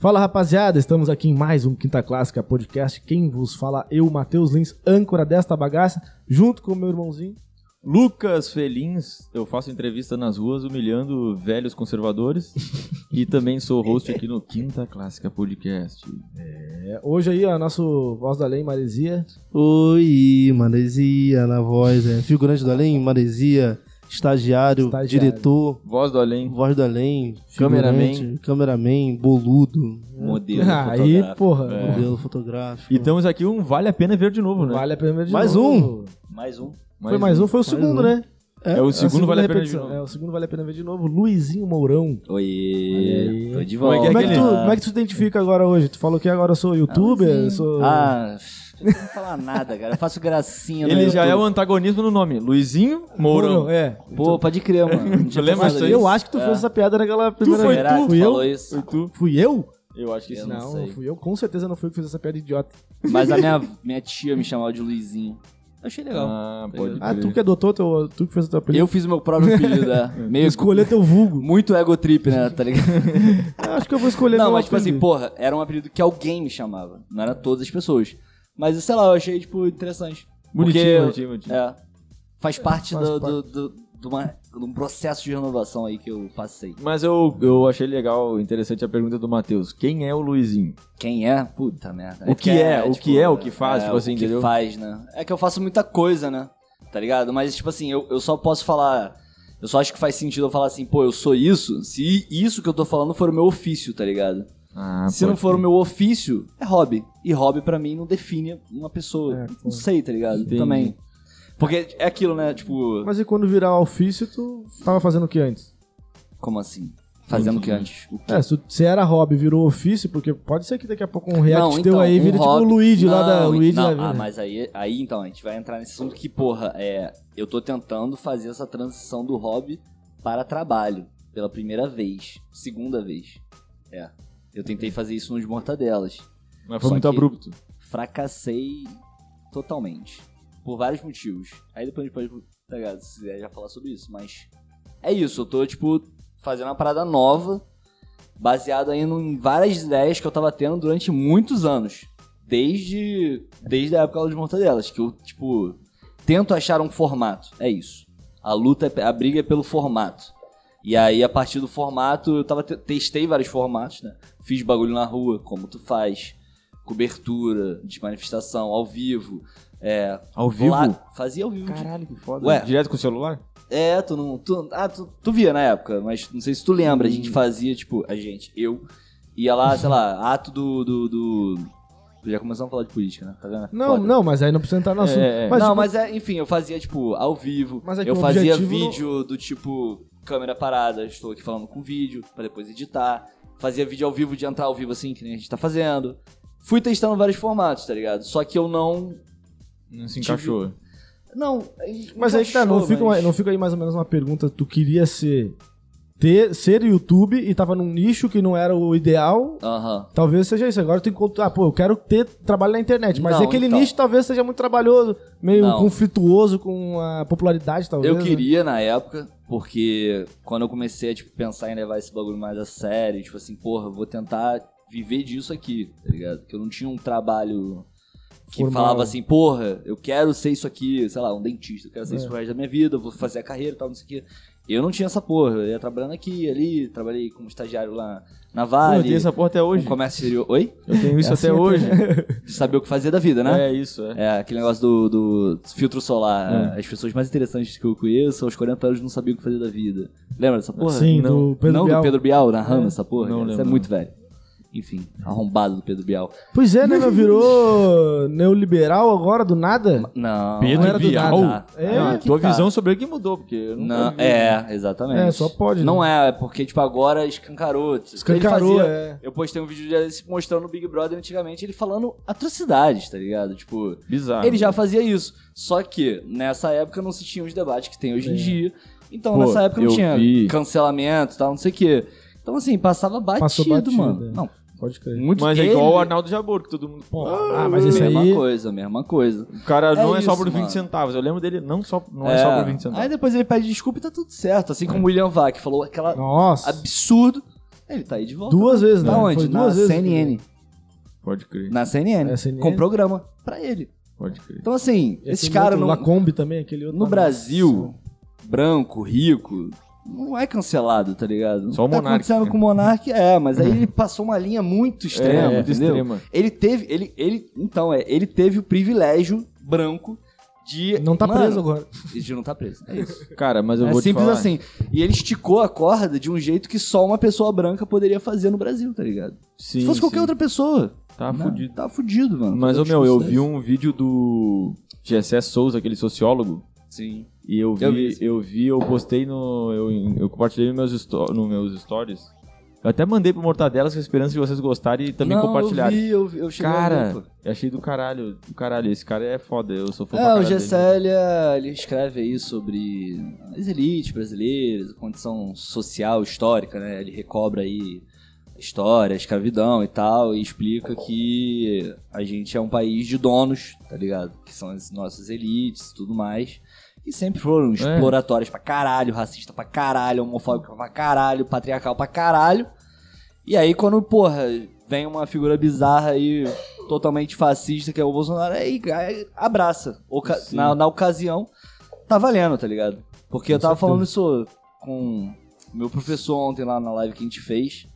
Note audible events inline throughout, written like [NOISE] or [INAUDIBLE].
Fala rapaziada, estamos aqui em mais um Quinta Clássica Podcast. Quem vos fala, eu, Matheus Lins, âncora desta bagaça, junto com o meu irmãozinho. Lucas Felins, eu faço entrevista nas ruas humilhando velhos conservadores [LAUGHS] e também sou host aqui no Quinta Clássica Podcast. É, hoje aí, a nosso voz da lei, Maresia. Oi, Maresia na voz, é. Figurante do além, Maresia, estagiário, Estagiário. diretor, Voz do além, voz do além, Cameraman. cameraman, boludo, modelo aí, fotográfico. porra, É. modelo fotográfico. E temos aqui um Vale a Pena Ver de novo, né? vale a pena ver de Mais novo. Mais um. Foi mais um, foi o segundo, um. né? É o a segundo Vale a Pena Ver de novo. É, o segundo vale a pena ver de novo. Luizinho Mourão. Oi, tô de Como é volta. que Como é, que tu, como é que tu se identifica agora hoje? Tu falou que agora eu sou youtuber? Luizinho. sou... Ah, eu não vou falar nada, cara. Eu faço gracinha no Ele já é o YouTube. antagonismo no nome. Luizinho Mourão. É. Pô, pode crer, mano. [LAUGHS] Lembra pensado disso aí? Eu acho que tu fez essa piada naquela primeira foi vez. Será que tu Fui eu? falou isso? Foi tu? Fui eu? Eu acho que Eu sim. não Não, sei. fui eu. Com certeza não fui eu que fiz essa piada idiota. Mas a minha, [LAUGHS] minha tia me chamava de Luizinho. Eu achei legal. Ah, pode Ah, tu que adotou, teu, tu que fez o teu apelido. Eu fiz o meu próprio apelido, é. [LAUGHS] Meio Escolher teu vulgo. Muito ego trip, né? Tá ligado? Eu acho que eu vou escolher Não, meu mas tipo assim, porra, era um apelido que alguém me chamava. Não era todas as pessoas. Mas, sei lá, eu achei, tipo, interessante. Bonitinho, Porque, bonitinho, bonitinho. É. Faz parte, faz do, parte. do, do, de uma- de um processo de renovação aí que eu passei. Mas eu, eu achei legal, interessante a pergunta do Matheus. Quem é o Luizinho? Quem é? Puta merda. O que é? O que é? O que faz? É, Tipo assim, o que entendeu? faz, né? É que eu faço muita coisa, né? Tá ligado? Mas, tipo assim, eu, eu só posso falar. Eu só acho que faz sentido eu falar assim, pô, eu sou isso, se isso que eu tô falando for o meu ofício, tá ligado? Ah, se não for o meu ofício, é hobby. E hobby pra mim não define uma pessoa. É, não sei, tá ligado? Entendi. Também. Porque é aquilo, né? Tipo, Mas e quando virar ofício, tu tava fazendo o que antes? como assim? Fazendo o que antes? O quê? É, se, era hobby, virou ofício, porque pode ser que daqui a pouco um react Não, teu então, aí um vira tipo o hobby- Luigi lá da Não, Luigi não, da Ah, mas aí, aí então, a gente vai entrar nesse assunto que, porra, é, eu tô tentando fazer essa transição do hobby para trabalho pela primeira vez, segunda vez. É. Eu tentei fazer isso nos mortadelas. Mas foi muito abrupto. Fracassei totalmente. Por vários motivos. Aí depois a gente pode, tá ligado, se quiser já falar sobre isso, mas é isso, eu tô, tipo, fazendo uma parada nova, baseado ainda em várias ideias que eu tava tendo durante muitos anos. Desde, desde a época dos mortadelas, que eu, tipo, tento achar um formato. É isso. A luta, é- a briga é pelo formato. E aí, a partir do formato, eu tava te- testei vários formatos, né? Fiz bagulho na rua, como tu faz. Cobertura de manifestação, ao vivo. É, Ao vivo? lá- fazia ao vivo. Caralho, que foda. Ué. Direto com o celular? É, tu não. Tu, ah, tu, tu via na época, mas não sei se tu lembra. A gente fazia, tipo, a gente, eu, ia lá, sei lá, [LAUGHS] ato do. do, do... Já começamos a falar de política, né? Tá vendo? Não, Foda. não, mas aí não precisa entrar no assunto. É, é. Mas, não, tipo, mas é, enfim, eu fazia, tipo, ao vivo. Mas é que eu fazia objetivo não- vídeo do tipo, câmera parada, estou aqui falando com vídeo, pra depois editar. Fazia vídeo ao vivo de entrar ao vivo assim, que nem a gente tá fazendo. Fui testando vários formatos, tá ligado? Só que eu não. Não se encaixou. Não. Mas aí que tá, não encaixou, fica, mas- uma- não fica aí mais ou menos uma pergunta, tu queria ser ter, ser YouTube e tava num nicho que não era o ideal, Aham. talvez seja isso. Agora tu encontra, ah, pô, eu quero ter trabalho na internet, mas Não, aquele então. nicho talvez seja muito trabalhoso, meio Não. conflituoso com a popularidade, talvez. Eu né? queria na época, porque quando eu comecei a tipo, pensar em levar esse bagulho mais a sério, tipo assim, porra, vou tentar viver disso aqui, tá ligado? Porque eu não tinha um trabalho que Formal. falava assim, porra, eu quero ser isso aqui, sei lá, um dentista, eu quero ser É. isso pro resto da minha vida, eu vou fazer a carreira e tal, não sei o quê. Eu não tinha essa porra, eu ia trabalhando aqui, ali, trabalhei como estagiário lá na Vale, eu tenho essa porra até hoje. comércio exterior. Oi? Eu tenho isso É até assim hoje. [LAUGHS] De saber o que fazer da vida, né? É isso, é. É, aquele negócio do, do filtro solar. As pessoas mais interessantes que eu conheço, aos 40 anos, não sabiam o que fazer da vida. Lembra dessa porra? Sim, Não. do Pedro não Bial. do Pedro Bial narrando essa porra? Não cara. Isso é lembro, muito velho. Enfim, [LAUGHS] arrombado do Pedro Bial. Pois é, né, meu? Virou neoliberal agora, do nada? Não, Pedro não era do Bial? nada. É, Não, tua tá. visão sobre ele que mudou, porque Não, vi. é, exatamente. É, só pode, Não né? é, porque, tipo, agora escancarou. Escancarou, Ele fazia- é. Eu postei um vídeo desse mostrando o Big Brother antigamente, ele falando atrocidades, tá ligado? Tipo, Bizarro. Ele já fazia isso. Só que nessa época não se tinha os debates que tem hoje em dia. Então Pô, nessa época não tinha vi. cancelamento e tal, não sei o quê. Então assim, passava batido, Passou batido, mano. é. Não, Pode crer. muito Mas é ele- igual o Arnaldo Jabor, que todo mundo. Pô, Ah, mas esse mesma aí... coisa, mesma coisa. o cara não é só isso, por 20 mano. centavos. Eu lembro dele, não, só, não é. só por 20 centavos. Aí depois ele pede desculpa e tá tudo certo. Assim como o William Vac falou aquela Nossa. absurdo. Ele tá aí de volta. Duas vezes, né? Na Foi onde? duas Na vezes. CNN. Pode crer, Na CNN. É, CNN. Com programa pra ele. pode crer. Então, assim, esses caras não. Lacombe também, aquele outro. No Brasil, branco, rico, não é cancelado, tá ligado? Só o que tá Monark. acontecendo com o Monark é, mas aí ele passou uma linha muito extrema, É, muito entendeu? extrema. Ele teve, ele, ele, então, é, ele teve o privilégio branco de... Não tá Mano, preso agora. De não tá preso, é isso. Cara, mas eu é vou te simples falar. assim. E ele esticou a corda de um jeito que só uma pessoa branca poderia fazer no Brasil, tá ligado? Sim, Se fosse qualquer sim. outra pessoa. Tá né? fudido. Tá fudido, mano. Mas, ô meu, eu vi um vídeo do Gessé Souza, aquele sociólogo, Sim. E eu vi, Eu eu vi vi, isso. eu, postei no. Eu, eu compartilhei nos meus, no meus stories. Eu até mandei pro Mortadelas com a esperança de vocês gostarem e também Não, compartilharem. Eu vi, eu, vi, eu cheguei Cara, eu achei do caralho, do caralho. Esse cara é foda, eu sou fã É, o. Gessélia, ele escreve aí sobre as elites brasileiras, a condição social, histórica, né? Ele recobra aí a história, a escravidão e tal, e explica que a gente é um país de donos, tá ligado? Que são as nossas elites e tudo mais. E sempre foram exploratórias pra caralho, racista pra caralho, homofóbico pra caralho, patriarcal pra caralho. E aí, quando, porra, vem uma figura bizarra aí, totalmente fascista, que é o Bolsonaro, aí, aí abraça. Oca- Sim. na, na ocasião, tá valendo, tá ligado? Porque eu Com tava certeza. falando isso com meu professor ontem lá na live que a gente fez.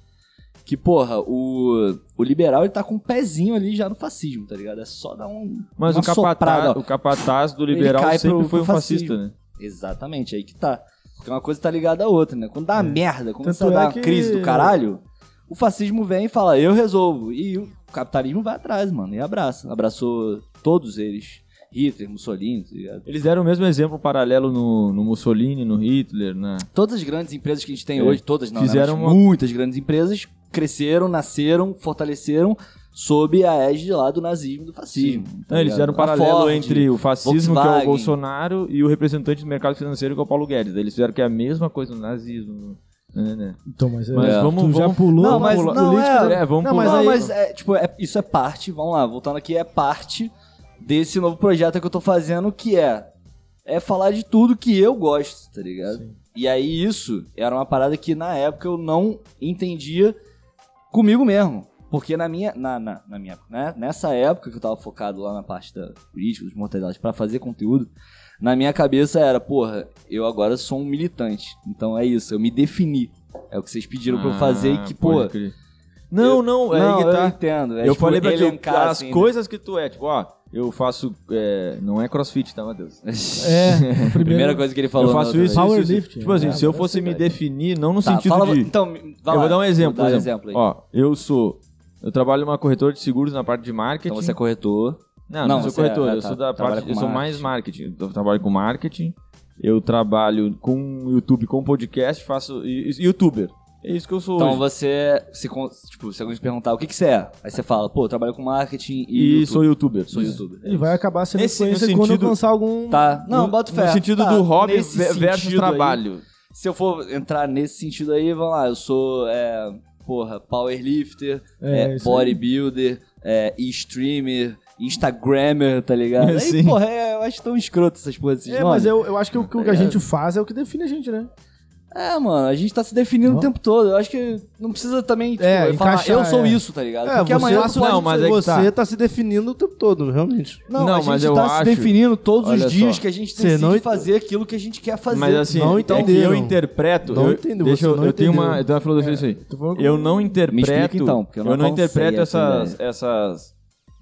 Que, porra, o, o liberal ele tá com um pezinho ali já no fascismo, tá ligado? É só dar um. Mas o capataz, o capataz do liberal sempre pro- foi um fascista, né? Exatamente, aí que tá. Porque uma coisa tá ligada à outra, né? Quando dá uma merda, quando Tanto você dá é uma que- crise do caralho, o fascismo vem e fala, eu resolvo. E o capitalismo vai atrás, mano, e abraça. Abraçou todos eles. Hitler, Mussolini, tá ligado? Eles deram o mesmo exemplo paralelo no, no Mussolini, no Hitler, né? Todas as grandes empresas que a gente tem É. hoje, todas não, Fizeram né? Uma- muitas grandes empresas cresceram, nasceram, fortaleceram sob a égide lá do nazismo e do fascismo. tá eles fizeram um paralelo Ford, entre o fascismo, que é o Volkswagen. Bolsonaro, e o representante do mercado financeiro, que é o Paulo Guedes. Daí Eles fizeram que é a mesma coisa no nazismo. Né, né, né. Então, mas, é, Mas vamos- tu já vamos- pulou Não, mas não, política, é-? É, vamos Não, pular. mas não, aí- mas é, tipo, é- isso é parte, vamos lá, voltando aqui, é parte desse novo projeto que eu tô fazendo, que é é falar de tudo que eu gosto, tá ligado? Sim. E aí isso era uma parada que na época eu não entendia comigo mesmo. Porque na minha, na, na, na minha, né, nessa época que eu tava focado lá na parte da política, dos mortalidades, pra fazer conteúdo, na minha cabeça era, porra, eu agora sou um militante. Então é isso, eu me defini. É o que vocês pediram pra eu fazer e que, Ah, pode pô. Não, não, é não, que eu tá. entendo. É, eu tipo, falei pra ti, as assim, né? coisas que tu é, tipo, ó, eu faço. é, não é crossfit, tá, Matheus? É, primeiro, Primeira coisa que ele falou. eu faço na isso, Powerlifting. isso. Tipo assim, É, se eu fosse me definir, não no. Tá, sentido fala- de. Então, vai eu lá, vou dar um exemplo, dá exemplo. aí. Ó, eu sou. Eu trabalho numa corretora de seguros na parte de marketing. então você é corretor. Não, Não, não, sou corretor, é, eu tá, sou da parte, eu sou mais marketing. Eu trabalho com marketing, eu trabalho com YouTube, com podcast, faço youtuber. É isso que eu sou Então hoje. você, se, tipo, se alguém te perguntar o que, que você é, aí você fala, pô, eu trabalho com marketing e, E YouTube. sou youtuber. Sou youtuber. Ele vai acabar sendo Nesse- conhecido quando sentido- alcançar algum... Tá, não, no, bota fé. No sentido Tá, do hobby versus sentido aí, trabalho. se eu for entrar nesse sentido aí, vamos lá, eu sou, é, porra, powerlifter, É, é, bodybuilder, é, e streamer, instagrammer, tá ligado? [LAUGHS] Aí, Sim. porra, é, eu acho tão escroto essas desses É, nomes. mas eu, eu acho que o que a ligado? gente faz é o que define a gente, né? É, mano, a gente tá se definindo Não. o tempo todo. Eu acho que não precisa também, tipo, É, falar, encaixar, eu sou é. isso, tá ligado? É, Porque você, amanhã não, mas é que você tá. tá. se definindo o tempo todo, realmente. Não, Não, a gente mas eu tá se acho- definindo todos Olha os dias só. que a gente decide não- fazer aquilo que a gente quer fazer. Mas assim, Não é que eu interpreto. Não eu, entendeu, deixa você eu, não eu tenho uma, eu tenho uma filosofia isso aí. Falando Eu não interpreto. Me explica, então, eu não interpreto essa essas, essas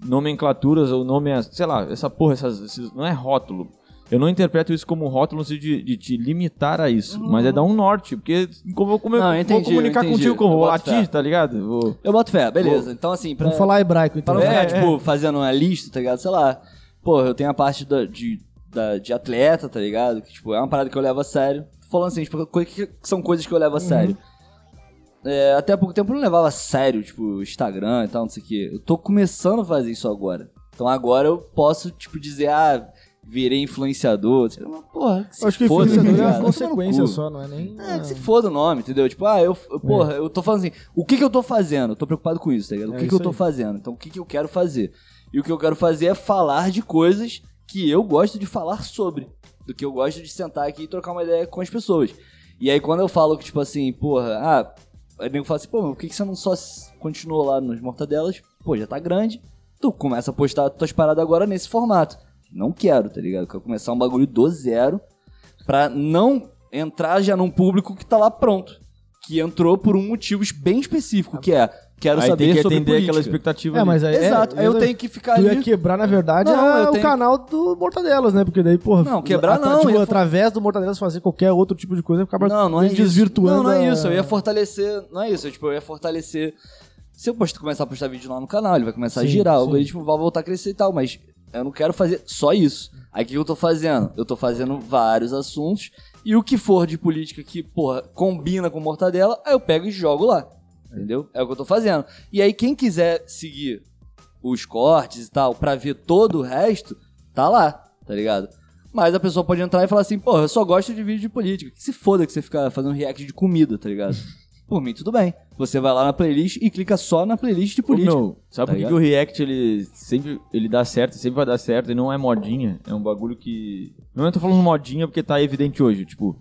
nomenclaturas ou nome, sei lá, essa porra, essas, esses- não é rótulo. Eu não interpreto isso como rótulo no sentido de, de te limitar a isso, mas é dar um norte, porque como, como eu Não, eu vou entendi, comunicar eu contigo como Eu vou latir, tá ligado? Vou- Eu boto fé, beleza. Então, assim, pra, Vamos falar hebraico, então. pra não É, ficar, é. tipo, fazendo uma lista, tá ligado? Sei lá. Pô, eu tenho a parte da- de, da- de atleta, tá ligado? Que, tipo, é uma parada que eu levo a sério. Tô falando assim, tipo, que são coisas que eu levo a sério. É, até há pouco tempo eu não levava a sério, tipo, Instagram e tal, não sei o quê. Eu tô começando a fazer isso agora. Então agora eu posso, tipo, dizer, ah, virei influenciador. Sei lá, porra, que se acho que foda, influenciador tá é uma consequência só, não é nem... É, que se foda o nome, entendeu? Tipo, ah, eu, eu- porra, eu tô falando assim, o que que eu tô fazendo? Eu tô preocupado com isso, tá ligado? O É que que isso eu tô aí. fazendo? Então, o que que eu quero fazer? E o que eu quero fazer é falar de coisas que eu gosto de falar sobre. Do que eu gosto de sentar aqui e trocar uma ideia com as pessoas. E aí, quando eu falo que, tipo assim, porra, ah, Aí nego fala assim, pô, mas por que que você não só continuou lá nos mortadelas? Pô, já tá grande. Tu começa a postar tuas paradas agora nesse formato. Não quero, tá ligado? Eu quero começar um bagulho do zero pra não entrar já num público que tá lá pronto. Que entrou por um motivo bem específico, que é, quero Aí saber tem que sobre atender política. aquela expectativa. É, ali. mas aí. Exato, é, aí eu é- tenho que ficar Tu ia ali... quebrar, na verdade, Não, é o tenho- canal do Mortadelas, né? Porque daí, porra. Não, quebrar não, Tipo, eu ia- através do Mortadelas fazer qualquer outro tipo de coisa, acaba Não, não é isso. desvirtuando. Não, não é a- isso. Eu ia fortalecer. Não é isso. Eu, tipo, eu ia fortalecer. Se eu começar a postar vídeo lá no canal, ele vai começar Sim, a girar, o algoritmo vai voltar a crescer e tal, mas eu não quero fazer só isso. Aí o que eu tô fazendo? Eu tô fazendo vários assuntos e o que for de política que, porra, combina com mortadela, aí eu pego e jogo lá. Entendeu? É o que eu tô fazendo. E aí quem quiser seguir os cortes e tal, pra ver todo o resto, tá lá, tá ligado? Mas a pessoa pode entrar e falar assim, porra, eu só gosto de vídeo de política. Que se foda que você fica fazendo react de comida, tá ligado? Por mim, tudo bem. Você vai lá na playlist e clica só na playlist de política. Não, sabe Tá por que, que o React ele sempre ele dá certo, sempre vai dar certo e não é modinha? É um bagulho que. Não eu tô falando modinha porque tá evidente hoje, tipo.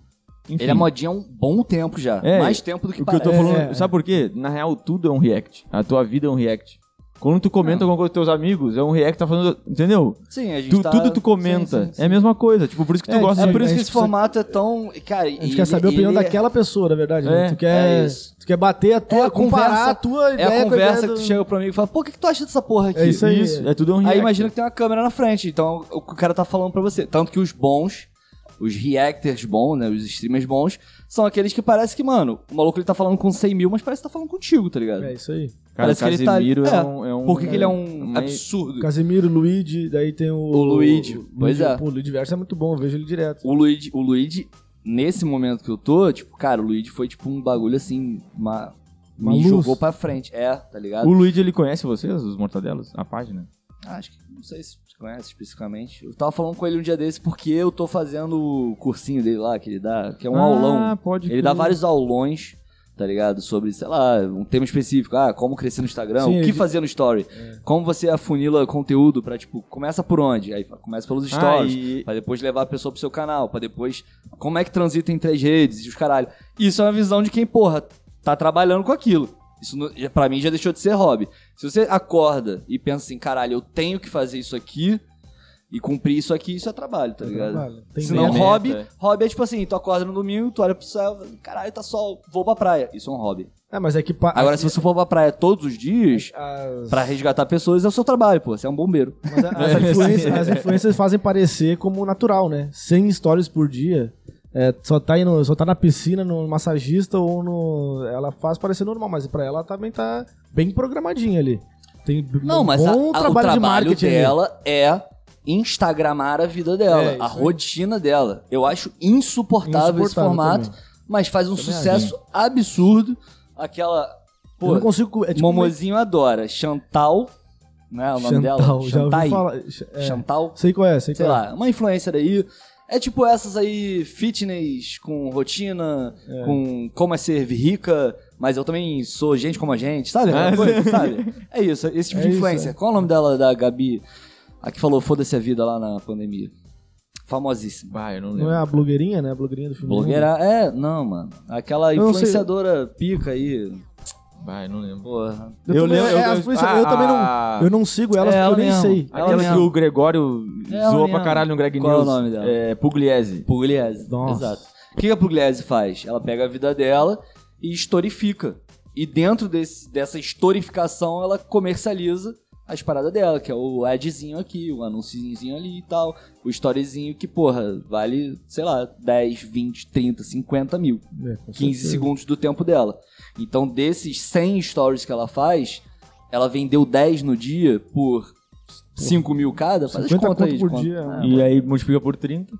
Enfim, Ele é modinha há um bom tempo já. É, Mais tempo do que O que eu tô parece. falando, É, é. sabe por quê? Na real, tudo é um react. A tua vida é um react. Quando tu comenta alguma coisa com teus amigos, é um react que tá falando. Entendeu? Sim, a gente Tu- tá... Tudo tu comenta. Sim, sim, É a mesma coisa. Tipo, por isso que tu É, gosta é de. É por isso que esse precisa- formato é tão... Cara, A gente quer saber a opinião daquela pessoa, na verdade. né? É, tu, quer, é tu quer bater a tua, É a comparar conversa- a tua É ideia a com a conversa ideia que tu chega pra mim e fala, pô, o que, que tu acha dessa porra aqui? É isso aí. Isso, é tudo um react. Aí imagina que tem uma câmera na frente, então o cara tá falando pra você. Tanto que os bons, os reactors bons, né, os streamers bons, são aqueles que parece que, mano, o maluco ele tá falando com 100 mil, mas parece que tá falando contigo, tá ligado? É isso aí. Cara, parece que ele tá- é, é, um, é um. Porque que ele é um uma- absurdo. Casemiro, Luigi, daí tem o. O Luigi, pois Luigi, é. Pô, o Luigi Verso é muito bom, eu vejo ele direto. O Luigi, o Luigi, nesse momento que eu tô, tipo, cara, o Luigi foi tipo um bagulho assim, uma, Uma me luz. jogou pra frente. É, tá ligado? O Luigi, ele conhece vocês, os mortadelas? A página? Ah, Acho que não sei se conhece especificamente. Eu tava falando com ele um dia desse porque eu tô fazendo o cursinho dele lá, que ele dá, que é um Ah, aulão. pode Ele dá vários aulões, tá ligado? Sobre, sei lá, um tema específico. Ah, como crescer no Instagram, Sim, o que fazer no story. Como você afunila conteúdo pra, tipo, começa por onde? Aí começa pelos stories. Ah, e- Pra depois levar a pessoa pro seu canal. Pra depois, como é que transita entre as redes e os caralho. Isso é uma visão de quem, porra, tá trabalhando com aquilo. Isso pra mim já deixou de ser hobby. Se você acorda e pensa assim, caralho, eu tenho que fazer isso aqui e cumprir isso aqui, isso é trabalho, tá ligado? Trabalho. Tem Se não, hobby, é. hobby é tipo assim, tu acorda no domingo, tu olha pro céu, caralho, tá sol, vou pra praia. Isso é um hobby. É, mas é que. pa- Agora, se você for pra praia todos os dias, As, pra resgatar pessoas, é o seu trabalho, pô. Você é um bombeiro. mas a- as, [LAUGHS] influências, as influências fazem parecer como natural, né? 100 stories por dia. É, só, tá indo, só tá na piscina, no massagista ou no. Ela faz parecer normal, mas pra ela também tá bem programadinha ali. Tem Não, um mas a- a- trabalho, o de trabalho ali. dela é instagramar a vida dela, É, a rotina dela. Eu acho insuportável, esse Insuportável formato, também. mas faz um Também sucesso absurdo. Aquela, Eu pô, não consigo. É tipo Momozinho adora. Chantal, né, o nome dela? Chantal, já ouvi falar. É, Chantal. sei qual é, sei, sei qual é. lá, uma influencer aí. É tipo essas aí, fitness, com rotina, É. com como é ser rica, mas eu também sou gente como a gente, sabe? Ah, coisa, sabe? É isso, esse tipo [LAUGHS] É de isso, influencer. é. Qual é o nome dela, da Gabi? A que falou foda-se a vida lá na pandemia. Famosíssima. Bah, eu não lembro. Não é a blogueirinha, né? A blogueirinha do filme. Blogueira, é, não, mano. Aquela influenciadora pica aí. Eu não lembro. Porra. Eu, Eu também, lembro- é, eu- influências- ah, eu também ah. não. Eu não sigo elas É, porque eu nem sei. Ela Aquela que mesmo. o Gregório Ela zoou pra caralho no Greg Qual é o News. nome dela? É Pugliese. Pugliese. Nossa. Exato. O que a Pugliese faz? Ela pega a vida dela e historifica. E dentro desse- dessa historificação, ela comercializa as paradas dela, que é o adzinho aqui, o anunciozinho ali e tal. O storyzinho que, porra, vale, sei lá, 10, 20, 30, 50 mil. É, com 15 certeza. segundos do tempo dela. Então, desses 100 stories que ela faz, ela vendeu 10 no dia por 5 mil cada. Faz as 50 contas aí de por dia, Ah, E aí multiplica por 30.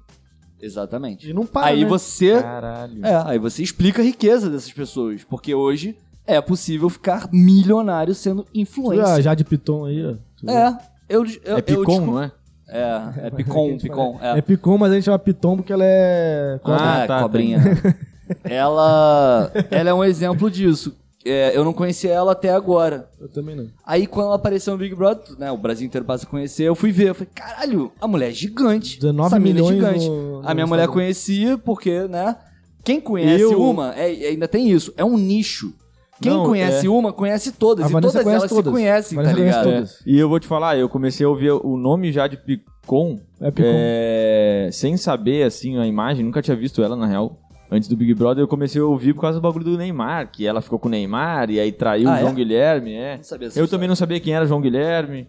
Exatamente. E não para, aí né? você Caralho. é, aí você explica a riqueza dessas pessoas. Porque hoje é possível ficar milionário sendo Tu vê a influencer. Jade Piton aí, ó. É, eu, eu, É Picon, eu não é? É, é Picon, [LAUGHS] Picon. É. É, Picon, mas a gente chama Piton porque ela é. cobra. ah, Ah, tá, cobrinha. [LAUGHS] ela, ela é um exemplo disso. É, eu não conhecia ela até agora. Eu também não. Aí quando ela apareceu no Big Brother, né, o Brasil inteiro passa a conhecer, eu fui ver, eu falei, caralho, a mulher é gigante. 19 Essa é milhões gigante. no- a minha no mulher Instagram. conhecia porque, né, quem conhece Eu- uma, é- ainda tem isso, é um nicho. Quem Não, conhece uma, conhece todas. A e Vanessa todas conhece elas todas. se conhecem, Vanessa tá ligado? todas. E eu vou te falar, eu comecei a ouvir o nome já de Picon, É Picon. é, sem saber, assim, a imagem, nunca tinha visto ela, na real. Antes do Big Brother, eu comecei a ouvir por causa do bagulho do Neymar, que ela ficou com o Neymar e aí traiu Ah, o João é? Guilherme, é. Sabia Eu história. também não sabia quem era João Guilherme.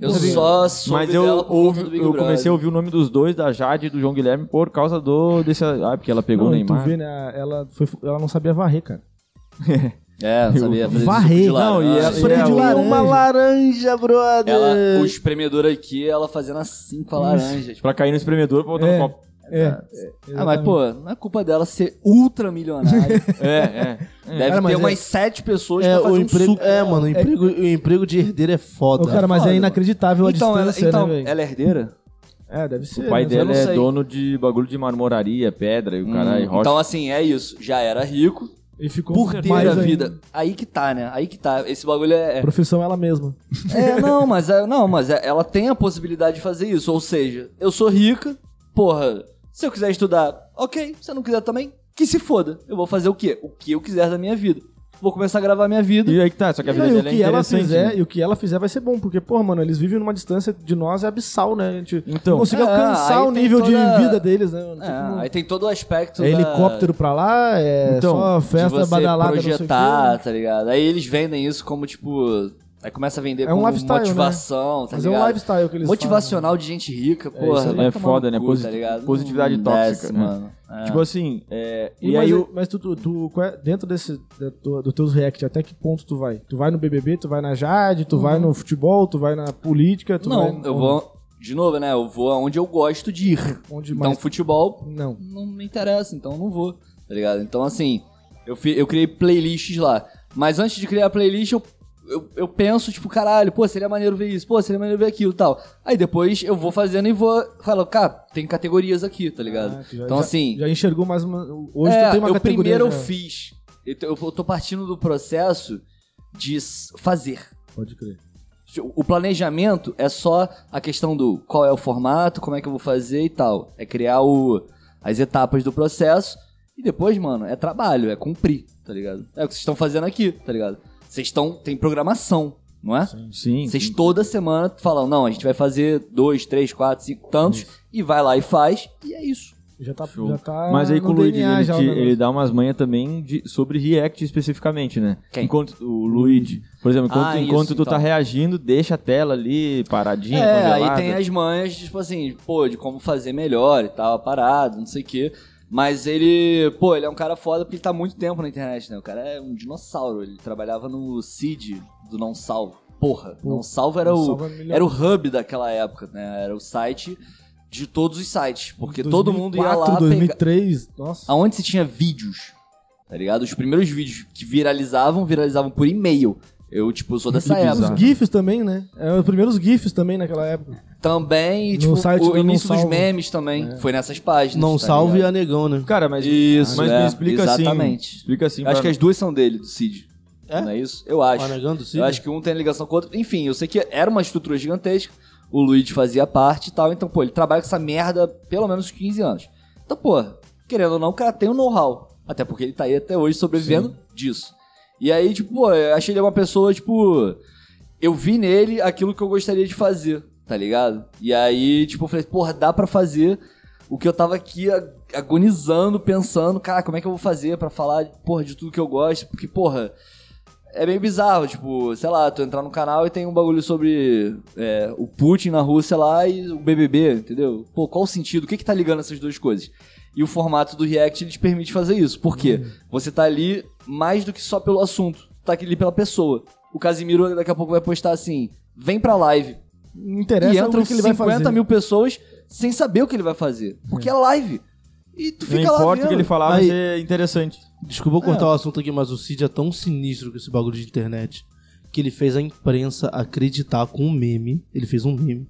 Eu só soube Mas eu, ouvi- conta do Big eu Brother. comecei a ouvir o nome dos dois, da Jade e do João Guilherme, por causa do desse. Ah, porque ela pegou Não, o e tu Neymar. vê, né? Ela, foi, ela não sabia varrer, cara. [LAUGHS] É, não sabia. fazer Varrer. suco de Não, e laranja. ela- Espreme é, de o- uma laranja, brother. Ela, o espremedor aqui, ela fazendo assim com a laranja. Tipo, Pra cair no espremedor pra botar É. no copo. É. ah, mas pô, não é culpa dela ser ultra milionária. [LAUGHS] É, é. Deve Cara, ter é- umas sete pessoas É, pra o fazer um emprego, suco. é, mano, o emprego, o emprego de herdeiro é foda. Ô, cara, mas foda, é inacreditável a Então, ela, distância, então né, ela é herdeira? É, deve ser. O pai né? dela é sei. dono de bagulho de marmoraria, pedra e o caralho, Hum, rocha. então, assim, é isso. Já era rico. E ficou Por ter mais a ainda. vida. Aí que tá, né? Aí que tá. Esse bagulho é. Profissão ela mesma. [LAUGHS] É, não, mas é, não, mas é- ela tem a possibilidade de fazer isso. Ou seja, eu sou rica, porra, se eu quiser estudar, ok. Se eu não quiser também, que se foda. Eu vou fazer o quê? O que eu quiser da minha vida. Vou começar a gravar minha vida. E aí que tá, só que a vida dela é que ela interessante. fizer, né? e o que ela fizer vai ser bom, porque, porra, mano, eles vivem numa distância de nós é abissal, né? A gente Então. não consegue É, alcançar o nível toda- de vida deles, né? Tipo, É, aí tem todo o aspecto é da- helicóptero pra lá, é Então, só de festa você badalada, projetar, tá ligado? Aí eles vendem isso como, tipo... Aí começa a vender É um como lifestyle, motivação, tá Mas é um ligado? lifestyle que eles Motivacional de gente rica, porra. isso aí. vai É tomar foda, né? Posit- tá ligado? positividade Não tóxica, desce, né? mano. É. Tipo assim, é, E e, mas, aí eu, mas tu, tu, tu- é- dentro desse dos teus react, até que ponto tu vai? Tu vai no BBB, tu vai na Jade, tu vai no futebol, tu vai na política, tu vai Uhum. Não, eu vou... De novo, né? Eu vou aonde eu gosto de ir. onde Então, mais futebol não. não me interessa, então eu não vou, tá ligado? Então, assim, eu, fi- eu criei playlists lá. Mas antes de criar a playlist, eu, eu, eu penso, tipo, caralho, pô, seria maneiro ver isso, pô, seria maneiro ver aquilo e tal. Aí depois eu vou fazendo e vou. Falo, cara, tem categorias aqui, tá ligado? Ah, já- então, já- assim. já enxergou mais uma hoje é, tu tem uma eu categoria primeiro eu já. fiz. Eu eu tô partindo do processo de fazer. Pode crer. O planejamento é só a questão do qual é o formato, como é que eu vou fazer e tal. É criar o, as etapas do processo e depois, mano, é trabalho, é cumprir, tá ligado? É o que vocês estão fazendo aqui, tá ligado? Vocês estão. Tem programação, não é? sim, Vocês sim. toda semana falam, não, a gente vai fazer dois, três, quatro, cinco, tantos, e vai lá e faz, e é isso. Já tá, Show. já tá Mas aí com o Luigi, DNA ele, te- ele dá umas manhas também de, sobre react especificamente, né? Quem? Enquanto o Luigi, por exemplo, enquanto, Ah, enquanto isso, tu tá então. reagindo, deixa a tela ali paradinha, É, aí congelada. tem as manhas, tipo assim, pô, de como fazer melhor e tal, a parada, não sei o quê. Mas ele, pô, ele é um cara foda porque ele tá há muito tempo na internet, né? O cara é um dinossauro, ele trabalhava no CID do Não Salvo. Porra, Pô, Não Salvo era Não o, Salvo é era o hub daquela época, né? Era o site de todos os sites, porque todo mundo ia 2004, lá pegar... 2003, nossa. Aonde se tinha vídeos, tá ligado? Os primeiros vídeos que viralizavam, viralizavam por e-mail. Eu, tipo, sou dessa Que época. Os. GIFs também, né? É, os primeiros GIFs também naquela época. Também, e, tipo, site o do Não início dos Salvo. memes também. Foi nessas páginas. Não tá salve ligado? a negão, né? Cara, mas, Isso, mas é, me explica exatamente. assim. Explica assim. Eu acho que as duas são dele, do Cid. É? Não é isso? Eu acho. O negão do Cid? Eu acho que um tem ligação com o outro. Enfim, eu sei que era uma estrutura gigantesca. O Luigi fazia parte e tal. Então, pô, ele trabalha com essa merda pelo menos uns 15 anos. Então, pô, querendo ou não, o cara tem um know-how. Até porque ele tá aí até hoje sobrevivendo disso. E aí, tipo, pô, eu achei ele uma pessoa, tipo. Eu vi nele aquilo que eu gostaria de fazer, tá ligado? E aí, tipo, eu falei, porra, dá pra fazer o que eu tava aqui agonizando, pensando, cara, como é que eu vou fazer pra falar, porra, de tudo que eu gosto? Porque, porra, é meio bizarro, tipo, sei lá, tu entrar no canal e tem um bagulho sobre é, o Putin na Rússia lá e o BBB, entendeu? Pô, qual o sentido? O que que tá ligando essas duas coisas? E o formato do React, ele te permite fazer isso. Por quê? Você tá ali mais do que só pelo assunto. Tá ali pela pessoa. O Casimiro daqui a pouco vai postar assim, vem pra live. Não interessa e entram o que ele vai 50 fazer. mil pessoas sem saber o que ele vai fazer. Porque é live. E tu Não fica lá importa o vendo. que ele falar, vai ser interessante. Desculpa eu cortar o assunto aqui, mas o Cid é tão sinistro com esse bagulho de internet que ele fez a imprensa acreditar com um meme. Ele fez um meme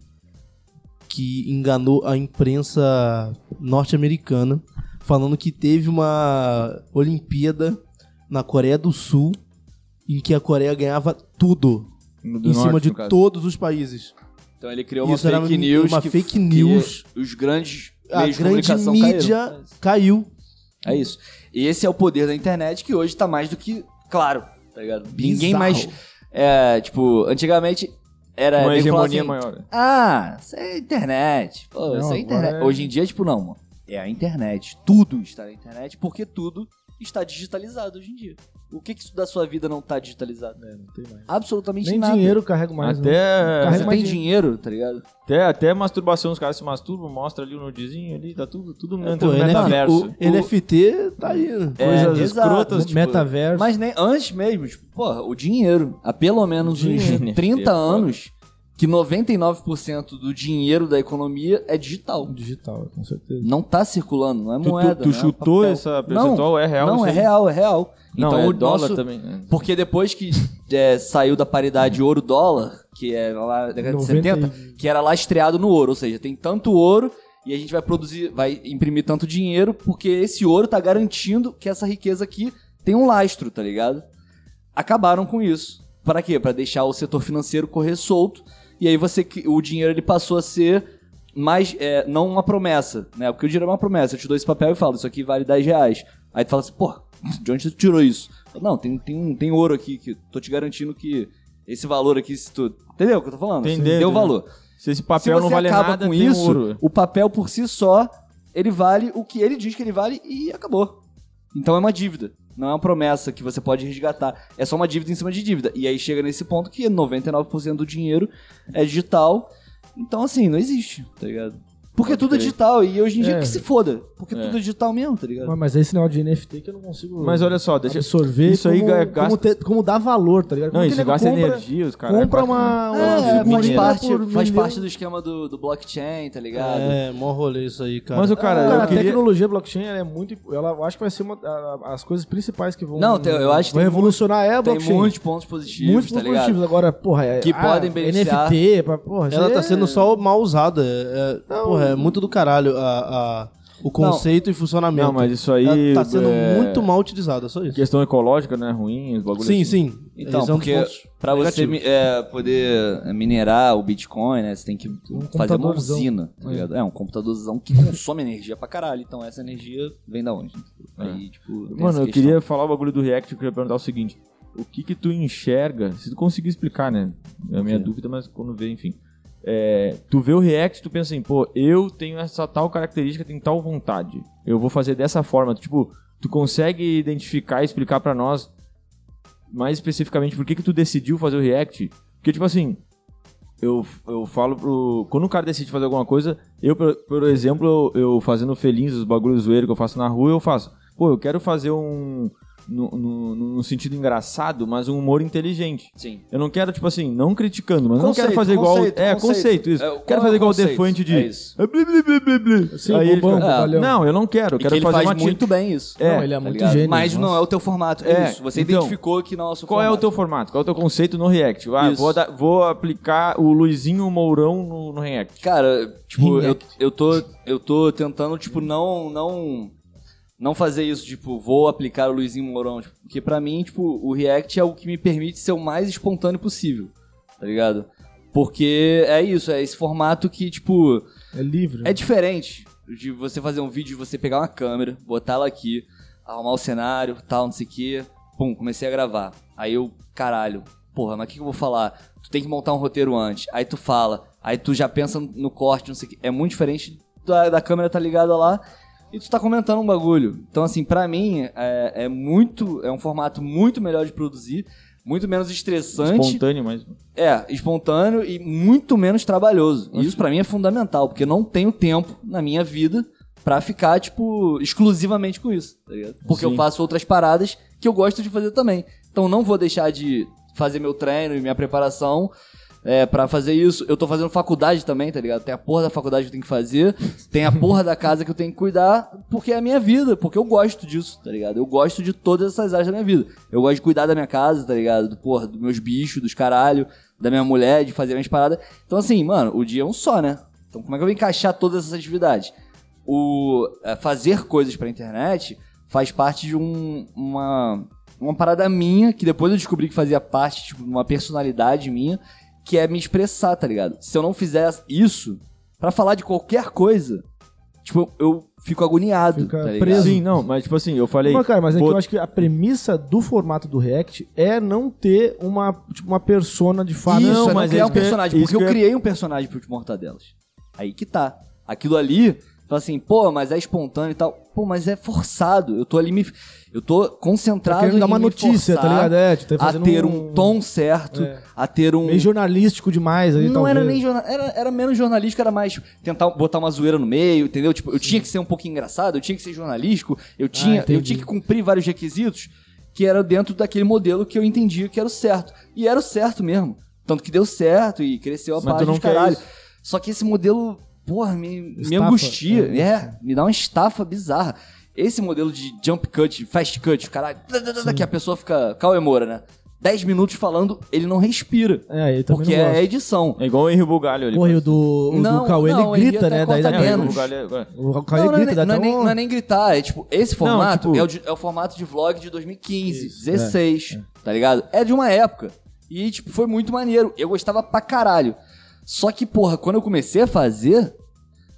que enganou a imprensa norte-americana, falando que teve uma Olimpíada na Coreia do Sul em que a Coreia ganhava tudo do em norte, cima de todos os países. Então ele criou uma Isso era fake uma- news. uma que- fake que news. os grandes A meios de grande comunicação mídia caíram. caiu. É isso. Esse é o poder da internet que hoje tá mais do que. Claro, tá ligado? Ninguém mais. É, tipo, antigamente era. Uma nego falava hegemonia assim, maior. Ah, isso é internet. Pô, Não, isso é agora internet. é- Hoje em dia, tipo, não, mano. É a internet. Tudo está na internet porque tudo está digitalizado hoje em dia. O que, que isso da sua vida não tá digitalizado? É, não tem mais. Absolutamente Nem nada. dinheiro eu carrego mais. né? Até, Carrega Você mais tem dinheiro, tá ligado? até, até masturbação, os caras se masturbam, mostra ali o nudezinho ali, tá tudo, tudo É, pô, do NF metaverso. o NFT tá aí. né? É, Coisas exato. escrotas, tipo, Metaverso. Mas nem antes mesmo, tipo, porra, o dinheiro. Há pelo menos Dinheiro. uns 30 É foda. anos que 99% do dinheiro da economia é digital. Digital, com certeza. Não tá circulando, não é Tu, tu- moeda. tu não é chutou papel. essa percentual? é real? Não, é real, é real. Não, então é o dólar nosso, também. né? Porque depois que é, saiu da paridade ouro-dólar, que é lá na década de 90 e- 70, que era lá estreado no ouro, ou seja, tem tanto ouro e a gente vai produzir, vai imprimir tanto dinheiro, porque esse ouro tá garantindo que essa riqueza aqui tem um lastro, tá ligado? Acabaram com isso. Para quê? Para deixar o setor financeiro correr solto e aí você o dinheiro ele passou a ser mais é, não uma promessa, né? Porque o dinheiro é uma promessa. Eu te dou esse papel e falo, isso aqui vale 10 reais. Aí tu fala assim, pô, de onde tu tirou isso? Eu, Não, tem, tem, tem ouro aqui que tô te garantindo que esse valor aqui, se tu. Entendeu o que eu tô falando? Assim, dentro, Deu valor. Se esse Se papel você não vale acaba nada, com isso, ouro. o papel por si só, ele vale o que ele diz que ele vale e acabou. Então é uma dívida. Não é uma promessa que você pode resgatar. É só uma dívida em cima de dívida. E aí chega nesse ponto que 99% do dinheiro é digital. Então, assim, não existe, tá ligado? Porque tudo é digital. E hoje em dia É. que se foda. Porque É. tudo é digital mesmo, tá ligado? Mas, mas é esse negócio de NFT que eu não consigo Mas olha só, deixa absorver isso aí como, como, gasta- ter- como dar valor, tá ligado? Não, Como isso gasta compra, energia, os caras. compra uma, uma É, faz parte, faz parte do esquema do, do blockchain, tá ligado? É, mó rolê isso aí, cara. Mas o cara, Cara, eu a queria... tecnologia blockchain ela é muito. Ela, eu acho que vai ser uma a- as coisas principais que vão. Não, tem- eu acho que vão tem revolucionar é a Tem blockchain. muitos pontos positivos, muitos tá pontos ligado? positivos. Agora, porra, é, Que podem beneficiar. NFT, porra, Ela aí tá é- sendo só mal usada. É, é- Não. porra, é muito do caralho a, a- o conceito e funcionamento. Não, mas isso aí... Ela tá sendo é, muito mal utilizada, só isso. Questão ecológica, né? Ruim, os bagulhos Sim, assim. sim. Então, é um porque pra você é, poder minerar o Bitcoin, né, você tem que fazer uma usina, tá ligado? É, um computadorzão que consome energia pra caralho. Então essa energia vem da onde? Aí, tipo, Mano, eu questão. queria falar o bagulho do React, eu queria perguntar o seguinte. O que que tu enxerga, se tu conseguir explicar, né? É a minha dúvida, mas quando vê, enfim. É, tu vê o React, tu pensa assim, pô, eu tenho essa tal característica, tenho tal vontade. Eu vou fazer dessa forma. Tipo, tu consegue identificar e explicar pra nós mais especificamente por que que tu decidiu fazer o React? Porque, tipo assim, eu, eu falo pro... Quando o cara decide fazer alguma coisa, eu, por, por exemplo, eu, eu fazendo felins, os bagulhos zoeiros que eu faço na rua, eu faço. Pô, eu quero fazer um... No, no, no sentido engraçado, mas um humor inteligente. Sim. Eu não quero, tipo assim, não criticando, mas eu não quero Conceito, fazer igual. conceito, é, conceito. conceito, isso. É, quero é fazer o igual o conceito? Defante de. É isso. É. Sim, Aí ele bobão, fica- bobalhão. Não, eu não quero. Eu quero que ele fazer faz uma tira- muito bem isso. É, Não, ele é tá muito ligado? gênio. Mas não nossa. é o teu formato. É, É, isso. Você então, identificou que não é o seu Qual é formato. o teu formato? Qual é o teu conceito no React? Ah, Isso. vou, dar- vou aplicar o Luizinho Mourão no, no React. Cara, tipo, eu, eu tô eu tô tentando tipo não não não fazer isso, tipo, vou aplicar o Luizinho Mourão, tipo, porque pra mim, tipo, o React é o que me permite ser o mais espontâneo possível, tá ligado? Porque é isso, é esse formato que, tipo, É livre. é diferente de você fazer um vídeo, você pegar uma câmera, botar ela aqui, arrumar o cenário, tal, não sei o quê. Pum, comecei a gravar. Aí eu, caralho, porra, mas o que, que eu vou falar? Tu tem que montar um roteiro antes. Aí tu fala, aí tu já pensa no corte, não sei o quê. É muito diferente da, da câmera tá ligada lá e tu tá comentando um bagulho. Então, assim, pra mim, é, é muito. É um formato muito melhor de produzir, muito menos estressante. Espontâneo, mas. É, espontâneo e muito menos trabalhoso. E isso pra mim é fundamental, porque eu não tenho tempo na minha vida pra ficar, tipo, exclusivamente com isso, tá ligado? Porque Sim. eu faço outras paradas que eu gosto de fazer também. Então não vou deixar de fazer meu treino e minha preparação é, para fazer isso. Eu tô fazendo faculdade também, tá ligado? Tem a porra da faculdade que eu tenho que fazer, tem a porra da casa que eu tenho que cuidar, porque é a minha vida, porque eu gosto disso, tá ligado? Eu gosto de todas essas áreas da minha vida. Eu gosto de cuidar da minha casa, tá ligado? Do, porra, dos meus bichos, dos caralho, da minha mulher, de fazer minhas paradas. Então, assim, mano, o dia é um só, né? Então, como é que eu vou encaixar todas essas atividades? O é, fazer coisas pra internet faz parte de um- uma, uma parada minha, que depois eu descobri que fazia parte tipo, de uma personalidade minha, que é me expressar, tá ligado? Se eu não fizer isso, pra falar de qualquer coisa, tipo, eu fico agoniado, Fica tá preso. Sim, não, mas tipo assim, eu falei. Mas, cara, mas é que pô, eu acho que a premissa do formato do React é não ter uma, tipo, uma persona de fato. Isso, Não, é mas criar é um que eu- personagem. Porque eu que criei um personagem pro Mortadelas. Aí que tá. Aquilo ali, fala assim, pô, mas é espontâneo e tal. Pô, mas é forçado. Eu tô ali me. Eu tô Tá concentrado dar em uma me notícia, tá ligado? É, tá a ter um, tom certo, É. a ter um. meio jornalístico demais aí, Não talvez. era nem jornal, era, era menos jornalístico, era mais tentar botar uma zoeira no meio, entendeu? Tipo, eu tinha que ser um pouquinho engraçado, eu tinha que ser jornalístico, eu tinha, eu Ah, entendi. tinha que cumprir vários requisitos que era dentro daquele modelo que eu entendia que era o certo. E era o certo mesmo. Tanto que deu certo e cresceu a Mas página de caralho. Só que esse modelo, porra, me, me angustia. É, É, me dá uma estafa bizarra. Esse modelo de jump cut, fast cut, caralho, que a pessoa fica. Cauê Moura, né? 10 minutos falando, ele não respira. É, eu também Porque não é edição. É igual o Henry Bugalho ali. Porra, e o do, o Não, do Cauê, não, ele ele grita, né? Daí É, menos. É- O Cauê Não, não, é, grita, não, é nem, um... não é nem gritar, é tipo, esse formato tipo- é, o de- é o formato de vlog de 2015, Isso, 16, tá ligado? É de uma época. E, tipo, foi muito maneiro. Eu gostava pra caralho. Só que, porra, quando eu comecei a fazer,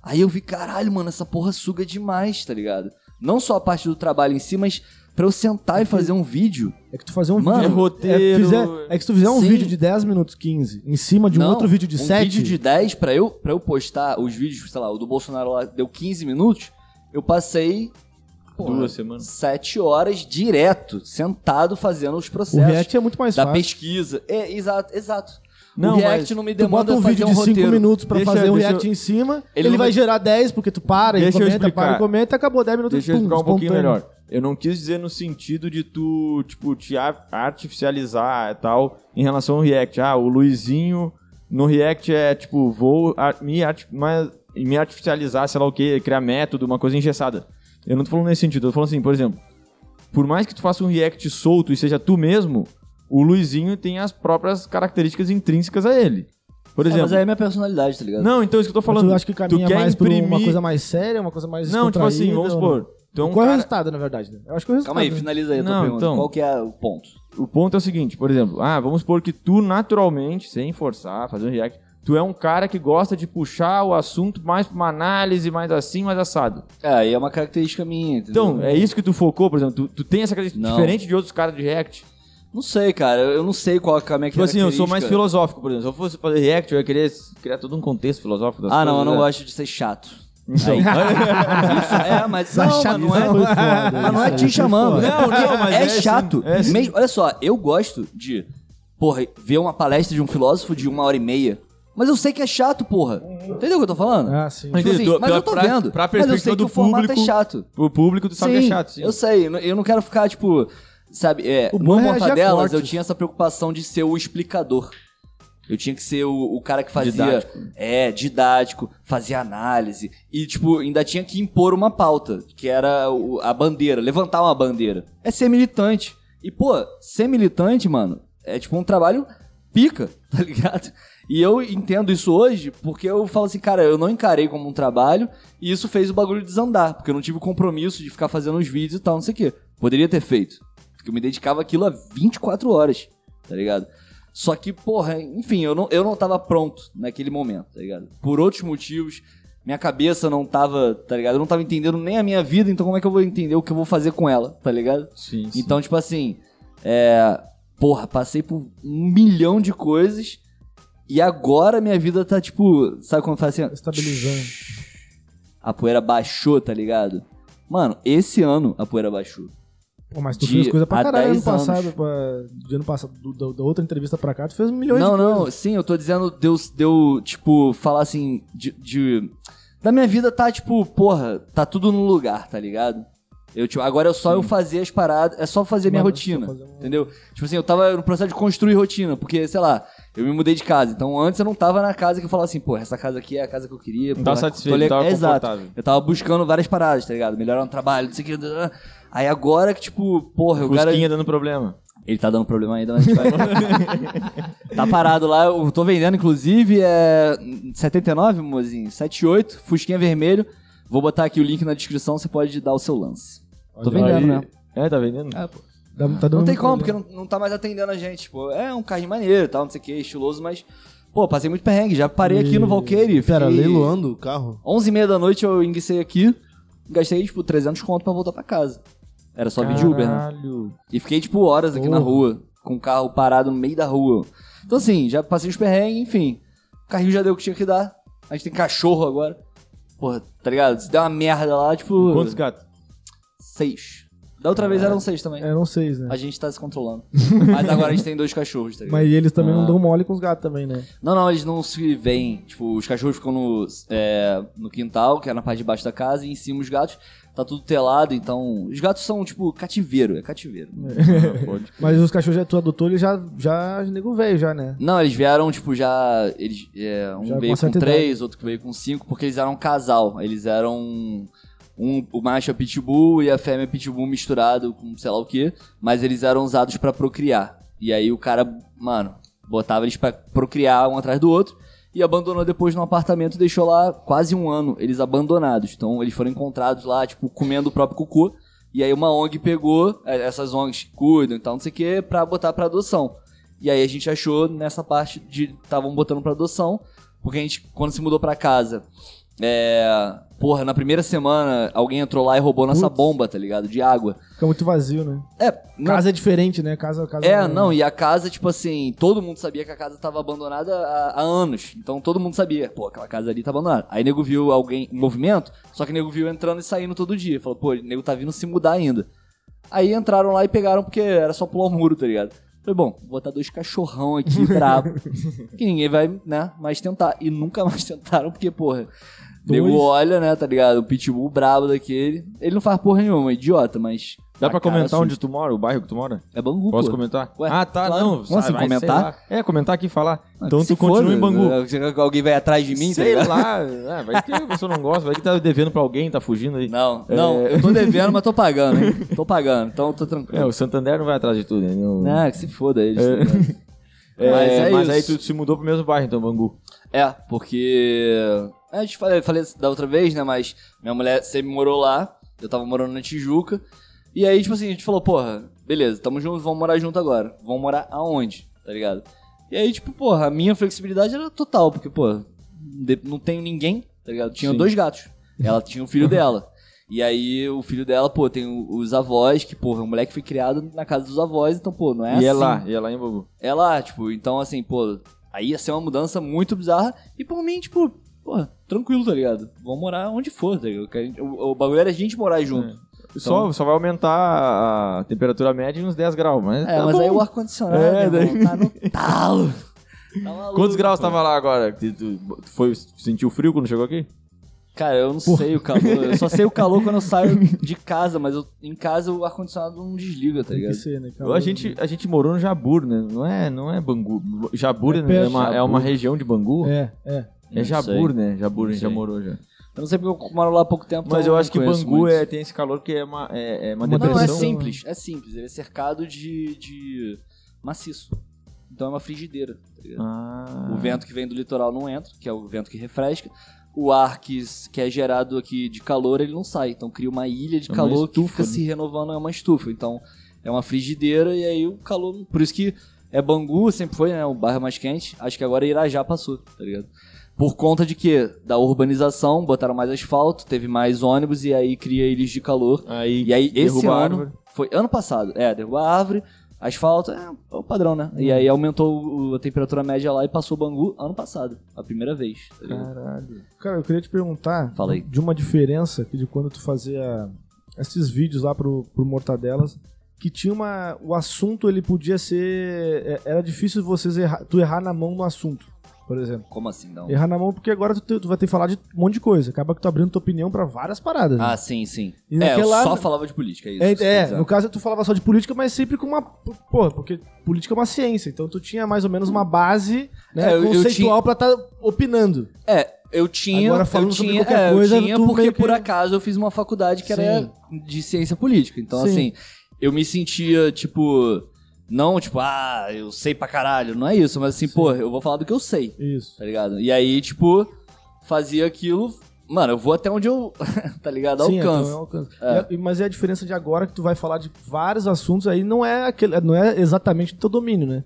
aí eu vi, caralho, mano, essa porra suga demais, tá ligado? Não só a parte do trabalho em si, mas pra eu sentar e fazer um vídeo. É que tu fazer um Mano, vídeo... é roteiro. É, fizer- é que se tu fizer um Sim. vídeo de 10 minutos, 15, em cima de um Não, outro vídeo de um 7... vídeo de 10, pra eu, pra eu postar os vídeos, sei lá, o do Bolsonaro lá deu 15 minutos, eu passei. porra, Duas semanas. Sete horas direto, sentado fazendo os O processos React é muito mais da fácil. pesquisa. É, exato, exato. Não, o React não me Tu demanda bota um vídeo de 5 roteiro. minutos pra Deixa- fazer um react eu- em cima, Ele ele, vai gerar 10, porque tu para Deixa e eu comenta, para e comenta, acabou 10 minutos. Deixa eu pum, explicar um pouquinho melhor. Eu não quis dizer no sentido de tu, tipo, te ar- artificializar e tal em relação ao React. Ah, o Luizinho no React é, tipo, vou me, mas- me artificializar, sei lá o que, criar método, uma coisa engessada. Eu não tô falando nesse sentido, eu tô falando assim, por exemplo, por mais que tu faça um React solto e seja tu mesmo, o Luizinho tem as próprias características intrínsecas a ele. Por É, exemplo. mas aí é minha personalidade, tá ligado? Não, então isso que eu tô Mas falando. tu acha que caminha quer mais por uma imprimir- coisa mais séria, uma coisa mais Não, tipo assim, vamos supor. Tu é um Qual é o cara- resultado, na verdade? né? Eu acho que o resultado... Calma aí, finaliza aí a tua Não, pergunta. então. Qual que é o ponto? O ponto é o seguinte, por exemplo, ah, vamos supor que tu naturalmente, sem forçar, fazer um react, tu é um cara que gosta de puxar o assunto mais pra uma análise, mais assim, mais assado. É, aí é uma característica minha, entendeu? Então, é isso que tu focou, por exemplo, tu, tu tem essa característica Não. diferente de outros caras de react. Não sei, cara. Eu não sei qual que é a minha Tipo assim, eu sou mais filosófico, por exemplo. Se eu fosse fazer react, eu ia querer criar todo um contexto filosófico das Ah, não, eu coisas, não né? gosto de ser chato. Então, Isso é, mas não, mas chatice não é, mas não é te chamando. Não, não, mas é, é chato. assim, é assim. Mesmo- olha só, eu gosto de, porra, ver uma palestra de um filósofo de uma hora e meia. Mas eu sei que é chato, porra. Entendeu o que eu tô falando? Ah, sim. Mas- Tipo assim, Entendi, mas pra- eu tô pra- vendo. pra mas eu sei perspectiva que do o formato é público, chato. o público tu sabe que é chato, sim. Eu sei, eu não quero ficar, tipo, sabe, é, O no é Mortadelas eu tinha essa preocupação de ser o explicador. Eu tinha que ser o, o cara que fazia. Didático. É, didático, fazia análise. E, tipo, ainda tinha que impor uma pauta, que era o- a bandeira, levantar uma bandeira. É ser militante. E, pô, ser militante, mano, é tipo um trabalho pica, [LAUGHS] tá ligado? E eu entendo isso hoje porque eu falo assim, cara, eu não encarei como um trabalho e isso fez o bagulho desandar, porque eu não tive o compromisso de ficar fazendo os vídeos e tal, não sei o quê. Poderia ter feito. Porque eu me dedicava àquilo há 24 horas, tá ligado? Só que, porra, enfim, eu não, eu não tava pronto naquele momento, tá ligado? Por outros motivos, minha cabeça não tava, tá ligado? Eu não tava entendendo nem a minha vida, então como é que eu vou entender o que eu vou fazer com ela, tá ligado? Sim, sim. Então, tipo assim, é. Porra, passei por um milhão de coisas e agora minha vida tá, tipo. Sabe quando faz assim? Estabilizando. A poeira baixou, tá ligado? Mano, esse ano a poeira baixou. Pô, mas tu De fez coisa pra caralho ano 10 anos. passado. Pra, de ano passado, do- do- da outra entrevista pra cá, tu fez milhões não, de não, coisas. sim, eu tô dizendo, deu, deu tipo, falar assim, de, de- Da minha vida tá, tipo, porra, tá tudo no lugar, tá ligado? Eu, tipo, agora é só eu fazer as paradas, é só fazer minha Mano, rotina, só fazer um- entendeu? Tipo assim, eu tava no processo de construir rotina, porque, sei lá, eu me mudei de casa, então antes eu não tava na casa que eu falava assim, pô, essa casa aqui é a casa que eu queria. Não pô, tava tô satisfeito, não tava Exato. confortável. Eu tava buscando várias paradas, tá ligado? Melhorar no trabalho, não sei o que. Aí agora que, tipo, porra, eu quero... Fusquinha dando problema. Ele tá dando problema ainda, mas a gente vai. [LAUGHS] tá parado lá, eu tô vendendo, inclusive, é 79, mozinho, 78, Fusquinha vermelho. Vou botar aqui o link na descrição, você pode dar o seu lance. Tô Olha vendendo, Aí- né? É, tá vendendo? É, pô. Dá- tá dando Não tem como, porque problema. não, não tá mais atendendo a gente. Tipo, é um carrinho maneiro e tal, não sei o que, estiloso, mas, Pô, passei muito perrengue, já parei aqui no Valkyrie. Pera, fiquei- leiloando o carro? 11 e meia da noite eu enguicei aqui, gastei, tipo, 300 conto pra voltar pra casa. Era só vir de Uber, né? Caralho. E fiquei, tipo, horas aqui na Porra. rua, com o carro parado no meio da rua. Então, assim, já passei os perrengues, enfim. O carrinho já deu o que tinha que dar. A gente tem cachorro agora. Porra, tá ligado? Se der uma merda lá, tipo. Quantos gatos? Seis. Da outra vez eram seis também. É, não sei, né? A gente tá se controlando. [LAUGHS] Mas agora a gente tem dois cachorros, tá ligado? Mas eles também Ah. não dão mole com os gatos também, né? Não, não, eles não se veem. Tipo, os cachorros ficam no, é, no quintal, que é na parte de baixo da casa, e em cima os gatos. Tá tudo telado, então. Os gatos são, tipo, cativeiro. É cativeiro. Pode. [LAUGHS] Mas os cachorros que tu adotou, eles já, já nego velho já, né? Não, eles vieram, tipo, já. Eles, é, um Já com veio com certa três, outro que veio com cinco, porque eles eram um casal. Eles eram. Um, o macho é pitbull e a fêmea é pitbull misturado com sei lá o que. Mas eles eram usados pra procriar. E aí o cara, mano, botava eles pra procriar um atrás do outro. E abandonou depois num apartamento deixou lá quase um ano, eles abandonados. Então eles foram encontrados lá, tipo, comendo o próprio cocô. E aí uma ONG pegou, eh, essas ONGs cuidam e tal, não sei o que, pra botar pra adoção. E aí a gente achou nessa parte de estavam botando pra adoção, porque a gente, quando se mudou pra casa, é. Porra, na primeira semana alguém entrou lá e roubou nossa Putz. bomba, tá ligado? De água. Fica muito vazio, né? É, Casa é diferente, né? Casa, casa é, não, e a casa, tipo assim, todo mundo sabia que a casa tava abandonada há, há anos. Então todo mundo sabia, pô, aquela casa ali tá abandonada. Aí nego viu alguém em movimento, só que nego viu entrando e saindo todo dia. Falou, pô, nego tá vindo se mudar ainda. Aí entraram lá e pegaram porque era só pular o muro, tá ligado? Falei, bom, vou botar dois cachorrão aqui, [LAUGHS] brabo. que ninguém vai, né, mais tentar. E nunca mais [LAUGHS] tentaram, porque, porra. Nego Dois? olha, né, tá ligado? O pitbull brabo daquele. Ele não faz porra nenhuma, idiota, mas. Dá pra comentar assusta. onde tu mora, o bairro que tu mora? É Bangu, Posso pô. comentar? Ué, ah, tá, claro. não. Assim vai, comentar? É, comentar aqui e falar. Ah, Então tu continua foda, em Bangu. [LAUGHS] Você quer que alguém vai atrás de mim, tá Sei lá, é, vai que a pessoa não gosta, vai que tá devendo pra alguém, tá fugindo aí. Não, não, eu tô devendo, mas tô pagando, hein? Tô pagando, então tô É, tranquilo. o Santander não vai atrás de tudo, né? Não- Ah, que se foda eles. tá? [LAUGHS] É, mas é mas aí tu se mudou pro mesmo bairro, então, Bangu. É, porque. A gente falei, falei da outra vez, né? Mas minha mulher sempre morou lá. Eu tava morando na Tijuca. E aí, tipo assim, a gente falou, porra, beleza, tamo juntos, vamos morar junto agora. Vamos morar aonde? Tá ligado? E aí, tipo, porra, a minha flexibilidade era total, porque, pô, não tenho ninguém, tá ligado? Tinha Sim. dois gatos. Ela tinha o filho [LAUGHS] dela. E aí, o filho dela, pô, tem os avós, que, porra, o moleque foi criado na casa dos avós, então, pô, não é e assim. é lá, e é lá em Bangu. É lá, tipo, então assim, pô, aí ia ser uma mudança muito bizarra e por mim, tipo, pô, tranquilo, tá ligado? Vamos morar onde for, tá ligado? Gente- O, o bagulho era a gente morar junto. Só, só vai aumentar a temperatura média em uns 10 graus, mas. É, tá mas bom. aí o ar-condicionado, É, meu irmão, tá no [LAUGHS] talo. Tá maluco, Quantos graus pô. tava lá agora? Tu, tu, foi, sentiu frio quando chegou aqui? Cara, eu não sei o calor. Eu só sei o calor quando eu saio [LAUGHS] de casa, mas eu- em casa o ar-condicionado não desliga, tá Tem que ligado? ser, né? A gente, a gente morou no Jabur, né? Não é, não é Bangu. Jabur É é, perto. uma, é uma região de Bangu? É, É, é. Não Jabur, sei. né? Jabur, a gente já morou já. Eu não sei porque eu moro lá há pouco tempo. Mas então eu não acho que Bangu muito. é, tem esse calor que é uma, é, é uma Não, é depressão. simples, é simples. Ele é cercado de, de maciço. Então é uma frigideira, tá ligado? Ah. O vento que vem do litoral não entra, que é o vento que refresca. O ar que, que é gerado aqui de calor, ele não sai. Então cria uma ilha de É uma calor que estufa, fica né? se renovando, é uma estufa. Então é uma frigideira e aí o calor... Por isso que é Bangu, sempre foi né, o bairro mais quente. Acho que agora Irajá passou, tá ligado? Por conta de quê? Da urbanização, botaram mais asfalto, teve mais ônibus e aí cria ilhas de calor. Aí, E aí, esse ano, árvore. foi ano passado, é, derrubou a árvore, asfalto, é, é o padrão, né? E aí aumentou a temperatura média lá e passou o Bangu ano passado, a primeira vez. tá? Caralho. Cara, eu queria te perguntar Fala aí. de uma diferença que de quando tu fazia esses vídeos lá pro, pro Mortadelas, que tinha uma. O assunto ele podia ser. é- Era difícil vocês errar, tu errar na mão no assunto, por exemplo. Como assim, não? Errar na mão porque agora tu, tu vai ter que falar de um monte de coisa. Acaba que tu abrindo tua opinião pra várias paradas. né? Ah, sim, sim. E É, eu só falava de política, é isso. É, é, no caso tu falava só de política, mas sempre com uma. Pô, porque política é uma ciência, então tu tinha mais ou menos uma base né, É, eu- eu conceitual pra estar opinando. É, eu tinha. Agora, falando eu sobre tinha, qualquer é, coisa, eu tinha porque que- por acaso eu fiz uma faculdade que era de ciência política. Então, Sim. assim, eu me sentia, tipo. Não, tipo, ah, eu sei pra caralho. Não é isso, mas assim, pô, eu vou falar do que eu sei. Isso. tá ligado? E aí, tipo, fazia aquilo. Mano, eu vou até onde eu, [LAUGHS] tá ligado? Sim, Alcanço. então é alcance. E a- mas é a diferença de agora que tu vai falar de vários assuntos aí, não é aquele, não é exatamente do teu domínio, né?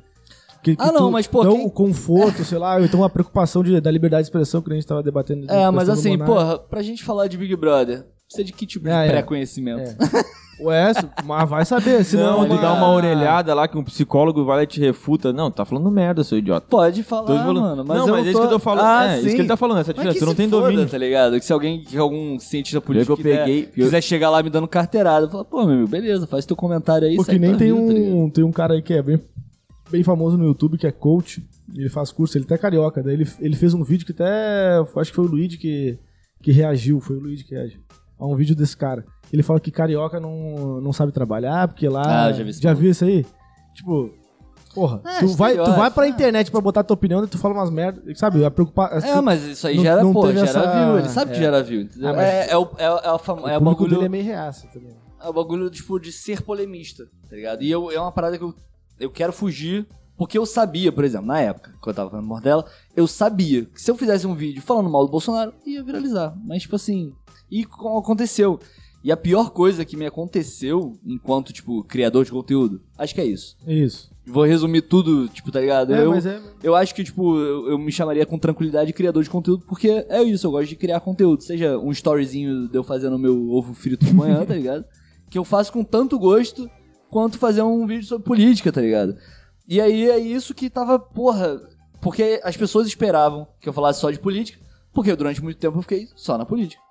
Que, que Ah, não, mas, pô, Então, quem- o conforto, sei lá, então uma preocupação de, da liberdade de expressão que a gente tava debatendo. É, mas assim, porra, pra gente falar de Big Brother, precisa de que tipo de É, é. [LAUGHS] Ué, mas vai saber. Se Não, não, ele dá uma orelhada lá que um psicólogo vai lá e te refuta. Não, tá falando merda, seu idiota. Pode falar, mano, mas não, eu mas é isso tô- que eu tô falando. Ah, é, isso sim. que ele tá falando. Essa que tu não tem foda, domínio. tá ligado? Que se alguém, que algum cientista político que eu peguei- quiser, quiser chegar lá me dando carteirada, fala, pô, meu amigo, beleza, faz teu comentário aí, Porque nem tem tá um, tem um cara aí que é bem, bem famoso no YouTube, que é coach. Ele faz curso, ele até é carioca. Daí ele, ele fez um vídeo que até. Acho que foi o Luigi que, que reagiu. Foi o Luigi que reagiu. A um vídeo desse cara. Ele fala que carioca não, não sabe trabalhar, porque lá. Ah, já vi já viu isso aí? Tipo. Porra, É, tu, vai, tu vai pra é. internet pra botar tua opinião e tu fala umas merdas. Sabe? A preocupar. É, mas isso aí não- gera, não pô, teve gera essa- view, ele sabe que é. gera view, entendeu? Ah, mas- é, é, o, é, é, o fam- o é o público bagulho, dele é meio reaça também. é o bagulho, tipo, de ser polemista, tá ligado? E eu, é uma parada que eu, eu quero fugir, porque eu sabia, por exemplo, na época, quando eu tava falando Mordela, eu sabia que se eu fizesse um vídeo falando mal do Bolsonaro, ia viralizar. Mas, tipo assim, e co- aconteceu. E a pior coisa que me aconteceu enquanto, tipo, criador de conteúdo, acho que é isso. Isso. Vou resumir tudo, tipo, tá ligado? É, eu, mas é. eu acho que, tipo, eu, eu me chamaria com tranquilidade de criador de conteúdo, porque é isso, eu gosto de criar conteúdo. Seja um storyzinho de eu fazendo meu ovo frito de manhã, tá ligado? [LAUGHS] Que eu faço com tanto gosto quanto fazer um vídeo sobre política, tá ligado? E aí é isso que tava, porra. Porque as pessoas esperavam que eu falasse só de política, porque durante muito tempo eu fiquei só na política.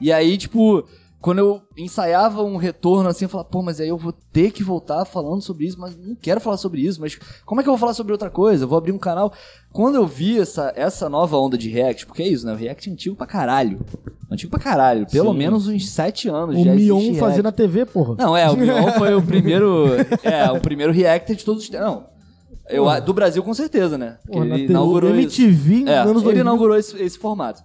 E aí, tipo, quando eu ensaiava um retorno assim, eu falava, pô, mas aí eu vou ter que voltar falando sobre isso, mas não quero falar sobre isso, mas como é que eu vou falar sobre outra coisa? Eu vou abrir um canal. Quando eu vi essa, essa nova onda de React, porque é isso, né? O React é antigo pra caralho. Antigo pra caralho. Pelo Sim. menos uns sete anos O já Mion React. fazia na TV, porra. Não, é, o Mion foi o [LAUGHS] primeiro. É, o primeiro reactor de todos os tempos. Não. Eu, do Brasil, com certeza, né? Porque Porra, na ele TV, inaugurou isso. MTV em É, ele 2000. inaugurou esse, esse formato.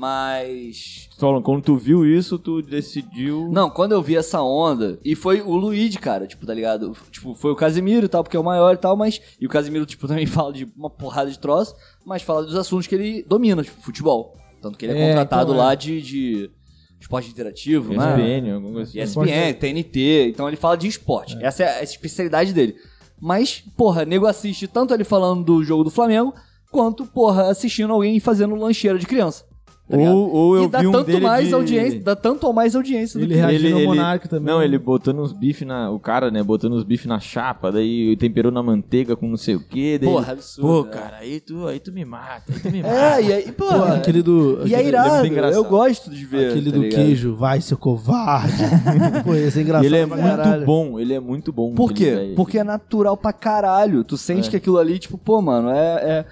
Mas. Solon, quando tu viu isso, tu decidiu. Não, quando eu vi essa onda, e foi o Luigi, cara, tipo, tá ligado? Tipo, foi o Casimiro e tal, porque é o maior e tal, mas. E o Casimiro, tipo, [LAUGHS] também fala de uma porrada de troço, mas fala dos assuntos que ele domina, tipo, futebol. Tanto que ele é, É, contratado então, é. lá de, de esporte interativo, né? ESPN, alguma coisa assim. ESPN, TNT, então ele fala de esporte. Essa é a especialidade dele. Mas, porra, nego assiste tanto ele falando do jogo do Flamengo, quanto, porra, assistindo alguém fazendo lancheira de criança. Tá? Ou, ou eu e dá vi um tanto dele mais de... audiência, dá tanto ou mais audiência do Ele que reagindo ao Monark também. Não, ele botando uns bife na. O cara, né? Botando uns bife na chapa, daí temperou na manteiga com não sei o quê. Daí Porra, ele, absurdo, Pô, né? cara, aí tu, aí tu me mata, aí tu me mata. É, e aí, porra, Pô, aquele do. e é aquele- irado, muito engraçado. eu gosto de ver. Aquele tá do ligado? queijo, vai, seu covarde. [LAUGHS] Pô, esse é engraçado. ele é muito caralho. bom, ele é muito bom. Por aquele quê? Porque é natural pra caralho. Tu sente É. que aquilo ali, tipo, pô, mano, é. é-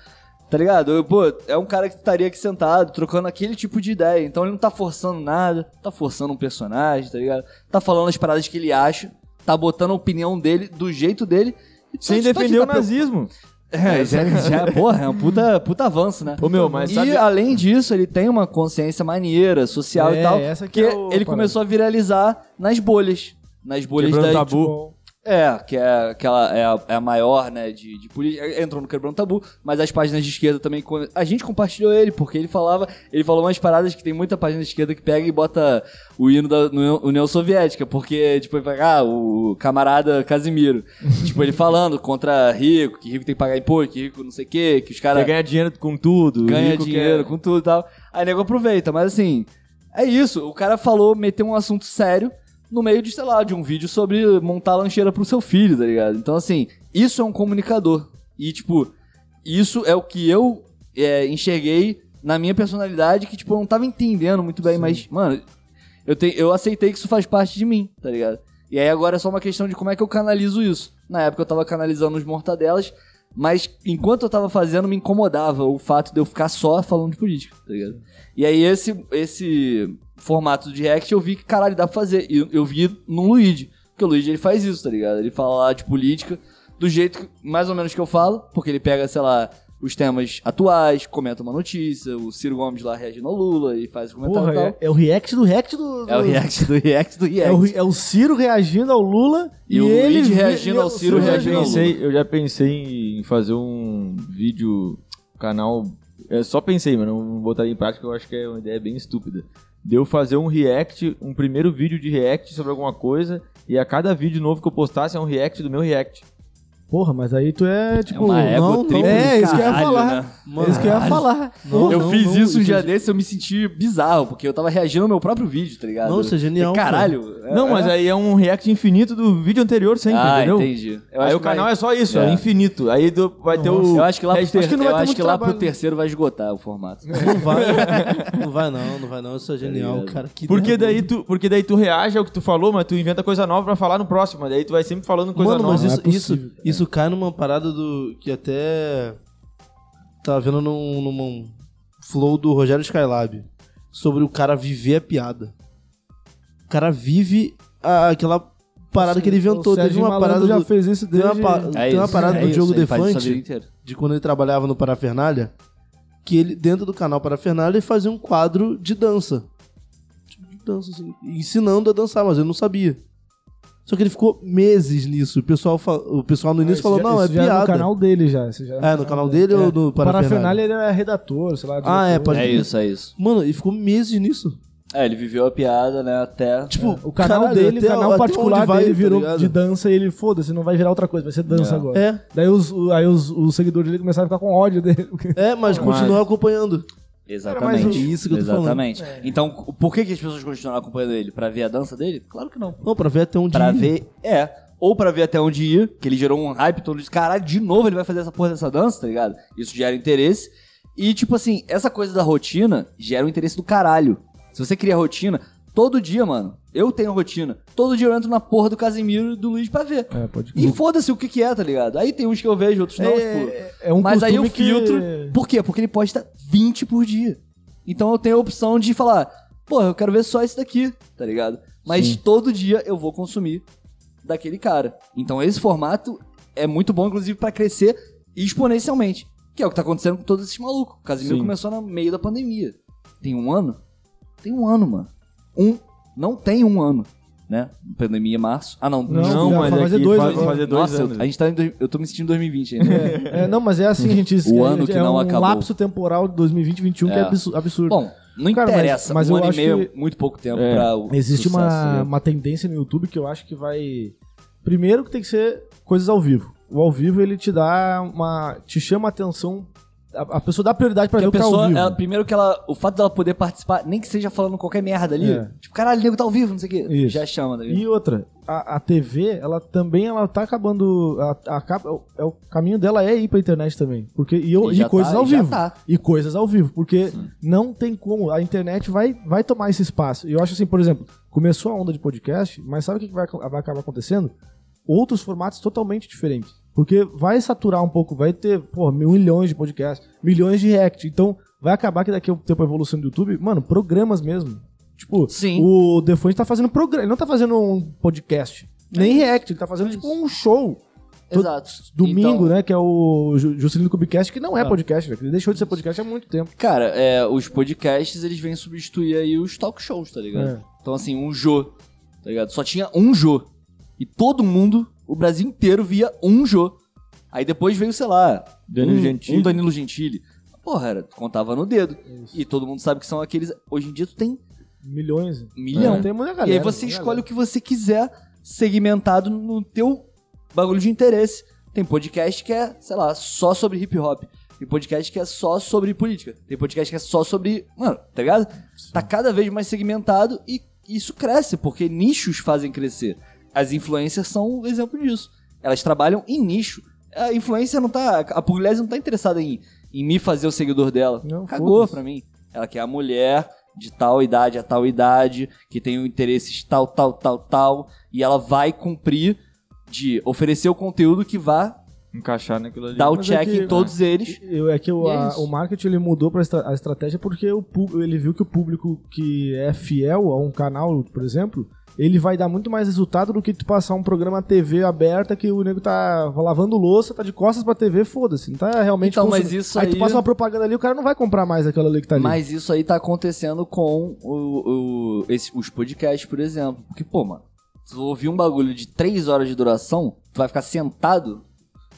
tá ligado? Eu, pô, é um cara que estaria aqui sentado, trocando aquele tipo de ideia. Então ele não tá forçando nada, tá forçando um personagem, tá ligado? Tá falando as paradas que ele acha, tá botando a opinião dele, do jeito dele. E Sem tá- defender tá- o nazismo. É, já, já, [LAUGHS] porra, é um puta, puta avanço, né? Ô, meu, mas e sabe- além disso, ele tem uma consciência maneira, social É, e tal, essa que que é o- ele parada. começou a viralizar nas bolhas. Nas bolhas Quebrando da, tabu. É, que é aquela é a, é a maior, né, de, de política. Entrou no Quebrando Tabu, mas as páginas de esquerda também. A gente compartilhou ele, porque ele falava. Ele falou umas paradas que tem muita página de esquerda que pega e bota o hino da União- Soviética, porque, tipo, ele fala, ah, o camarada Casimiro. [LAUGHS] tipo, ele falando contra rico, que rico tem que pagar imposto, que rico não sei o quê, que os caras Quer ganhar dinheiro com tudo. ganha dinheiro quer- com tudo e tal. Aí nego aproveita, mas assim, é isso. O cara falou, meteu um assunto sério no meio de, sei lá, de um vídeo sobre montar lancheira pro seu filho, tá ligado? Então, assim, isso é um comunicador. E, tipo, isso é o que eu é, enxerguei na minha personalidade, que, tipo, eu não tava entendendo muito bem, mas, mano, eu, te, eu aceitei que isso faz parte de mim, tá ligado? E aí agora é só uma questão de como é que eu canalizo isso. Na época eu tava canalizando os mortadelas, mas enquanto eu tava fazendo, me incomodava o fato de eu ficar só falando de política, tá ligado? E aí esse, esse formato de react eu vi que, caralho, dá pra fazer. E eu, eu vi no Luigi, porque o Luigi ele faz isso, tá ligado? Ele fala lá de política do jeito que, mais ou menos que eu falo, porque ele pega, sei lá, os temas atuais, comenta uma notícia, o Ciro Gomes lá reagindo ao Lula e faz o comentário Porra, e tal. é, é o react do react do. É o do- react do react do react. É o, é o Ciro reagindo ao Lula E e, o ele reagindo ao o Ciro já, reagindo ao Lula. pensei, eu já pensei em fazer um vídeo, canal. Eu só pensei, mas não botaria em prática, eu acho que é uma ideia bem estúpida. De eu fazer um react, um primeiro vídeo de react sobre alguma coisa, e a cada vídeo novo que eu postasse é um react do meu react. Porra, mas aí tu é, É tipo... uma ego não, não. É, isso que eu ia falar. né? É isso que eu ia falar. Não, eu não, fiz não, isso um dia é- desse eu me senti bizarro, porque eu tava reagindo ao meu próprio vídeo, tá ligado? Não, isso é genial, Caralho. é- Não, mas é. aí é um react infinito do vídeo anterior sempre, Ah, entendeu? entendi. Eu aí acho o que vai- canal é só isso, é, É. infinito. Aí do- vai ter o. Eu acho que lá, pro, ter... que não vai eu ter acho que lá pro terceiro vai esgotar o formato. Não vai, [LAUGHS] não vai não, não vai não, isso é genial, ligado? cara. Que Porque daí, tu, porque daí tu reage ao que tu falou, mas tu inventa coisa nova pra falar no próximo. mas Daí tu vai sempre falando coisa Mano, nova. mas Não isso, é isso, cai numa parada do. que até. Tava vendo num, num flow do Rogério Skylab sobre o cara viver a piada. O cara vive a- aquela parada que ele inventou. Teve uma Malandro parada já do, fez isso tem uma, desde... É tem uma parada é do isso, Diogo ele faz isso a vida Defante, de quando ele trabalhava no Parafernália, que ele, dentro do canal Parafernália, ele fazia um quadro de dança. Tipo, de dança, assim. Ensinando a dançar, mas ele não sabia. Só que ele ficou meses nisso. O pessoal, fa- o pessoal no Ah, início esse falou, já- não, é já piada. no canal dele já. esse já É, no canal dele ou no O Parafernália ele é redator, sei lá. Ah, é, diretor. pode- É isso, é isso. Mano, ele ficou meses nisso. É, ele viveu a piada, né, até... Tipo, O canal caralho, dele, o canal particular vai, dele tá virou ligado? de dança e ele, foda-se, não vai virar outra coisa, vai ser dança É. agora. É, Daí os, aí os, os seguidores dele começaram a ficar com ódio dele. é, mas continua acompanhando. Exatamente. Cara, é isso que eu tô falando. Exatamente. Então, por que, que as pessoas continuaram acompanhando ele? Pra ver a dança dele? Claro que não. Não, pra ver até onde Pra ir. ver, é. Ou pra ver até onde ia, que ele gerou um hype todo de caralho, de novo ele vai fazer essa porra dessa dança, tá ligado? Isso gera interesse. E, tipo assim, essa coisa da rotina gera o interesse do caralho. Se você cria rotina, todo dia, mano, eu tenho rotina. Todo dia eu entro na porra do Casimiro e do Luiz pra ver. É, pode E foda-se o que que é, tá ligado? Aí tem uns que eu vejo, outros não, tipo... é, é um Mas aí eu que- filtro. Por quê? Porque ele posta 20 por dia. Então eu tenho a opção de falar, pô, eu quero ver só esse daqui, tá ligado? Mas todo dia eu vou consumir daquele cara. Então esse formato é muito bom, inclusive, pra crescer exponencialmente. Que é o que tá acontecendo com todos esses malucos. O Casimiro Sim. começou no meio da pandemia. Tem um ano? Tem um ano, mano. Um. Não tem um ano, né? Pandemia em março. Ah, não. Não, Não, mas vai fazer aqui dois faz- agora. fazer dois Nossa, eu- anos. a gente tá em. dois- Eu tô me sentindo em 2020 ainda. É, é, não, mas é assim, gente. Isso [LAUGHS] O é- ano que é não um acabou. lapso temporal de 2020 2021 que é É. absu- absurdo. Bom, não Cara, mas- interessa. mas um eu ano e acho meio é que- muito pouco tempo É. pra o Existe sucesso, uma, né? uma tendência no YouTube que eu acho que vai. Primeiro que tem que ser coisas ao vivo. O ao vivo ele te dá uma. te chama a atenção. A, a pessoa dá prioridade pra ver o que tá ao pessoa, vivo. ela, primeiro que ela, o fato dela poder participar, nem que seja falando qualquer merda ali, É. tipo, caralho, o nego tá ao vivo, não sei o quê, Isso. já chama, tá ligado? E outra, a, a TV, ela também ela tá acabando. A, a capa- é o caminho dela é ir pra internet também. Porque, e, eu- E e já coisas tá, ao e já vivo. tá. E coisas ao vivo. Porque não tem como. A internet vai, vai tomar esse espaço. E eu acho assim, por exemplo, começou a onda de podcast, mas sabe o que que vai, vai acabar acontecendo? Outros formatos totalmente diferentes. Porque vai saturar um pouco, vai ter, pô, milhões de podcasts, milhões de react. Então, vai acabar que daqui a um tempo a evolução do YouTube, mano, programas mesmo. Tipo, Sim. o Defante tá fazendo programa, ele não tá fazendo um podcast, nem react, ele tá fazendo tipo um show. Exato. Domingo, Então, né, que é o Ju- Juscelino Kubicast, que não é podcast, velho, ele deixou de ser podcast há muito tempo. Cara, é, os podcasts, eles vêm substituir aí os talk shows, tá ligado? É. Então, assim, um Jô, tá ligado? Só tinha um Jô. E todo mundo, o Brasil inteiro, via um Jô. Aí depois veio, sei lá, Danilo um, Gentili. um Danilo Gentili. Porra, era, contava no dedo. E todo mundo sabe que são aqueles... Hoje em dia tu tem Milhões. milhão. É, tem muita galera, e aí você escolhe galera. o que você quiser segmentado no teu bagulho de interesse. Tem podcast que é, sei lá, só sobre hip hop. Tem podcast que é só sobre política. Tem podcast que é só sobre. Mano, tá ligado? Tá cada vez mais segmentado e isso cresce, porque nichos fazem crescer. As influencers são um exemplo disso. Elas trabalham em nicho. A influência não tá. A Pugliese não tá interessada em, em me fazer o seguidor dela. Não, Cagou pra mim. Ela quer a mulher de tal idade a tal idade, que tem interesses tal, tal, tal, tal, e ela vai cumprir de oferecer o conteúdo que vá Encaixar naquilo ali. dar o Mas check é que- em todos eles. Eu, é que o, é a- o marketing ele mudou pra estra- a estratégia porque o, ele viu que o público que é fiel a um canal, por exemplo, ele vai dar muito mais resultado do que tu passar um programa TV aberta que o nego tá lavando louça, tá de costas pra TV, foda-se. Não tá realmente Então, mas isso aí... tu aí- passa uma propaganda ali, o cara não vai comprar mais aquela ali que tá ali. Mas isso aí tá acontecendo com o, o- esse- os podcasts, por exemplo. Porque, pô, mano, se tu ouvir um bagulho de 3 horas de duração, tu vai ficar sentado.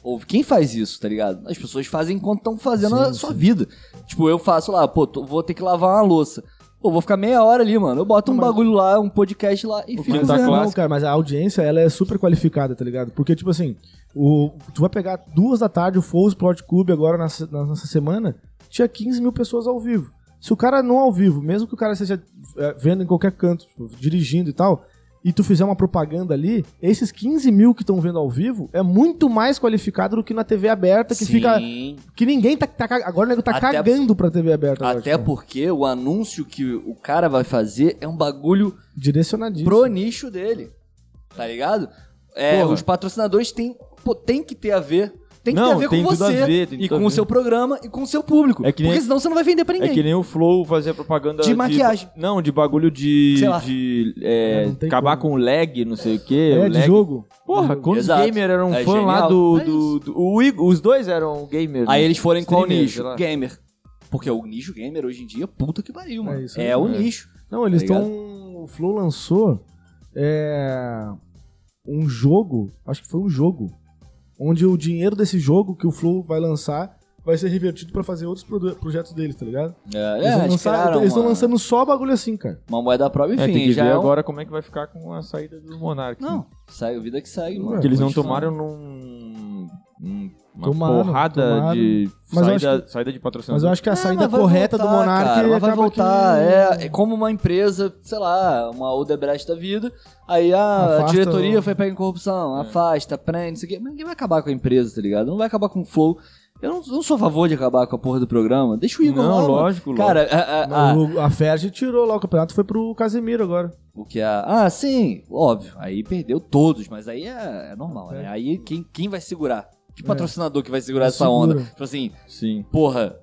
Ouve. Quem faz isso, tá ligado? As pessoas fazem enquanto estão fazendo a sua vida. Tipo, eu faço lá, pô, tô- vou ter que lavar uma louça. Pô, vou ficar meia hora ali, mano. Eu boto um Mas- bagulho lá, um podcast lá e fico Mas tá. Não, cara, mas a audiência, ela é super qualificada, tá ligado? Porque, tipo assim, O, tu vai pegar duas da tarde o Flow Sport Club agora nessa, nessa semana, tinha 15 mil pessoas ao vivo. Se o cara não ao vivo, mesmo que o cara esteja é, vendo em qualquer canto, tipo, dirigindo e tal, e tu fizer uma propaganda ali, esses 15 mil que estão vendo ao vivo é muito mais qualificado do que na TV aberta, que Sim. fica. Que ninguém tá. tá agora o nego tá Até- cagando pra TV aberta. agora, Até tipo, porque o anúncio que o cara vai fazer é um bagulho Direcionadíssimo. pro nicho dele. Tá ligado? É, os patrocinadores têm, pô, tem que ter a ver. Tem que Não, ter a ver tem com tudo a você ver, tem e com o seu programa e com o seu público. É que nem- Porque senão você não vai vender pra É ninguém. que nem o Flow fazia propaganda De maquiagem. Não, de bagulho de. Sei lá. de é, É, acabar como. com o lag, não sei o quê. É, o de lag. jogo. Porra, quantos gamers eram É fã lá genial. do. É do, do- o Igor- os dois eram gamers. Aí né? eles foram em qual nicho? lá. Gamer. Porque o nicho gamer hoje em dia, puta que pariu, mano. É isso É, aí. o É. nicho. Não, eles Tá estão. o Flow lançou é, um jogo, acho que foi um jogo, onde o dinheiro desse jogo que o Flow vai lançar vai ser revertido pra fazer outros projetos deles, tá ligado? É, Eles é, eles lançar- eles estão uma- lançando só bagulho assim, cara. uma moeda própria, É, enfim, tem que já ver é um- agora como é que vai ficar com a saída do Monark. Não, segue, a vida que segue, mano. Porque eles não tomaram num. num- uma Tomaram, porrada tomaram. de Mas saída, acho saída de patrocínio. Mas eu acho que a É, saída vai correta do voltar, Monark cara, vai voltar. que- É, é como uma empresa, sei lá, uma Odebrecht da vida. Aí a, a Afasta diretoria o- foi pega em corrupção, afasta, prende, isso aqui. Mas ninguém vai acabar com a empresa, tá ligado? Não vai acabar com o flow. Eu não, não sou a favor de acabar com a porra do programa. Deixa o Igor Não, lá, mano. lógico, Cara, a, a, a- a tirou lá o campeonato foi pro Casemiro agora. o que a. Ah, sim, óbvio. Aí perdeu todos, mas aí é, é normal, né? Aí quem, quem vai segurar? Que patrocinador que vai segurar Não essa segura. onda? Tipo assim, Sim. porra.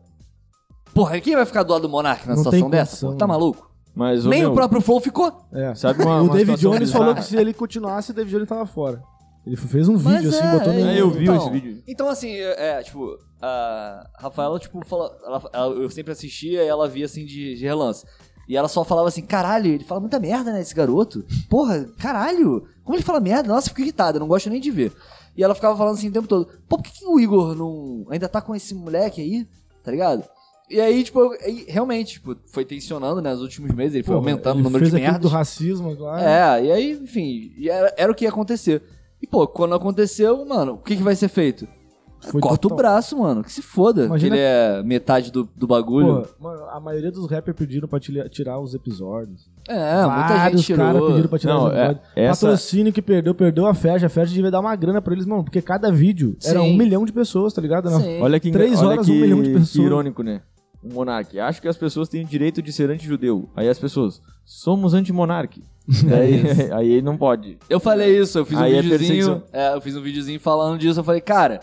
Porra, quem vai ficar do lado do Monark na Não situação tem dessa? condição? Tá maluco? Mas o Nem meu, o próprio Flow ficou. É. Sabe uma, [LAUGHS] o uma David situação Jones bizarra? falou que se ele continuasse, o David Jones tava fora. Ele fez um Mas vídeo assim, é, botou no. é, É, eu vi então, esse vídeo. Então, assim, é, é, tipo, a Rafaela, tipo, fala, ela- ela- eu sempre assistia e ela via, assim, de, de relance. E ela só falava assim, caralho, ele fala muita merda, né, esse garoto? Porra, caralho, como ele fala merda? Nossa, eu fico irritada, eu não gosto nem de ver. E ela ficava falando assim o tempo todo, pô, por que, que o Igor não ainda tá com esse moleque aí, tá ligado? E aí, tipo, eu- aí, realmente, tipo, foi tensionando, né, nos últimos meses, ele foi aumentando o número fez de aquilo merdas. do racismo agora. É, e aí, enfim, e era, era o que ia acontecer. E, pô, quando aconteceu, mano, o que, que vai ser feito? Foi Corta total- o braço, mano, que se foda. Imagina- Que ele é metade do, do bagulho. Pô, mano, a maioria dos rappers pediram pra tira- tirar os episódios. é, muita gente caras tirou. pediram pra tirar Não, os é- episódios. essa- Patrocínio que perdeu, perdeu a Ferg. A Ferg devia dar uma grana pra eles, mano, porque cada vídeo era Sim. um milhão de pessoas, tá ligado? Sim. Olha que, Três olha horas, que, um milhão de que pessoas. irônico, né? O monarca. Acho que as pessoas têm o direito de ser anti-judeu. Aí as pessoas, somos anti-monarque. [LAUGHS] aí, [LAUGHS] aí não pode. Eu falei isso, eu fiz um Aí é videozinho. perseguição. É, eu fiz um videozinho falando disso. Eu falei, cara,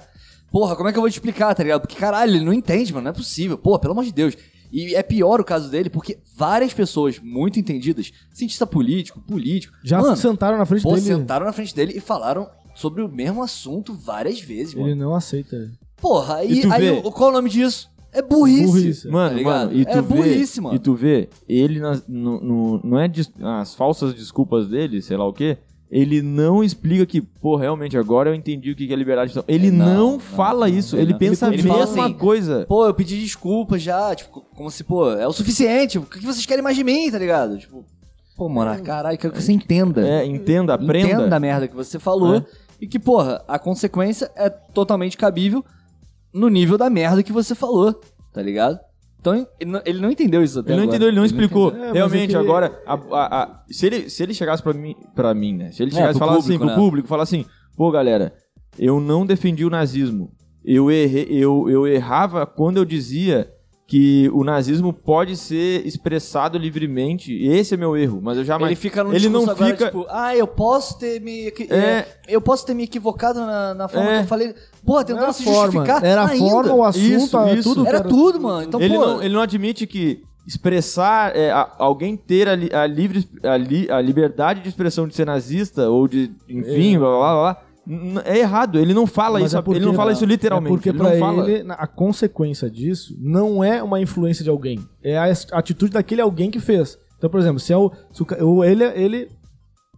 porra, como é que eu vou te explicar, tá ligado? Porque, caralho, ele não entende, mano, não é possível. Pô, pelo amor de Deus. E é pior o caso dele, porque várias pessoas muito entendidas, cientista político, político, Já mano, sentaram na frente pô, dele. sentaram na frente dele e falaram sobre o mesmo assunto várias vezes, mano. Ele não aceita. Porra, aí, E aí qual é o nome disso? É burrice. Burrice. Mano, Tá ligado? mano, e tu É vê, burrice, mano. E tu vê, ele nas- no, no- não é des- as falsas desculpas dele, sei lá o quê. Ele não explica que, pô, realmente agora eu entendi o que é liberdade de expressão. Ele Não, não, não, fala não, isso, ele ele, não. pensa Ele a mesma assim, coisa. Pô, eu pedi desculpa já, tipo, como se, pô, é o suficiente. O que que vocês querem mais de mim, tá ligado? Tipo, pô, mano, caralho, quero que você entenda. É, entenda, aprenda. Entenda a merda que você falou. É. E que, porra, a consequência é totalmente cabível no nível da merda que você falou, tá ligado? Então, ele não, ele não entendeu isso até Ele não agora. entendeu, ele não explicou. entendeu. É, Realmente, é que- agora, a- a- a- se, ele, se ele chegasse pra mim, pra mim, né? Se ele É, chegasse e pro falasse assim, pro né? público, falar assim, pô, galera, eu não defendi o nazismo. Eu, errei, eu, eu errava quando eu dizia que o nazismo pode ser expressado livremente. Esse é meu erro, mas eu jamais... Ele fica no ele discurso não agora, fica... tipo, ah, eu posso ter me... É. é, eu posso ter me equivocado na, na forma É. que eu falei. Era tentando se forma. justificar Era a ainda. forma, o assunto, Isso, a- isso. tudo. Era cara. tudo, mano. Então, ele, pô... não, ele não admite que expressar, é, a- alguém ter a, li- a livre, a, li- a liberdade de expressão de ser nazista ou de, enfim, É. blá, blá, blá, é errado. Ele não fala Mas isso, é porque- ele não fala isso literalmente. É porque ele pra não fala. ele, a consequência disso não é uma influência de alguém. É a atitude daquele alguém que fez. Então, por exemplo, se, é o, se o ele, ele.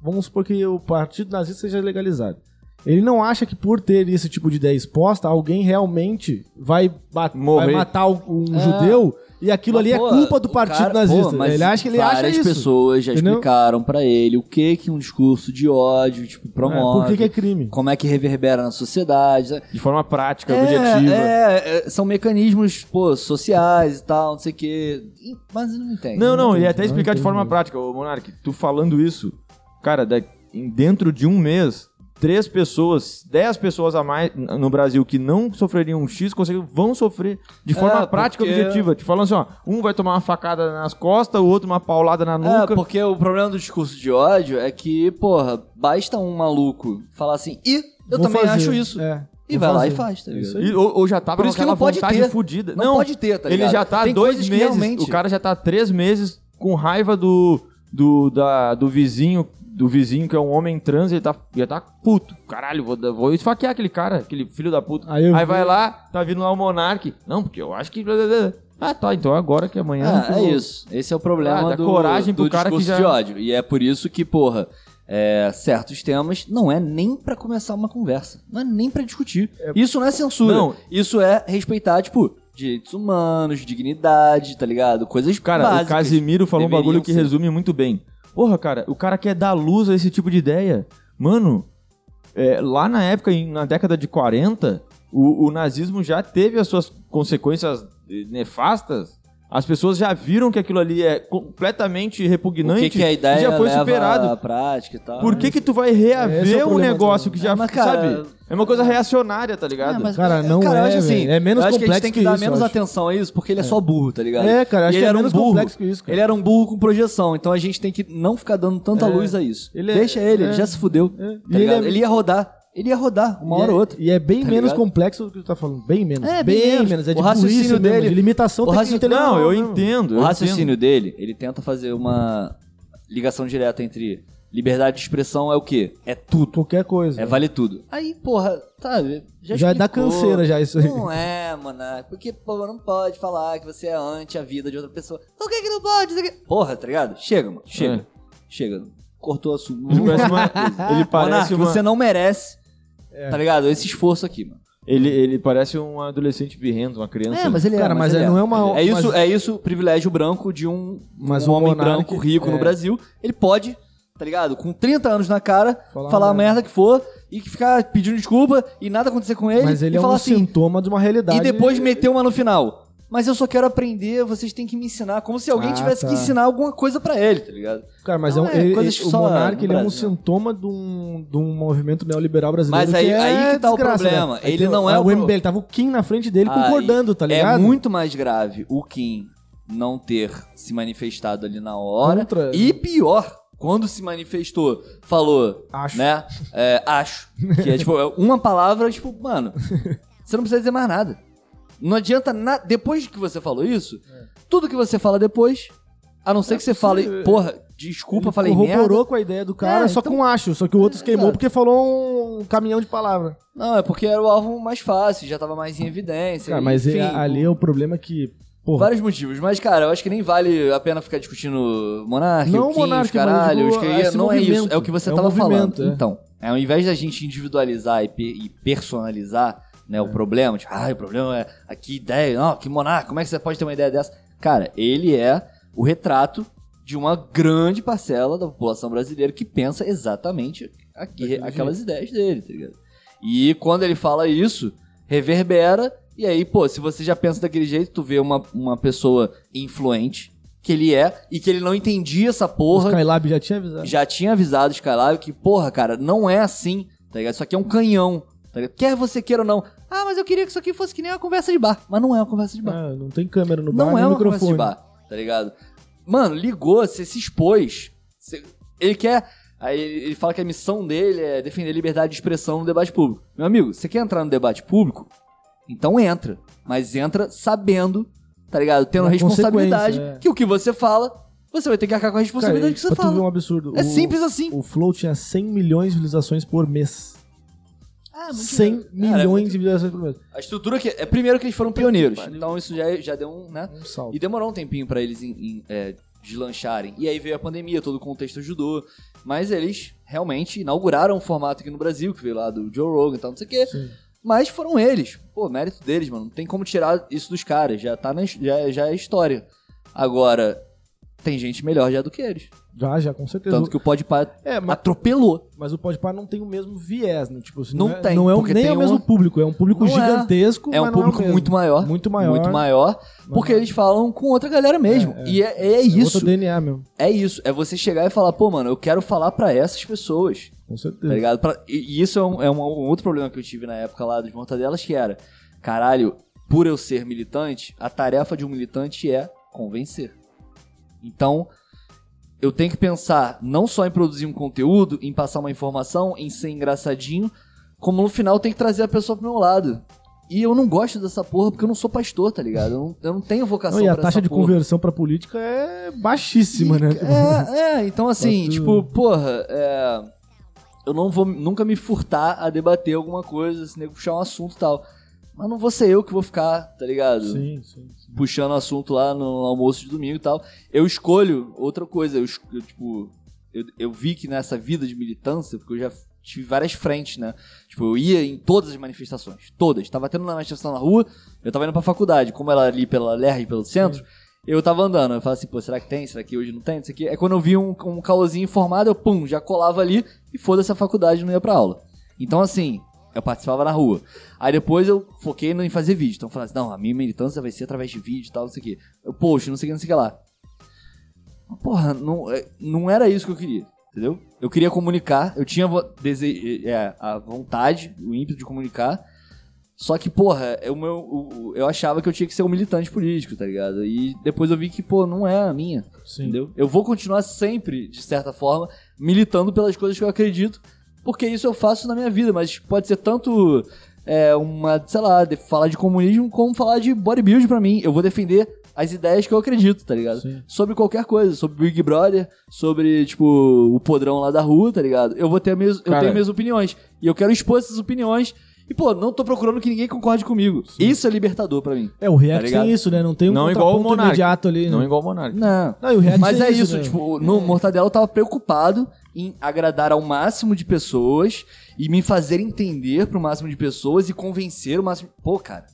Vamos supor que o partido nazista seja legalizado. Ele não acha que por ter esse tipo de ideia exposta, alguém realmente vai, ba- Morrer. vai matar um É. judeu E aquilo ali é Pô, culpa do partido cara- nazista. pô, mas ele acha que ele acha várias isso. pessoas já entendeu? explicaram pra ele o que que um discurso de ódio, tipo, É, promove. por que, que é crime? Como é que reverbera na sociedade. sabe? De forma prática, É, objetiva. é, é, são mecanismos, pô, sociais e tal, não sei o quê. E- Mas eu não entendo. Não, não, e entendi, até não explicar de forma prática, ô Monark, tu falando isso, cara, dentro de um mês, três pessoas, dez pessoas a mais no Brasil que não sofreriam um X, conseguem, vão sofrer de forma É, prática e porque- objetiva. Te falando assim, ó, um vai tomar uma facada nas costas, o outro uma paulada na É, nuca. porque o problema do discurso de ódio é que, porra, basta um maluco falar assim, e eu Vou também fazer. acho isso. É, E vai lá e faz, tá É ligado? E- ou, ou já tava Por isso que não pode ter. fudida. Não pode ter, tá Ele ligado? já tá Tem dois meses, realmente- o cara já tá três meses com raiva do, do, da, do vizinho, do vizinho que é um homem trans, ele tá, já tá puto. Caralho, vou, vou esfaquear aquele cara, aquele filho da puta. Aí Aí, vai lá, tá vindo lá o Monark. Não, porque eu acho que... Ah, tá, então agora que amanhã... Ah, é isso. Esse é o problema Ah, dá do, coragem pro do cara que discurso já- de ódio. E é por isso que, porra, é, certos temas não é nem pra começar uma conversa. Não é nem pra discutir. Isso não é censura. Não. Isso é respeitar, tipo, direitos humanos, dignidade, tá ligado? Coisas Cara, básicas. o Casimiro falou um bagulho que ser. resume muito bem. Porra, cara, o cara quer dar luz a esse tipo de ideia. Mano, é, lá na época, na década de 40, o, o nazismo já teve as suas consequências eh, nefastas. As pessoas já viram que aquilo ali é completamente O repugnante que, que a ideia e já foi leva superado. à prática e tal. Por que que tu vai é reaver o um negócio que já, É, mas, cara, sabe? É uma coisa reacionária, tá ligado? É, mas, Cara, não cara, eu é, acho assim. É menos eu acho que a gente complexo tem que, que dar isso, menos eu acho. atenção a isso, porque ele é, só burro, tá ligado? É, cara, eu acho E que ele é era um menos burro. complexo que isso, cara. Ele era um burro com projeção, então a gente tem que não ficar dando tanta É. luz a isso. Ele é- Deixa ele, é. ele já se fudeu. É. tá ele é- ele ia rodar. Ele ia rodar, uma E hora é- ou outra. E é bem Tá menos ligado? complexo do que tu tá falando. Bem menos. É, bem, bem menos. menos. É O de raciocínio burrice mesmo, dele- de limitação o raciocínio- Não, eu entendo. O eu raciocínio entendo. dele, ele tenta fazer uma ligação direta entre liberdade de expressão é o quê? É tudo. Qualquer coisa. É vale tudo. Aí, porra, tá, já Já dá canseira já isso aí. Não é, mano. Porque, pô, não pode falar que você é anti a vida de outra pessoa. Por que que não pode? Porra, tá ligado? Chega, mano. Chega. É. Chega. Cortou a sua. Ele parece uma, ele parece uma- você não merece, É. tá ligado? Esse esforço aqui, mano. ele, ele parece um adolescente birrento, uma criança. É, mas ele é. Cara, mas ele é- não é uma- É isso, mas- é isso o privilégio branco de um, Mas um o homem branco rico no é. Brasil. Ele pode, tá ligado? Com 30 anos na cara, Falar falar, a merda. merda que for e que ficar pedindo desculpa e nada acontecer com ele. Mas ele e é falar um assim, sintoma de uma realidade. E depois meter uma no final. Mas eu só quero aprender, vocês têm que me ensinar. Como se alguém Ah, tivesse tá. que ensinar alguma coisa pra ele, tá ligado? Cara, mas Não, é um, é ele- que o Monark no ele é um sintoma de um, de um movimento neoliberal brasileiro. Mas aí- que é aí que tá o desgraça, problema. né? Ele tem não é o o pro- MBL, tava o Kim na frente dele Aí, concordando, tá ligado? É muito mais grave o Kim não ter se manifestado ali na hora. Contra- E pior, quando se manifestou, falou, Acho. né? é, acho. Que é tipo, é uma palavra, tipo, mano, [LAUGHS] você não precisa dizer mais nada. Não adianta nada. Depois que você falou isso, tudo que você fala depois, a não ser que você fale, possível. porra, desculpa, Ele falei corroborou merda. com a ideia do cara, É, só então- com acho. Só que o outro se queimou exato. porque falou um caminhão de palavra. Não, é porque era o alvo mais fácil, já tava mais em evidência. Cara, mas enfim, é- ali é o problema que. Porra, Vários motivos, mas cara, eu acho que nem vale a pena ficar discutindo Monark, Não o Kim, Monark, os caralho, os digo, que esse não é isso, é o que você É um tava falando. é. Então, é, ao invés da gente individualizar e, pe- e personalizar né, É. o problema, tipo, ah, o problema é que ideia, não, que Monark, como é que você pode ter uma ideia dessa? Cara, ele é o retrato de uma grande parcela da população brasileira que pensa exatamente aqui- aquelas ideias dele, tá ligado? E quando ele fala isso, reverbera, e aí, pô, se você já pensa daquele jeito, tu vê uma, uma pessoa influente, que ele é, e que ele não entendia essa o porra, Skylab já tinha avisado. já tinha avisado o Skylab que, porra, cara, não é assim, tá ligado? Isso aqui é um canhão, tá? Quer você queira ou não. Ah, mas eu queria que isso aqui fosse que nem uma conversa de bar. Mas não é uma conversa de bar. Ah, não tem câmera no bar, Não é uma microfone. conversa de bar, tá ligado? Mano, ligou, você se expôs. você- Ele quer. Aí ele fala que a missão dele é defender a liberdade de expressão no debate público. Meu amigo, você quer entrar no debate público? Então entra. Mas entra sabendo, tá ligado? Tendo Da responsabilidade é. que o que você fala, você vai ter que arcar com a Cara, responsabilidade e que você fala. um absurdo. É o- simples assim. O Flow tinha 100 milhões de visualizações por mês. Ah, muito 100 dinheiro. Cara, é milhões muito- de visualizações por mês. A estrutura que. É primeiro que eles foram pioneiros. Então isso já, já deu um, né? Um salto. E demorou um tempinho pra eles em- em, é, deslancharem. E aí veio a pandemia, todo o contexto ajudou. Mas eles realmente inauguraram um formato aqui no Brasil, que veio lá do Joe Rogan e tal, não sei o quê. Sim. Mas foram eles. Pô, mérito deles, mano. Não tem como tirar isso dos caras. Já tá na, já, já é história. Agora, tem gente melhor já do que eles. Já, já, com certeza. Tanto que o Podpah É, mas, atropelou. mas o Podpah não tem o mesmo viés, né? Tipo, assim, Não é, tem, Não é porque nem tem é o mesmo um- público, é um público Não é. gigantesco, É um mas não público mesmo. muito maior. Muito maior. Muito maior. Porque eles falam com outra galera mesmo. É, é. E é, é É isso. outro DNA mesmo, É isso. É você chegar e falar, pô, mano, eu quero falar pra essas pessoas. com Tá certeza. ligado? Pra- e e isso é, um, é um- um outro problema que eu tive na época lá dos Mortadelas, que era, caralho, por eu ser militante, a tarefa de um militante é convencer. Então, eu tenho que pensar não só em produzir um conteúdo, em passar uma informação, em ser engraçadinho, como no final tem que trazer a pessoa pro meu lado. E eu não gosto dessa porra porque eu não sou pastor, tá ligado? Eu não, eu não tenho vocação Não, e a taxa de porra. conversão pra política é baixíssima, né? É, é, então assim, tipo, porra, é, eu não vou nunca me furtar a debater alguma coisa, se nego puxar um assunto e tal. Mas não vou ser eu que vou ficar, tá ligado? Sim, sim, sim. Puxando assunto lá no almoço de domingo e tal. Eu escolho outra coisa, eu, eu, tipo, eu, eu vi que nessa vida de militância, porque eu já tive várias frentes, né? Tipo, eu ia em todas as manifestações, todas. Tava tendo uma manifestação na rua, eu tava indo pra faculdade, como ela ali pela LERJ, pelo centro, eu tava andando. Eu falava assim, pô, será que tem? Será que hoje não tem? Isso aqui. É quando eu vi um, um caôzinho informado, eu, pum, já colava ali e foda-se a faculdade, não ia pra aula. Então, assim, eu participava na rua. Aí depois eu foquei em fazer vídeo. Então eu falava assim, não, a minha militância vai ser através de vídeo e tal, não sei o quê. Eu post, não sei o que, não sei o que lá. Porra, não, é, não era isso que eu queria, entendeu? Eu queria comunicar, eu tinha dese- é, a vontade, o ímpeto de comunicar. Só que, porra, eu, meu, o- o- eu achava que eu tinha que ser um militante político, tá ligado? E depois eu vi que, pô, não é a minha. Sim. Entendeu? Eu vou continuar sempre, de certa forma, militando pelas coisas que eu acredito, porque isso eu faço na minha vida, mas pode ser tanto é, uma, sei lá, de- falar de comunismo como falar de bodybuilding pra mim. Eu vou defender as ideias que eu acredito, tá ligado? Sim. Sobre qualquer coisa, sobre Big Brother, sobre, tipo, o podrão lá da rua, tá ligado? Eu vou ter minhas, eu Cara. tenho minhas opiniões. E eu quero expor essas opiniões. E, pô, não tô procurando que ninguém concorde comigo. Isso é libertador pra mim. É, o React Tá tem isso, né? Não tem um Não igual o Monark. imediato ali. Não né? igual o Monark. Não. Não, e o React Mas é isso, né? tipo, no Mortadela eu tava preocupado em agradar ao máximo de pessoas e me fazer entender pro máximo de pessoas e convencer o máximo. Pô, cara,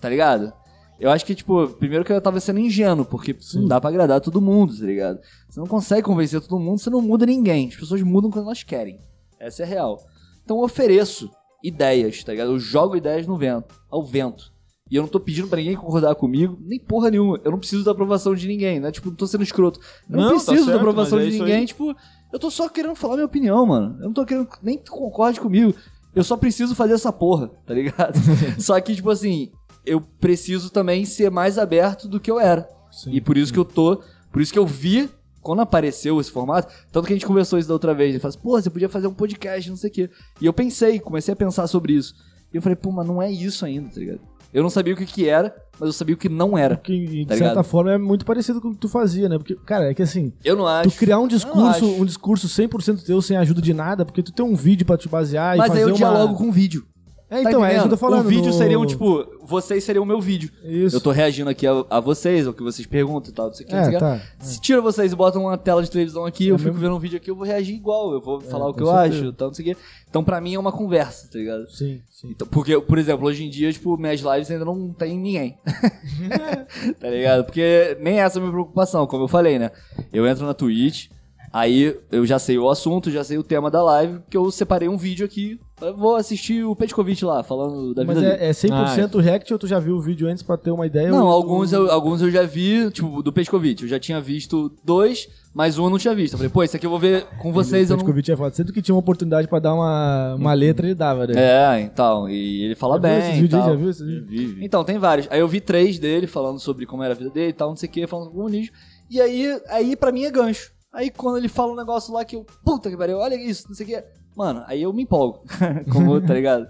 tá ligado? Eu acho que, tipo, primeiro que eu tava sendo ingênuo, porque não dá pra agradar todo mundo, tá ligado? Você não consegue convencer todo mundo, você não muda ninguém. As pessoas mudam quando elas querem. Essa é a real. Então eu ofereço ideias, tá ligado? Eu jogo ideias no vento, ao vento. E eu não tô pedindo pra ninguém concordar comigo, nem porra nenhuma. Eu não preciso da aprovação de ninguém, né? Tipo, não tô sendo escroto. Eu não, Não, tá preciso da certo, aprovação mas é de ninguém, tipo, eu tô só querendo falar minha opinião, mano. Eu não tô querendo nem que tu concorde comigo. Eu só preciso fazer essa porra, tá ligado? [LAUGHS] só que, tipo assim, eu preciso também ser mais aberto do que eu era. Sim. E por isso que eu tô. Por isso que eu vi, quando apareceu esse formato, tanto que a gente conversou isso da outra vez. Ele falou assim, pô, você podia fazer um podcast, não sei o quê. E eu pensei, comecei a pensar sobre isso. E eu falei, pô, mas não é isso ainda, tá ligado? Eu não sabia o que que era, mas eu sabia o que não era. Que, de Tá certa ligado? forma, é muito parecido com o que tu fazia, né? Porque, cara, é que assim, Eu não acho. tu criar um discurso, um discurso 100% teu sem ajuda de nada, porque tu tem um vídeo pra te basear e Mas fazer aí eu uma... dialogo com o vídeo. É, Tá então, é isso que eu tô falando. O vídeo no- seria um, tipo, vocês seriam o meu vídeo. Isso. Eu tô reagindo aqui a, a vocês, ao que vocês perguntam e tal, não sei o que, É, tá. Se tira vocês e botam uma tela de televisão aqui, eu É fico mesmo. vendo um vídeo aqui, eu vou reagir igual, eu vou falar o que eu certeza. acho, tal, não sei o que. Então, pra mim, é uma conversa, tá ligado? Sim, sim. Então, porque, por exemplo, hoje em dia, tipo, minhas lives ainda não tem ninguém. [LAUGHS] [LAUGHS] tá ligado? Porque nem essa é a minha preocupação, como eu falei, né? Eu entro na Twitch, aí eu já sei o assunto, já sei o tema da live, que eu separei um vídeo aqui. Eu vou assistir o Petkovic lá, falando da Mas vida dele. é, é 100% react ou tu já viu o vídeo antes pra ter uma ideia? Não, ou- alguns eu, alguns eu já vi, tipo, do Petkovic. Eu já tinha visto dois, mas um eu não tinha visto. Eu falei, pô, esse aqui eu vou ver com vocês. O Eu não... Petkovic é foda. Sempre que tinha uma oportunidade pra dar uma, uma letra, ele dava, né? É, então. E ele fala Já viu bem. esses e aí? tal. Já viu esses vídeos? Então, tem vários. Aí eu vi três dele falando sobre como era a vida dele e tal, não sei o que, falando sobre comunismo. E aí, aí pra mim é gancho. Aí quando ele fala um negócio lá que eu, puta que pariu, olha isso, não sei o que. Mano, aí eu me empolgo. [LAUGHS] como, tá ligado?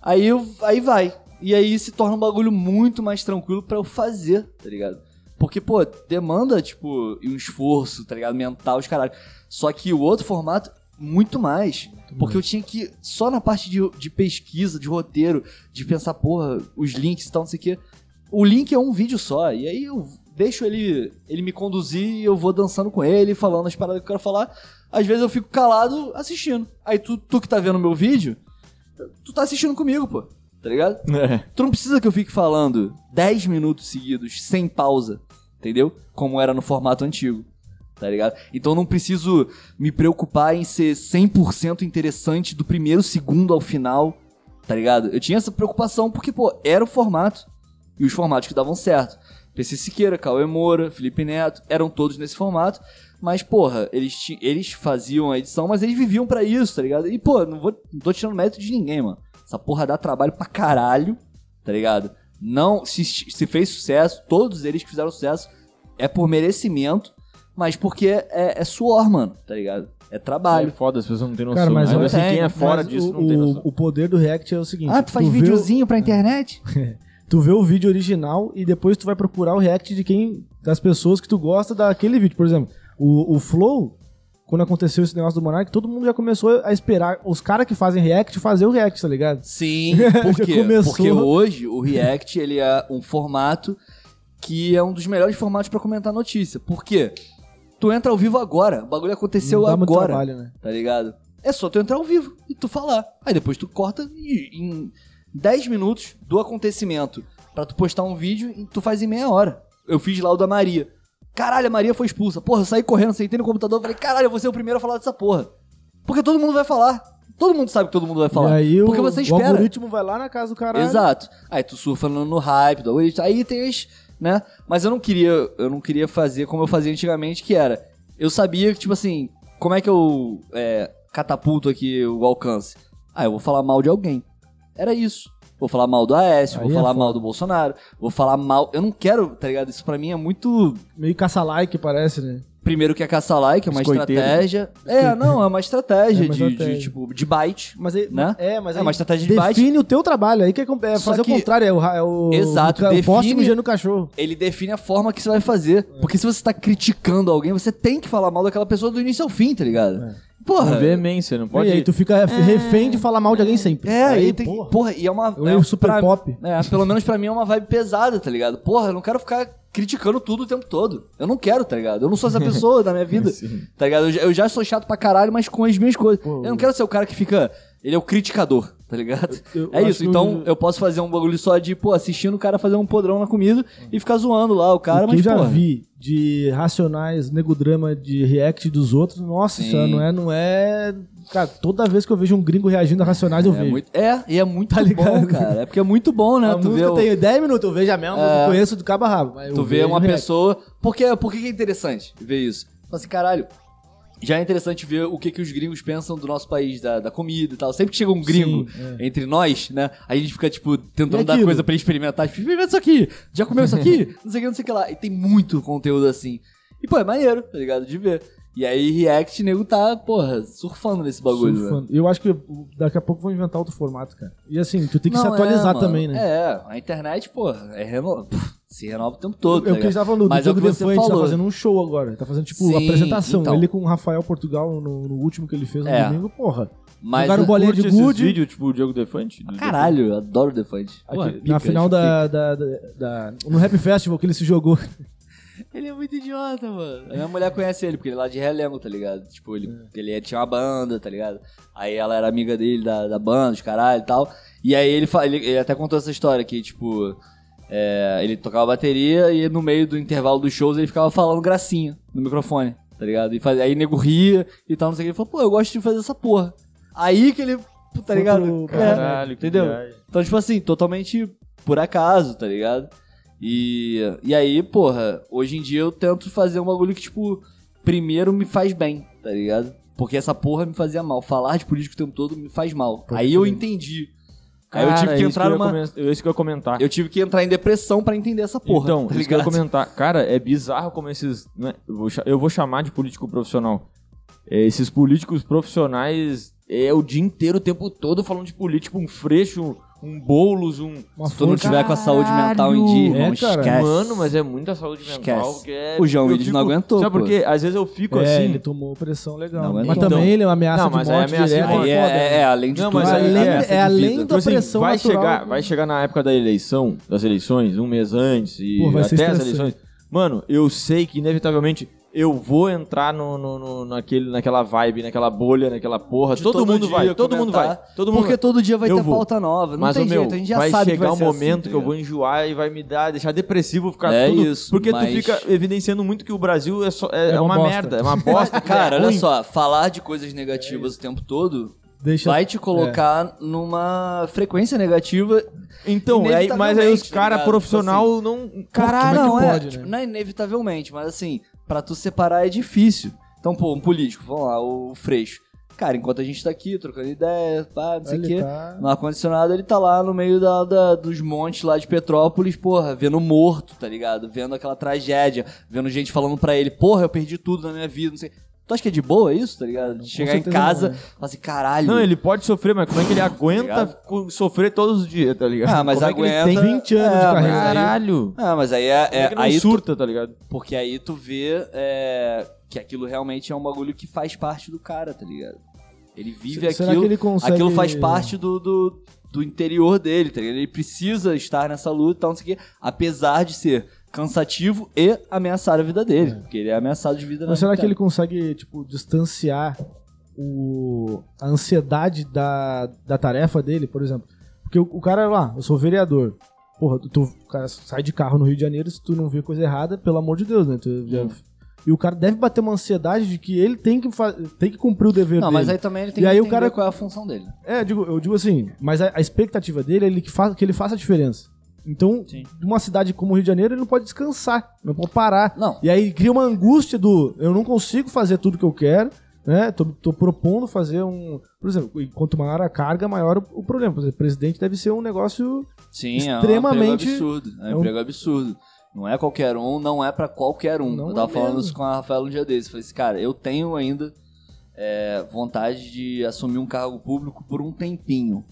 Aí, eu, aí vai. E aí se torna um bagulho muito mais tranquilo pra eu fazer, tá ligado? Porque, pô, demanda, tipo, um esforço, tá ligado? Mental, os caralho. Só que o outro formato, muito mais. porque eu tinha que, só na parte de, de pesquisa, de roteiro, de pensar, porra, os links e tal, não sei o quê. O link é um vídeo só. E aí eu deixo ele, ele me conduzir e eu vou dançando com ele, falando as paradas que eu quero falar. Às vezes eu fico calado assistindo. Aí tu, tu que tá vendo meu vídeo, tu tá assistindo comigo, pô. tá ligado? É. Tu não precisa que eu fique falando 10 minutos seguidos, sem pausa, entendeu? Como era no formato antigo, tá ligado? Então eu não preciso me preocupar em ser 100% interessante do primeiro segundo ao final, tá ligado? Eu tinha essa preocupação porque, pô, era o formato e os formatos que davam certo. PC Siqueira, Cauê Moura, Felipe Neto, eram todos nesse formato. Mas, porra, eles, eles faziam a edição, mas eles viviam pra isso, tá ligado? E, pô, não, vou, não tô tirando mérito de ninguém, mano. Essa porra dá trabalho pra caralho, tá ligado? Não, se, se fez sucesso, todos eles que fizeram sucesso, é por merecimento, mas porque é, é suor, mano, tá ligado? É trabalho. É foda, as pessoas não têm noção. Cara, mas Aí, eu assim, quem é fora disso o, não tem noção. o poder do React é o seguinte. Ah, tu faz o- videozinho pra [LAUGHS] internet? Tu vê o vídeo original e depois tu vai procurar o react de quem. das pessoas que tu gosta daquele vídeo. Por exemplo, o, o Flow, quando aconteceu esse negócio do Monark, todo mundo já começou a esperar os caras que fazem react fazer o react, tá ligado? Sim, [LAUGHS] por Já quê? começou. Porque hoje o React ele é um formato que é um dos melhores formatos pra comentar notícia. Por quê? Tu entra ao vivo agora, o bagulho aconteceu dá muito agora, trabalho, né? tá ligado? É só tu entrar ao vivo e tu falar. Aí depois tu corta e em 10 minutos do acontecimento pra tu postar um vídeo e tu faz em meia hora. Eu fiz lá o da Maria. Caralho, a Maria foi expulsa. Porra, eu saí correndo, sentei no computador, falei, caralho, eu vou ser o primeiro a falar dessa porra. Porque todo mundo vai falar. Todo mundo sabe que todo mundo vai falar. Aí Porque o, você o espera. algoritmo vai lá na casa do caralho. Exato. Aí tu surfa no, no hype do. Aí tem as, né? Mas eu não queria, eu não queria fazer como eu fazia antigamente, que era, eu sabia que tipo assim, como é que eu é, catapulto aqui o alcance? Ah, eu vou falar mal de alguém. Era isso. Vou falar mal do Aécio, Aí vou é falar foda. mal do Bolsonaro, vou falar mal. Eu não quero, tá ligado? Isso pra mim é muito. Meio caça-like, parece, né? Primeiro que é caçar like, é uma Biscoiteiro. estratégia. É, não, é uma estratégia, É uma de, estratégia. de, tipo, de byte. Mas aí, Né? É, mas É aí uma estratégia de byte. define o teu trabalho. Aí que é, com- é Só fazer que- o contrário. É o, ra- é o, Exato, o, ca- o poste define- mijando cachorro. ele define a forma que você vai fazer. Porque se você tá criticando alguém, você tem que falar mal daquela pessoa do início ao fim, tá ligado? Porra. Com veemência, não pode... E aí tu fica refém de falar mal de alguém sempre. É, aí, e tem, porra. porra. e é uma. Eu é, lembro super pra- pop. É, pelo menos pra mim é uma vibe pesada, tá ligado? Porra, eu não quero ficar criticando tudo o tempo todo. Eu não quero, tá ligado? Eu não sou essa [LAUGHS] pessoa da minha vida. Sim. Tá ligado? Eu já, eu já sou chato pra caralho, mas com as minhas coisas. Pô, eu não quero ser o cara que fica. Ele é o criticador, tá ligado? Eu- eu é isso. Então eu- eu posso fazer um bagulho só de, pô, assistindo o cara fazer um podrão na comida e ficar zoando lá o cara, o que mas, eu já porra. vi de racionais, negodrama de react dos outros, nossa Sim. senhora, não é, não é. Cara, toda vez que eu vejo um gringo reagindo a racionais, eu É, vejo. muito, é, e é muito Tá bom, ligado? cara. É porque é muito bom, né? a tu vê, música o- tem 10 minutos, eu vejo a mesma música, eu conheço do cabo a rabo. tu vê uma pessoa. Porque, por que que é interessante ver isso? Fala assim, caralho. Já é interessante ver o que, que os gringos pensam do nosso país, da, da comida e tal. Sempre que chega um gringo Sim, entre nós, né? A gente fica, tipo, tentando dar coisa pra ele experimentar. Tipo, experimenta isso aqui. Já comeu isso aqui? [LAUGHS] não sei o que, não sei o que lá. E tem muito conteúdo assim. E, pô, é maneiro, tá ligado? De ver. E aí, React, nego tá, porra, surfando nesse bagulho, né? Surfando. Eu acho que daqui a pouco vão inventar outro formato, cara. E assim, tu tem que se Não, atualizar é, também, né? É, a internet, pô, é reno... se renova o tempo todo. É o tá que gente ligado? tava falando, do Mas é o Diogo que você Defante tá fazendo um show agora. Tá fazendo, tipo, Sim, apresentação. então. Ele com o Rafael Portugal no, no último que ele fez no É. domingo, porra. Mas Jogaram o- bolinha de esses gude. vídeos, tipo o Diogo Defante? do Caralho, eu adoro o Defante. Porra, Aqui, pica, na final acho da, da, da, da- No Rap Festival que ele se jogou. Ele é muito idiota, mano. A minha mulher conhece ele, porque ele é lá de Relengo, tá ligado? Tipo, ele, É. ele tinha uma banda, tá ligado? Aí ela era amiga dele da, da banda, os caralho e tal. E aí ele, ele, ele até contou essa história que, tipo, é, ele tocava bateria e no meio do intervalo dos shows ele ficava falando gracinha no microfone, tá ligado? E faz, aí nego ria e tal, não sei o que. Ele falou, pô, eu gosto de fazer essa porra. Aí que ele, tá ligado? pro- É, Caralho, que entendeu? viagem. Então, tipo assim, totalmente por acaso, tá ligado? E, e aí, porra, hoje em dia eu tento fazer um bagulho que, tipo, primeiro me faz bem, tá ligado? Porque essa porra me fazia mal. Falar de político o tempo todo me faz mal. aí eu entendi. Aí eu tive Cara, que isso entrar eu ia numa. isso que eu ia comentar. Eu tive que entrar em depressão pra entender essa porra. então, tá isso que eu ia ligado? comentar. Cara, é bizarro como esses. né, eu, vou, cha- eu vou chamar de político profissional. É, esses políticos profissionais é o dia inteiro, o tempo todo, falando de político, um freixo, um bolos, um. Uma Se tu não tiver com a saúde mental em dia, irmão, É, esquece. Mano, mas é muita saúde mental. Esquece. é- O João Willis não aguentou, Sabe por quê? Às vezes eu fico É, assim. ele tomou pressão legal. Não, mas então- também ele é uma ameaça Não, de mas é ameaça de morte. Aí foda, é, é, né? é, além de Não, tudo, mas é é- ameaça é além do- Tipo assim, pressão vai natural chegar, que- vai chegar na época da eleição, das eleições, um mês antes e Pô, até as eleições. Mano, eu sei que inevitavelmente eu vou entrar no, no- no- naquele, naquela vibe, naquela bolha, naquela porra. Todo, todo mundo vai, todo mundo vai. Todo mundo Porque vai. todo dia vai Eu ter vou. pauta nova. Não Mas, tem o meu, jeito, a gente já vai sabe chegar vai um assim, momento tá que eu vou enjoar e vai me dar, deixar depressivo, ficar É tudo. isso, porque mas- tu fica evidenciando muito que o Brasil é, só, é, É é uma uma, merda, é uma bosta. [LAUGHS] Cara, é olha ruim. só, falar de coisas negativas o tempo todo Deixa, vai te colocar numa frequência negativa. Então, aí, mas aí os tá ligado? profissional não. Caralho, não, é é, pode, tipo, né? não é inevitavelmente, mas assim, pra tu separar é difícil. Então, pô, um político, vamos lá, o Freixo. Cara, enquanto a gente tá aqui trocando ideia, pá, não sei o quê. tá- No ar-condicionado, ele tá lá no meio da, da- dos montes lá de Petrópolis, porra, vendo morto, tá ligado? Vendo aquela tragédia, vendo gente falando pra ele, porra, eu perdi tudo na minha vida, não sei. Tu acha que é de boa isso, tá ligado? De chegar em casa, não, né? falar assim, caralho. Não, ele pode sofrer, mas como é que ele aguenta ligado? co- sofrer todos os dias, tá ligado? Ah, mas como é que ele aguenta. tem 20 anos de É, mas carreira. Caralho. Ah, mas aí é. Como é é aí tu- surta, tá ligado? porque aí tu vê é, que aquilo realmente é um bagulho que faz parte do cara, tá ligado? Ele vive Será aquilo. que ele consegue... Aquilo faz parte do, do, do interior dele, tá ligado? Ele precisa estar nessa luta e tal, não sei o quê, apesar de ser cansativo e ameaçar a vida dele. Porque ele é ameaçado de vida na Mas será vida que ele consegue, tipo, distanciar o, a ansiedade da, da tarefa dele, por exemplo? Porque o, o cara lá, eu sou vereador. Porra, tu, tu- o cara sai de carro no Rio de Janeiro, se tu não vê coisa errada, pelo amor de Deus, né? Tu já-. E o cara deve bater uma ansiedade de que ele tem que, tem que cumprir o dever Não, dele. mas aí também ele tem E que aí o entender cara- qual é a função dele. É, eu digo, eu digo assim, mas a, a expectativa dele é ele que, fa que ele faça a diferença. Então, Sim. numa cidade como o Rio de Janeiro, ele não pode descansar, não pode parar. Não. E aí cria uma angústia do eu não consigo fazer tudo que eu quero, né? Tô, tô propondo fazer um. Por exemplo, quanto maior a carga, maior o, problema. Por exemplo, o presidente deve ser um negócio. Sim, Extremamente- é um absurdo. É um é um- emprego absurdo. Não é qualquer um, não é pra qualquer um. Não eu tava é falando mesmo. isso com a Rafaela um dia desses. Eu Falei assim, cara, eu tenho ainda é, vontade de assumir um cargo público por um tempinho.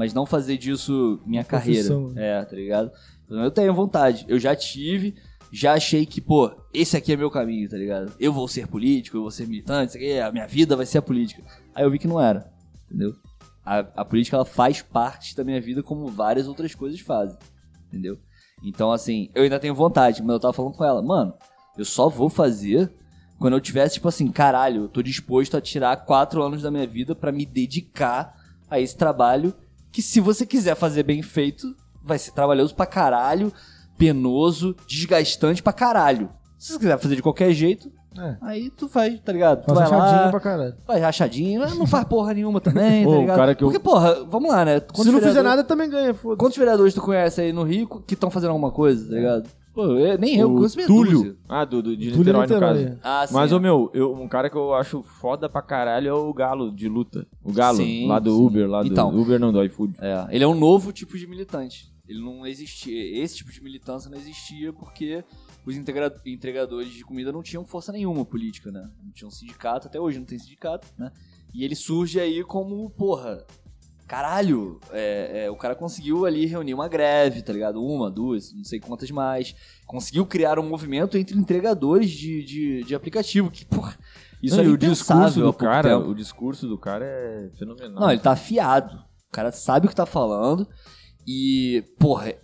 Mas não fazer disso minha carreira. profissão, É, tá ligado? Eu tenho vontade. Eu já tive, já achei que, pô, esse aqui é meu caminho, tá ligado? Eu vou ser político, eu vou ser militante, isso aqui, a minha vida vai ser a política. Aí eu vi que não era, entendeu? A, a política, ela faz parte da minha vida como várias outras coisas fazem, entendeu? Então, assim, eu ainda tenho vontade, mas eu tava falando com ela, mano, eu só vou fazer quando eu tivesse, tipo assim, caralho, eu tô disposto a tirar quatro anos da minha vida pra me dedicar a esse trabalho que, se você quiser fazer bem feito, vai ser trabalhoso pra caralho, penoso, desgastante pra caralho. Se você quiser fazer de qualquer jeito, É, aí tu faz, tá ligado? Tu faz vai achadinho lá, pra caralho. faz rachadinho, não faz porra nenhuma também, [LAUGHS] Ô, tá ligado? cara que eu- Porque, porra, vamos lá, né? Quantos Se não fizer nada, também ganha, foda Quantos vereadores tu conhece aí no Rio que estão fazendo alguma coisa, tá ligado? Pô, eu- nem eu, o meia Túlio. Ah, do, do, de Niterói, no caso. Ah, sim. Mas, é. ô meu, eu, um cara que eu acho foda pra caralho é o Galo de luta. O Galo, Sim, lá do sim. Uber, lá do Então. Uber não, do iFood. É, ele é um novo tipo de militante. Ele não existia. Esse tipo de militância não existia porque os entregadores de comida não tinham força nenhuma política, né? Não tinham sindicato, até hoje não tem sindicato, né? E ele surge aí como, porra, caralho, é, é, o cara conseguiu ali reunir uma greve, tá ligado? Uma, duas, não sei quantas mais. Conseguiu criar um movimento entre entregadores de, de, de aplicativo, que, porra, isso Não, aí e o discurso do cara, Tempo. o discurso do cara é fenomenal. Não, ele tá afiado. O cara sabe o que tá falando. E, porra,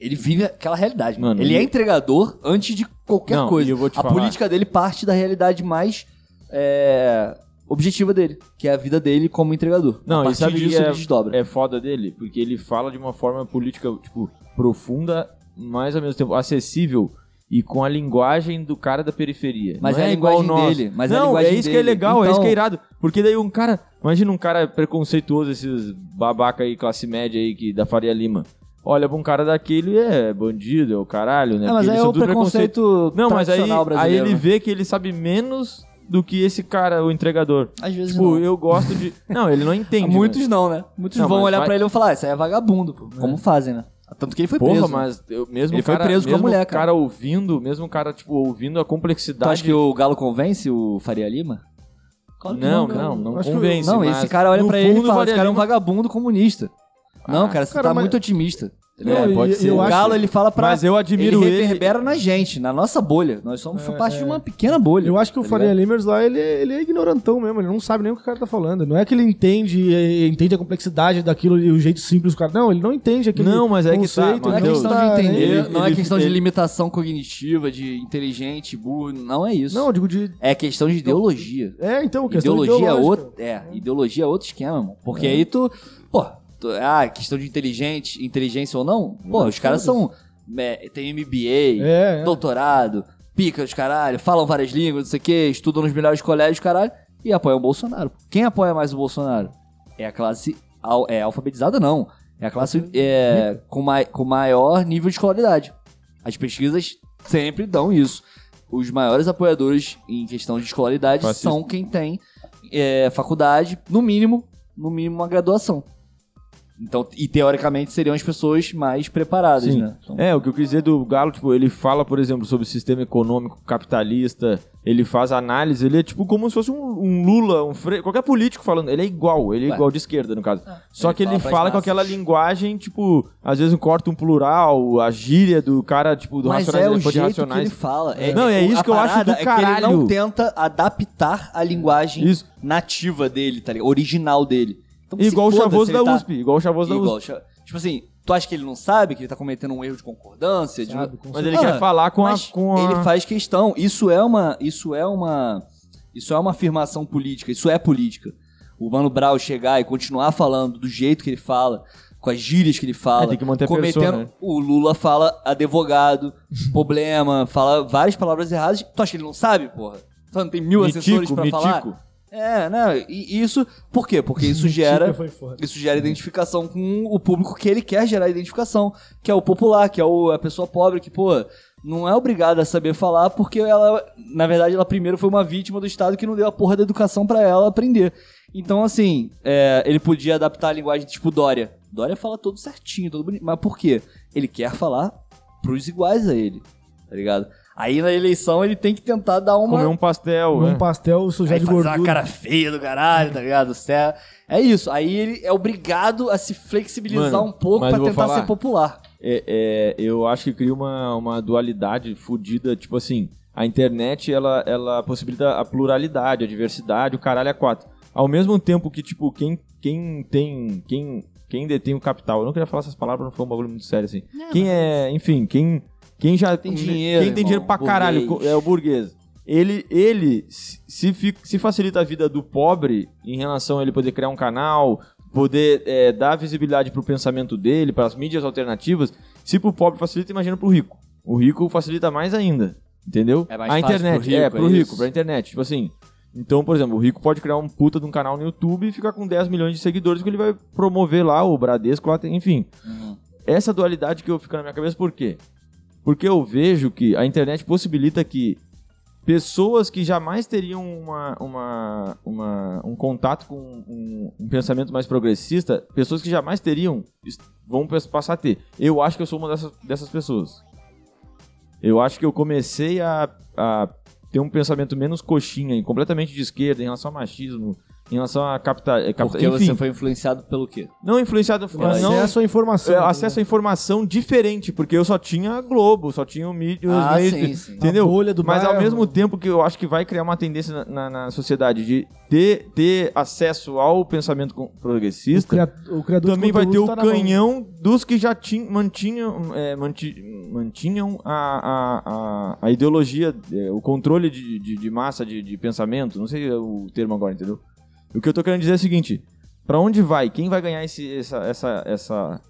ele vive aquela realidade. Mano, ele é entregador antes de qualquer Não, coisa. a falar. política dele parte da realidade mais é, objetiva dele, que é a vida dele como entregador. Não, a e sabe disso ele desdobra. é foda dele? Porque ele fala de uma forma política, tipo, profunda, mas ao mesmo tempo acessível e com a linguagem do cara da periferia. Mas Não é a igual linguagem dele, mas é não, linguagem é isso que é dele. legal, é isso Então- que é irado. Porque daí um cara, imagina um cara preconceituoso, esses babaca aí, classe média aí, que, da Faria Lima. Olha pra um cara daquele, é bandido, é o caralho, né? É, mas Porque aí é o tudo preconceito Não, mas aí, aí ele né? vê que ele sabe menos do que esse cara, o entregador. Às vezes Tipo, não. eu gosto de. [LAUGHS] Não, ele não entende. Muitos né? não, né? Muitos Não, vão mas olhar vai- pra ele e vão falar, "Ah, isso aí é vagabundo, pô. Como fazem, né? Tanto que ele foi Porra, preso. né? mas eu, mesmo Ele o foi cara, preso com a mesmo mulher, cara. cara. ouvindo, mesmo o cara, tipo, ouvindo a Tu complexidade. acha que o Galo convence o Faria Lima? Claro Não, cara. não, não que convence. Não, mas esse cara olha pra ele e fala, esse cara é um vagabundo comunista. Não, Ah, cara, você cara, tá mas- muito otimista. Não, pode ser. o Galo, ele fala pra... Mas eu admiro ele ele. reverbera na gente, na nossa bolha. Nós somos parte de uma pequena bolha. Eu acho que o tá Faria ligado? Limers lá, ele, é- ele é ignorantão mesmo, ele não sabe nem o que o cara tá falando. Não é que ele entende, eh, entende a complexidade daquilo e o jeito simples do cara. Não, ele não entende aquele Não, mas é que tá, mas Não é ele questão tá de entender, ele- não é ele- questão de ele- limitação cognitiva, de inteligente, burro, não é isso. Não, eu digo de... É questão de ideologia. É, então, questão Ideologia é outro, é, ideologia é outro esquema, mano. Porque aí tu, pô, tu- ah, questão de inteligente, inteligência ou não, pô, os caras são é, tem MBA, É, é. doutorado, pica os caralho, falam várias línguas, não sei o que, estudam nos melhores colégios, caralho, e apoiam o Bolsonaro. Quem apoia mais o Bolsonaro? É a classe al- é, alfabetizada, não. É a classe é, com, mai- com maior nível de escolaridade. As pesquisas sempre dão isso. Os maiores apoiadores em questão de escolaridade Fascista. são quem tem é, faculdade, no mínimo, no mínimo uma graduação. Então, e teoricamente seriam as pessoas mais preparadas, Sim. né? Então, É, o que eu quis dizer do Galo, tipo, ele fala, por exemplo, sobre o sistema econômico capitalista, ele faz análise, ele é tipo como se fosse um, um Lula, um Freire, qualquer político falando, ele é igual, ele é Ué. igual de esquerda, no caso. Só ele que ele fala fala com aquela linguagem, tipo, às vezes corta um plural, a gíria do cara, tipo, do Mas racionais, é o de jeito racionais. que ele fala. É, Não, é o- isso que eu acho do é que ele caralho. não tenta adaptar a linguagem Isso. nativa dele, tá ligado? Original dele. Então, Igual o chavoso da tá- USP, igual o chavoso da USP. cha- Tipo assim, tu acha que ele não sabe que ele tá cometendo um erro de concordância? de- Sabe, com Mas ele Ah, quer falar com a, com a... ele faz questão. Isso é uma, isso é uma, isso é uma afirmação política. Isso é política. O Mano Brown chegar e continuar falando do jeito que ele fala, com as gírias que ele fala, É, tem que manter a cometendo. persona, né? O Lula fala advogado, [LAUGHS] problema, fala várias palavras erradas. Tu acha que ele não sabe, porra? Tu não tem mil assessores Mitico, pra mitico. falar? É, né? E isso, por quê? Porque isso [LAUGHS] gera isso gera identificação com o público que ele quer gerar identificação, que é o popular, que é o- a pessoa pobre, que, pô, não é obrigada a saber falar, porque ela, na verdade, ela primeiro foi uma vítima do Estado que não deu a porra da educação pra ela aprender. Então, assim, é, ele podia adaptar a linguagem tipo Dória. Dória fala todo certinho, todo bonito. Mas por quê? Ele quer falar pros iguais a ele, tá ligado? Aí na eleição ele tem que tentar dar uma. Comer um pastel, Um né? pastel sujar Aí de fazer gordura. uma cara feia do caralho, tá ligado? Cé- É isso. Aí ele é obrigado a se flexibilizar Mano, um pouco mas vou tentar falar. ser popular. É, é, eu acho que cria uma, uma dualidade fodida, tipo assim, a internet ela, ela possibilita a pluralidade, a diversidade, o caralho é quatro. Ao mesmo tempo que, tipo, quem, quem tem. Quem, quem detém o capital, eu não queria falar essas palavras, não foi um bagulho muito sério assim. quem é, enfim, quem, quem já Tem dinheiro, Quem tem irmão, dinheiro pra caralho, burguês. é o burguês. Ele, ele se, se facilita a vida do pobre em relação a ele poder criar um canal, poder é, dar visibilidade pro pensamento dele, para as mídias alternativas. Se pro pobre facilita, imagina pro rico. O rico facilita mais ainda, entendeu? É mais a internet, pro rico, é, pro é rico, pra internet. Tipo assim, então, por exemplo, o rico pode criar um puta de um canal no YouTube e ficar com 10 milhões de seguidores que ele vai promover lá, o Bradesco lá, enfim. Uhum. Essa dualidade que eu fico na minha cabeça, por quê? Porque eu vejo que a internet possibilita que pessoas que jamais teriam uma, uma, uma- um contato com um, um pensamento mais progressista, pessoas que jamais teriam, vão pas- passar a ter. Eu acho que eu sou uma dessas, dessas pessoas. Eu acho que eu comecei a, a ter um pensamento menos coxinha completamente de esquerda em relação ao machismo, em relação a capital, capital Porque enfim, você foi influenciado pelo quê? não influenciado, Não, não, acesso à informação. é, acesso à informação diferente, porque eu só tinha Globo, só tinha o mídia, Ah, meios, sim, sim. entendeu? A bolha do Mas ao bairro. mesmo tempo que eu acho que vai criar uma tendência na, na- na sociedade de ter, ter acesso ao pensamento O, progressista, cria- o criador também vai ter o tá mão. canhão dos que já tin, mantinham, é, manti- mantinham a, a, a, a ideologia, é, o controle de, de, de massa de, de pensamento, não sei o termo agora, entendeu? O que eu tô querendo dizer é o seguinte: pra onde vai? Quem vai ganhar esse, essa, essa, essa,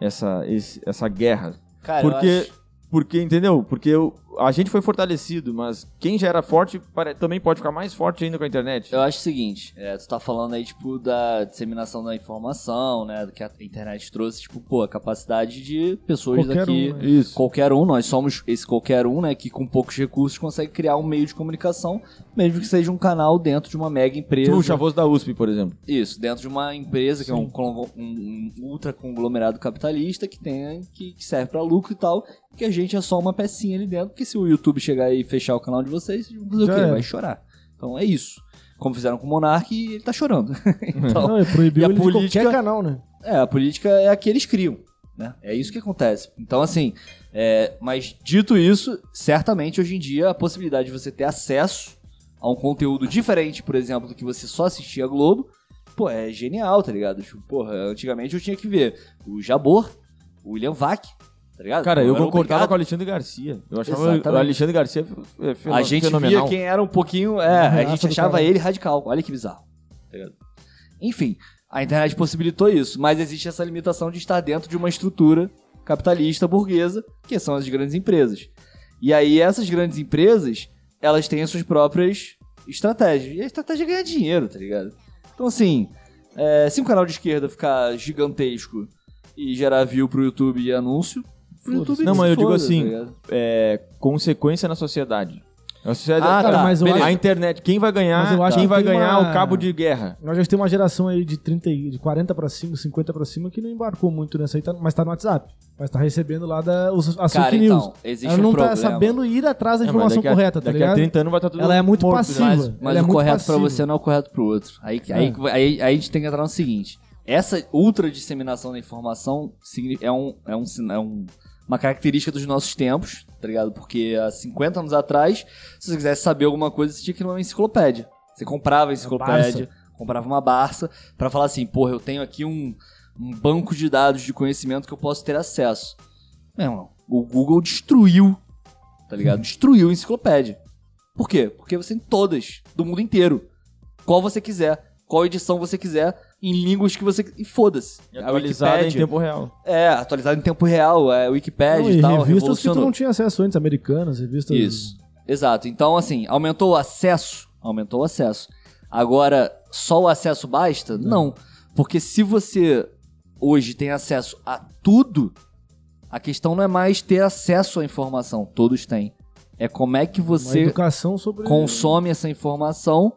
essa, esse- essa guerra? Cara, eu Porque, porque entendeu? Porque o- a gente foi fortalecido, mas quem já era forte pare- também pode ficar mais forte ainda com a internet. Eu acho o seguinte, é, tu tá falando aí, tipo, da disseminação da informação, né? Do que a internet trouxe, tipo, pô, a capacidade de pessoas Qualquer daqui. um, né? Isso. Qualquer um, nós somos esse qualquer um, né? Que com poucos recursos consegue criar um meio de comunicação, mesmo que seja um canal dentro de uma mega empresa. Tipo o chavoso da USP, por exemplo. Isso, dentro de uma empresa que é um, um- um ultra conglomerado capitalista que tem que, que serve pra lucro e tal, que a gente é só uma pecinha ali dentro, porque se o YouTube chegar e fechar o canal de vocês, vocês vão fazer Já o quê? era. Vai chorar. Então é isso. Como fizeram com o Monark ele tá chorando. [LAUGHS] então, Não, ele proibiu E a ele de política- qualquer canal, né? é, a política é a que eles criam. Né? É isso que acontece. Então, assim, é, mas dito isso, certamente hoje em dia a possibilidade de você ter acesso a um conteúdo diferente, por exemplo, do que você só assistia a Globo, pô, é genial, tá ligado? Tipo, porra, antigamente eu tinha que ver o Jabor, o William Vac, tá ligado? Cara, eu era concordava obrigado. com o Alexandre Garcia. Eu achava Exatamente. o Alexandre Garcia é, fe- A gente fenomenal. via quem era um pouquinho. É, a gente achava ele radical. Olha que bizarro. tá ligado? Enfim, a internet possibilitou isso, mas existe essa limitação de estar dentro de uma estrutura capitalista burguesa, que são as grandes empresas. E aí, essas grandes empresas, elas têm as suas próprias estratégias. E a estratégia é ganhar dinheiro, tá ligado? Então, assim, é, se um canal de esquerda ficar gigantesco e gerar view pro YouTube e anúncio, YouTube Não, mas eu digo assim, tá é, consequência na sociedade. A sociedade, Ah, cara, tá, mas beleza. a internet, quem vai Mas ganhar, eu acho quem que vai ganhar uma- o cabo de guerra? Nós já temos uma geração aí de 30, e- de 40 pra cima, 50 pra cima, que não embarcou muito nessa aí, tá- mas tá no WhatsApp. Mas tá recebendo lá da, os, as Cara, fake news. então, existe Ela um não problema. tá sabendo ir atrás da É, informação daqui a- correta, tá Daqui ligado? a 30 anos vai estar tudo Ela é muito morto, passiva. Mas, mas é o correto pra passiva. você não é o correto pro outro. Aí, É. aí, aí, aí a gente tem que entrar no seguinte: essa ultra disseminação da informação é, um, é, um, é um- uma característica dos nossos tempos, tá ligado? Porque há 50 anos atrás, se você quisesse saber alguma coisa, você tinha que ir numa enciclopédia. Você comprava a enciclopédia, comprava uma Barça, pra falar assim: porra, eu tenho aqui um, um banco de dados de conhecimento que eu posso ter acesso. Meu irmão, o Google destruiu, tá ligado? Destruiu a enciclopédia. Por quê? Porque você tem todas, do mundo inteiro. Qual você quiser, qual edição você quiser, em línguas que você. E foda-se. A atualizada em tempo real. É, atualizado em tempo real, é Wikipédia Não, e e tal. revistas que tu não tinha acesso antes, americanas, revistas... Isso. Exato. Então, assim, aumentou o acesso? Aumentou o acesso. Agora, só o acesso basta? Não. Porque se você hoje tem acesso a tudo, a questão não é mais ter acesso à informação. Todos têm. É como é que você educação sobre... consome essa informação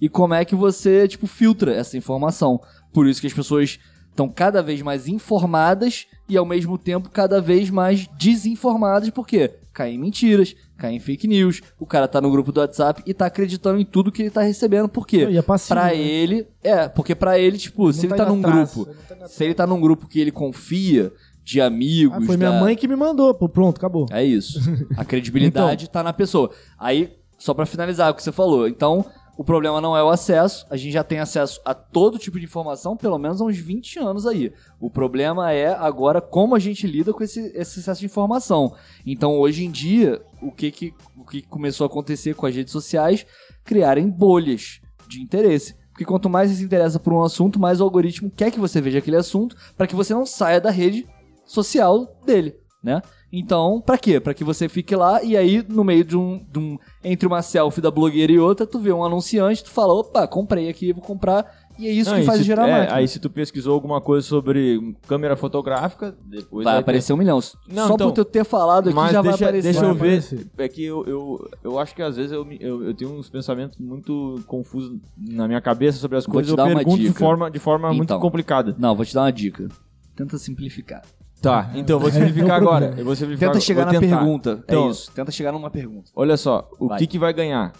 e como é que você, tipo, filtra essa informação. Por isso que as pessoas estão cada vez mais informadas e ao mesmo tempo cada vez mais desinformadas, porque caem em mentiras, caem em fake news, o cara tá no grupo do WhatsApp e tá acreditando em tudo que ele tá recebendo, por quê? E é passivo, Pra né? ele, é, porque pra ele, tipo, Não se ele tá tá num atrás, grupo, tá se ele tá num grupo que ele confia de amigos, Ah, foi minha da- mãe que me mandou, pô, pronto, acabou. é isso. A [LAUGHS] credibilidade tá na pessoa. Aí, só pra finalizar o que você falou. Então, o problema não é o acesso. A gente já tem acesso a todo tipo de informação, pelo menos há uns 20 anos aí. O problema é agora como a gente lida com esse, esse excesso de informação. Então, hoje em dia, o que, que, o que começou a acontecer com as redes sociais? Criarem bolhas de interesse. Porque quanto mais você se interessa por um assunto, mais o algoritmo quer que você veja aquele assunto para que você não saia da rede social dele, né? Então, pra quê? Pra que você fique lá e aí, no meio de um, de um- Entre uma selfie da blogueira e outra, tu vê um anunciante, tu fala, opa, comprei aqui, vou comprar. E é isso Não, que faz se- gerar é, máquina. Aí se tu pesquisou alguma coisa sobre câmera fotográfica, depois vai aparecer um milhão. Não, Só então, por eu ter falado aqui Mas já deixa, vai aparecer. deixa eu Vai ver. aparecer. É que eu, eu, eu acho que às vezes eu, eu, eu tenho uns pensamentos muito confusos na minha cabeça sobre as Vou coisas. te Eu pergunto de forma, de forma muito Então. complicada. Não, vou te dar uma dica. Tenta simplificar. Tá, então eu vou É, simplificar é agora. Eu vou simplificar Tenta agora. chegar Vou na tentar. pergunta. Então, é isso. Tenta chegar numa pergunta. Olha só, o Vai. que, que vai ganhar?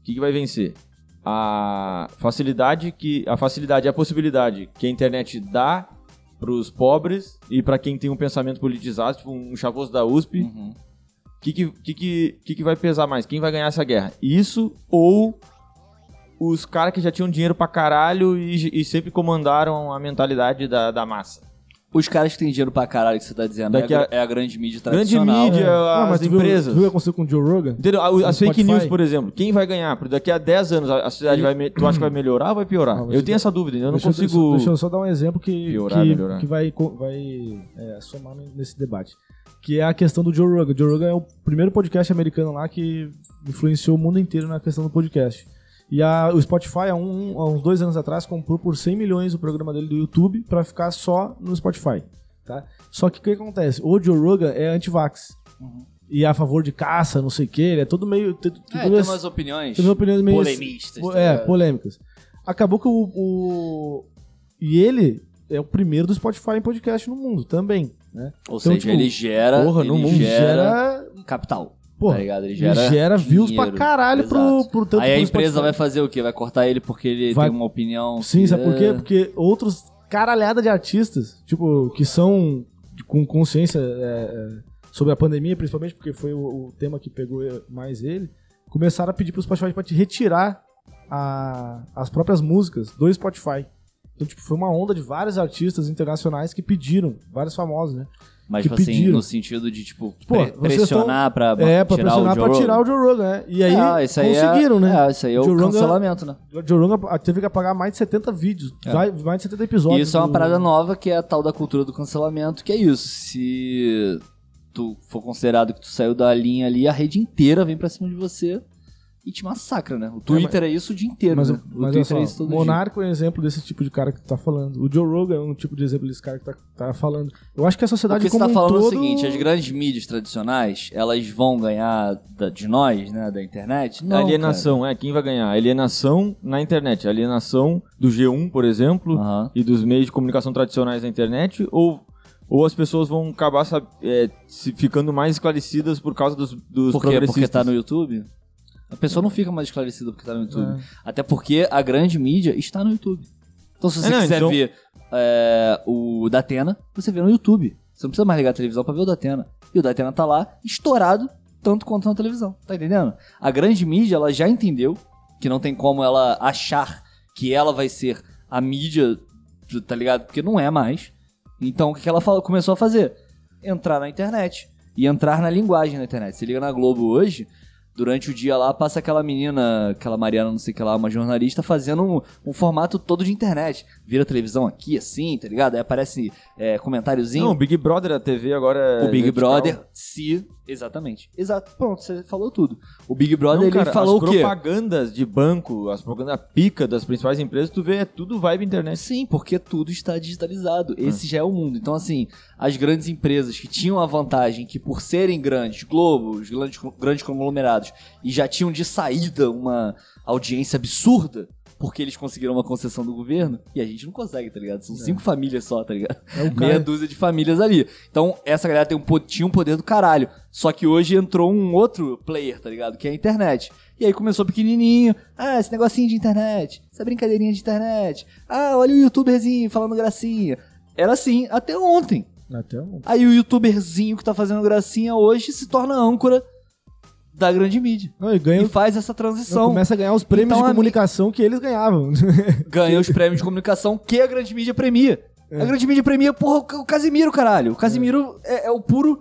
O que, que vai vencer? A facilidade que a facilidade e a possibilidade que a internet dá pros pobres e pra quem tem um pensamento politizado, tipo um chavoso da USP, o Uhum. que, que, que, que, que que vai pesar mais? Quem vai ganhar essa guerra? Isso ou os caras que já tinham dinheiro pra caralho e, e sempre comandaram a mentalidade da, da massa? Os caras que têm dinheiro pra caralho que você tá dizendo Daqui é, a, é a grande mídia Grande tradicional. mídia, Ah, as mas tu viu- empresas. Tu viu o que aconteceu com o Joe Rogan? Entendeu? A- As fake Spotify? news, por exemplo, quem vai ganhar? Porque daqui a 10 anos a a sociedade vai. me- Tu acha que vai melhorar ou vai piorar? Ah, eu tenho essa dúvida, eu não deixa, consigo. Deixa, deixa eu só dar um exemplo que, Piorar, que, melhorar. que vai, co- vai é, somar nesse debate. Que é a questão do Joe Rogan. O Joe Rogan é o primeiro podcast americano lá que influenciou o mundo inteiro na questão do podcast. E a- o Spotify, há, um- há uns dois anos atrás, comprou por 100 milhões o programa dele do YouTube pra ficar só no Spotify. Tá? Só que o que acontece? O Joe Rogan é anti-vax. E é a favor de caça, não sei o que, ele é todo meio. Tem, tem É, tem umas opiniões tem umas opiniões meio. polemistas. Po- tá é, polêmicas. Acabou que o, o- E ele é o primeiro do Spotify em podcast no mundo também. Né? Ou Então, seja, tipo, ele gera, porra, ele no mundo gera Gera. capital. Porra, tá ligado? Ele ele gera, gera, views pra dinheiro. caralho pro, Exato. pro tanto Aí a pro empresa vai fazer o quê? Vai cortar ele porque ele Vai- tem uma opinião. Sim, que sabe por quê? é- Porque outros caralhada de artistas, tipo, que são com consciência é, é, sobre a pandemia, principalmente porque foi o, o tema que pegou mais ele, começaram a pedir pro Spotify pra te retirar a- as próprias músicas do Spotify. Então, tipo, foi uma onda de vários artistas internacionais que pediram, vários famosos, né? Mas, tipo assim, pediram. no sentido de, tipo, Pô, pre- pressionar pra é, pra tirar pressionar o Joe pra tirar o. Joe Rogan, né? E aí, Ah, aí conseguiram, é, né? É, isso aí é o Joe cancelamento, né? O Joe Rogan teve que apagar mais de 70 vídeos, vai- mais de 70 E episódios. isso é uma do- parada nova que é a tal da cultura do cancelamento, que é isso. Se tu for considerado que tu saiu da linha ali, a rede inteira vem pra cima de você e te massacra, né? O Twitter é, isso o dia inteiro, Mas, né? o- mas Twitter só, é isso todo Monarco é um exemplo desse tipo de cara que tu tá falando. O Joe Rogan é um tipo de exemplo desse cara que tá, tá falando. Eu acho que a dia. sociedade Porque você como tá um falando todo... o seguinte, as grandes mídias tradicionais, elas vão ganhar da- de nós, né, da internet? Não, alienação, é, quem vai ganhar? Alienação na internet, alienação do G1, por exemplo, cara. Aham. e dos meios de comunicação tradicionais na internet, ou, ou as pessoas vão acabar é, se ficando mais esclarecidas por causa dos, dos Por quê? Porque progressistas? tá no YouTube? A pessoa não fica mais esclarecida porque tá no YouTube. É. Até porque a grande mídia está no YouTube. Então, se você É, não, quiser então- ver é, o Datena, você vê no YouTube. Você não precisa mais ligar a televisão pra ver o Datena. E o Datena tá lá, estourado, tanto quanto na televisão. Tá entendendo? A grande mídia, ela já entendeu que não tem como ela achar que ela vai ser a mídia, tá ligado? Porque não é mais. Então, o que ela fala- começou a fazer? Entrar na internet. E entrar na linguagem na internet. Você liga na Globo hoje, durante o dia lá, passa aquela menina, aquela Mariana, não sei o que lá, uma jornalista, fazendo um, um formato todo de internet. Vira televisão aqui, assim, tá ligado? Aí aparece é, comentáriozinho. Não, o Big Brother da TV agora é o Big vertical. Brother, se. Exatamente. Exato. Pronto, você falou tudo. O Big Brother, Não, ele cara, falou as o quê? propagandas de banco, as propagandas pica das principais empresas, tu vê, é tudo vibe internet. Sim, porque tudo está digitalizado. Esse já é o mundo. Então, assim, as grandes empresas que tinham a vantagem que, por serem grandes, Globo, os grandes, grandes conglomerados, e já tinham de saída uma audiência absurda, porque eles conseguiram uma concessão do governo, e a gente não consegue, tá ligado? São cinco famílias só, tá ligado? É [LAUGHS] Meia dúzia de famílias ali. Então, essa galera tem um, tinha um poder do caralho. Só que hoje entrou um outro player, tá ligado? Que é a internet. E aí começou pequenininho. Ah, esse negocinho de internet. Essa brincadeirinha de internet. Ah, olha o youtuberzinho falando gracinha. Era assim até ontem. até um- Aí o youtuberzinho que tá fazendo gracinha hoje se torna âncora da grande mídia. Não, e ganha, E faz essa transição. começa a ganhar os prêmios Então, de comunicação que eles ganhavam. [LAUGHS] ganha os prêmios de comunicação que a grande mídia premia. A grande mídia premia, porra, o o Casimiro, caralho. O Casimiro é, é o puro.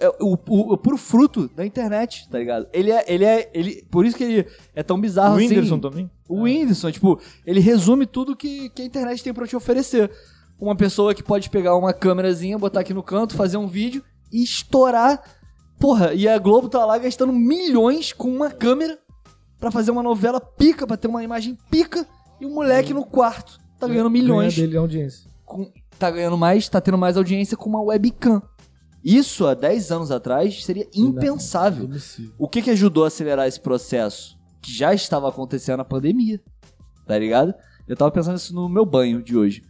É o, o- o puro fruto da internet, tá ligado? Ele é. Ele é. Ele, por isso que ele é tão bizarro o assim. Whindersson também. O Whindersson, tipo, ele resume tudo que, que a internet tem pra te oferecer. Uma pessoa que pode pegar uma câmerazinha, botar aqui no canto, fazer um vídeo e estourar. Porra, e a Globo tá lá gastando milhões com uma câmera pra fazer uma novela pica, pra ter uma imagem pica, e o moleque no quarto tá ganhando milhões. Ganha dele audiência. com- tá ganhando mais, tá tendo mais audiência com uma webcam. Isso há 10 anos atrás seria impensável. O que que ajudou a acelerar esse processo? Que já estava acontecendo na pandemia. Tá ligado? Eu tava pensando isso no meu banho de hoje.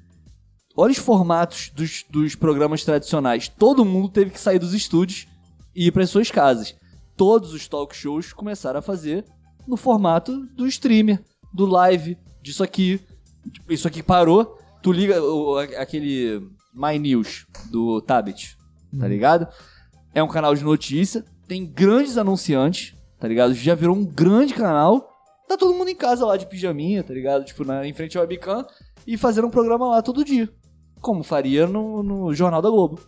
Olha os formatos dos, dos programas tradicionais. Todo mundo teve que sair dos estúdios e ir para suas casas. Todos os talk shows começaram a fazer no formato do streamer, do live, disso aqui. Isso aqui parou. Tu liga o- aquele My News do Tablet, tá ligado? É um canal de notícia, tem grandes anunciantes, tá ligado? Já virou um grande canal. Tá todo mundo em casa lá de pijaminha, tá ligado? Tipo, na, em frente ao webcam e fazendo um programa lá todo dia. Como faria no, no Jornal da Globo.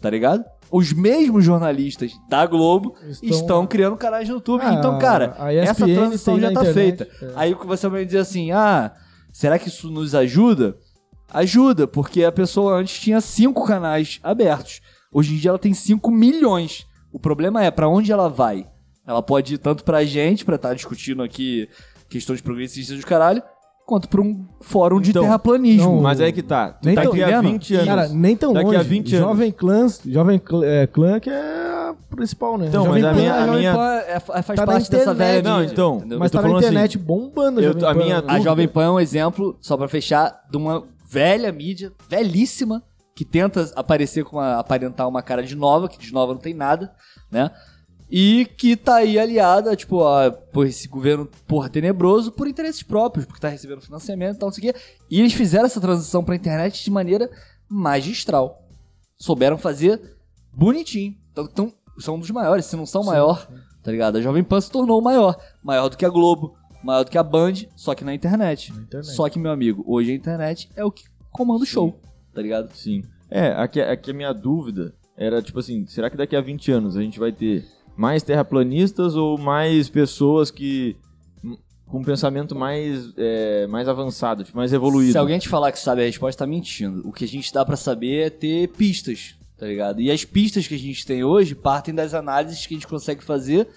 Tá ligado? Os mesmos jornalistas da Globo estão, Estão- criando canais no YouTube. Ah, então, cara, essa transição já tá internet, feita. é. Aí você vai dizer assim: ah, será que isso nos ajuda? Ajuda, porque a pessoa antes tinha cinco canais abertos. Hoje em dia ela tem 5 milhões. O problema é pra onde ela vai. Ela pode ir tanto pra gente, pra estar discutindo aqui questões progressistas do caralho, quanto pra um fórum de Então, terraplanismo. não, Mas aí que tá. Tu Nem tá tão aqui há entendendo? 20 anos. Cara, nem tão Daqui longe. a 20 anos. Jovem Clã, Jovem Clã, é, Clã que é a principal, né? Então, Jovem mas a Pan, minha- a Jovem minha- Pan é- é- faz Tá parte dessa velha Não, então, entendeu? Mas tá na internet bombando. eu Jovem a Pan. minha A dúvida- Jovem Pan é um exemplo, só pra fechar, de uma velha mídia, velhíssima, que tenta aparecer com uma, aparentar uma cara de nova, que de nova não tem nada, né? E que tá aí aliada, tipo, a, por esse governo, porra, tenebroso, por interesses próprios, porque tá recebendo financiamento e tal, não sei o quê. E eles fizeram essa transição pra internet de maneira magistral. souberam fazer bonitinho. Então, então, são um dos maiores, se não são o maior, tá ligado? A Jovem Pan se tornou o maior. Maior do que a Globo, maior do que a Band, só que na internet. Na internet. Só que, meu amigo, hoje a internet é o que comanda o show, tá ligado? Sim. É, aqui, aqui a minha dúvida era, tipo assim, será que daqui a 20 anos a gente vai ter mais terraplanistas ou mais pessoas que... com um pensamento mais, é, mais avançado, tipo, mais evoluído? Se alguém te falar que sabe a resposta, tá mentindo. O que a gente dá pra saber é ter pistas, tá ligado? E as pistas que a gente tem hoje partem das análises que a gente consegue fazer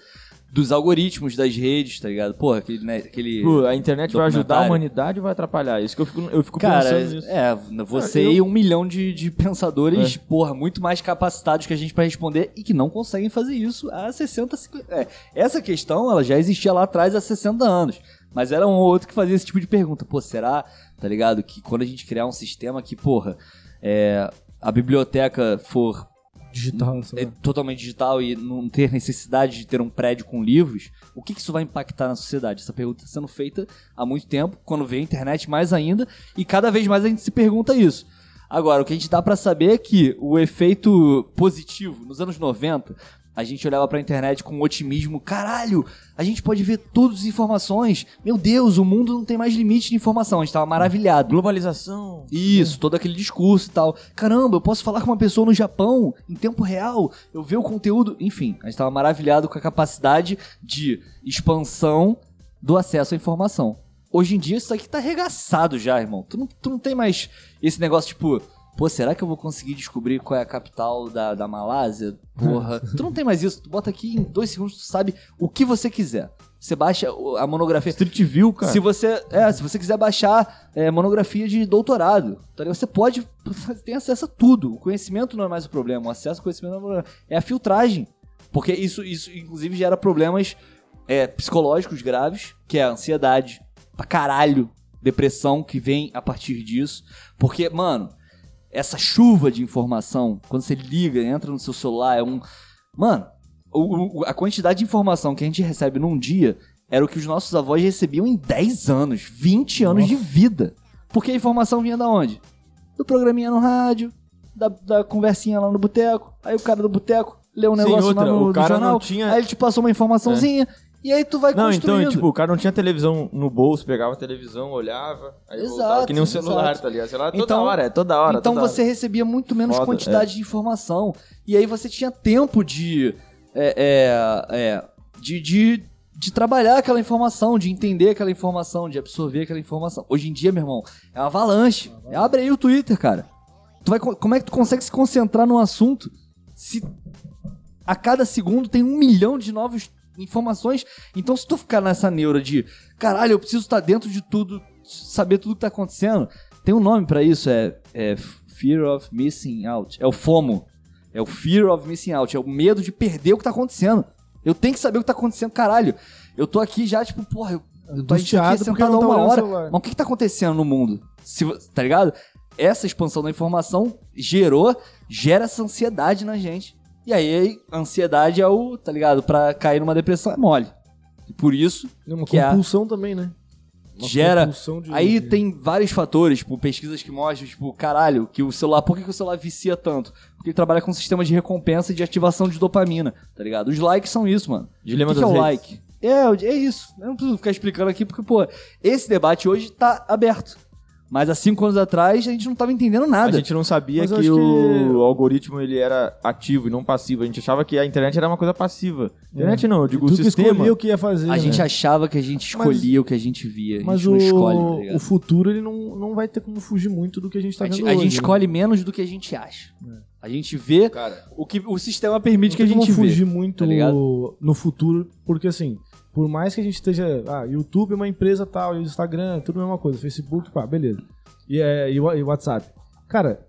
dos algoritmos das redes, tá ligado? Porra, aquele. Né, aquele Pô, a internet vai ajudar a humanidade ou vai atrapalhar? Isso que eu fico, eu fico Cara, pensando nisso. é, você Eu- e um milhão de, de pensadores, porra, muito mais capacitados que a gente pra responder e que não conseguem fazer isso há 60, 50... É, essa questão, ela já existia lá atrás há 60 anos. Mas era um ou outro que fazia esse tipo de pergunta. Pô, será, tá ligado, que quando a gente criar um sistema que, porra, é, a biblioteca for Digital, sei é lá. totalmente digital e não ter necessidade de ter um prédio com livros, o que, que isso vai impactar na sociedade? Essa pergunta está sendo feita há muito tempo, quando veio a internet mais ainda, e cada vez mais a gente se pergunta isso. Agora, o que a gente dá pra saber é que o efeito positivo, nos anos 90, a gente olhava pra internet com otimismo, caralho, a gente pode ver todas as informações, meu Deus, o mundo não tem mais limite de informação, a gente tava maravilhado. Globalização. Isso, todo aquele discurso e tal. Caramba, eu posso falar com uma pessoa no Japão em tempo real, eu ver o conteúdo. Enfim, a gente tava maravilhado com a capacidade de expansão do acesso à informação. Hoje em dia isso aqui tá arregaçado já, irmão. Tu não, tu não tem mais esse negócio tipo, pô, será que eu vou conseguir descobrir qual é a capital da, da Malásia? [LAUGHS] Porra. tu não tem mais isso. Tu bota aqui em dois segundos, tu sabe o que você quiser. Você baixa a monografia. Street View, cara. Se você, é, se você quiser baixar é, monografia de doutorado, tá ligado? você pode [LAUGHS] você tem acesso a tudo. O conhecimento não é mais o problema, o acesso ao conhecimento não é o problema. É a filtragem. Porque isso, isso inclusive, gera problemas é, psicológicos graves, que é a ansiedade, pra caralho, depressão que vem a partir disso. Porque, mano, essa chuva de informação, quando você liga, entra no seu celular, é um. Mano, o- o- a quantidade de informação que a gente recebe num dia era o que os nossos avós recebiam em 10 anos, 20 anos de vida. Porque a informação vinha da onde? Do programinha no rádio, da, da conversinha lá no boteco. Aí o cara do boteco leu um Sim, negócio outra, lá no, o cara jornal. não tinha- Aí ele te passou uma informaçãozinha. E aí tu vai Não, construindo. então, tipo, o cara não tinha televisão no bolso, pegava a televisão, olhava, aí Exato, voltava, que nem um celular, exato. tá ligado? Celular toda Então- hora, é toda hora, Então toda você recebia muito menos Foda, quantidade de informação. E aí você tinha tempo de. É, é, é, de, de, de trabalhar aquela informação, de entender aquela informação, de absorver aquela informação. Hoje em dia, meu irmão, é uma avalanche. Abre aí o Twitter, cara. Tu vai, co- como é que tu consegue se concentrar num assunto se a cada segundo tem um milhão de novas informações? Então, se tu ficar nessa neura de caralho, eu preciso estar dentro de tudo, saber tudo que tá acontecendo, tem um nome pra isso, é, é Fear of Missing Out. É o FOMO. É o Fear of Missing Out. É o medo de perder o que tá acontecendo. Eu tenho que saber o que tá acontecendo, caralho. Eu tô aqui já, tipo, porra, eu, tô tá aqui sentado há tá uma hora. Mas o que, que tá acontecendo no mundo? Se, tá ligado? Essa expansão da informação gerou, gera essa ansiedade na gente. E aí, a ansiedade é o, tá ligado? Pra cair numa depressão é mole. E por isso, Uma que é a- compulsão também, né? Uma gera. compulsão de- Aí tem vários fatores, tipo, pesquisas que mostram, tipo, caralho, que o celular. Por que, que o celular vicia tanto? Porque ele trabalha com um sistema de recompensa e de ativação de dopamina, tá ligado? Os likes são isso, mano. Dilema o que, que é o redes. like? É, é isso. Eu não preciso ficar explicando aqui, porque, pô, esse debate hoje tá aberto. Mas há cinco anos atrás a gente não tava entendendo A nada. gente não sabia Mas que, que- o algoritmo ele era ativo e não passivo. A gente achava que a internet era uma coisa passiva. Internet não, eu digo o Tu sistema. escolhia o que ia fazer. A né? gente achava que a gente escolhia o que a gente via. A Mas gente o, não escolhe, tá o futuro ele não, não vai ter como fugir muito do que a gente tá A vendo a hoje. gente né? escolhe menos do que a gente acha. A gente vê Cara, o que o sistema permite Não que a gente vê. fugir muito tá no futuro, porque assim, por mais que a gente esteja. Ah, YouTube é uma empresa tal, e Instagram, tudo a mesma coisa, Facebook, pá, beleza. E, é, e, WhatsApp. Cara,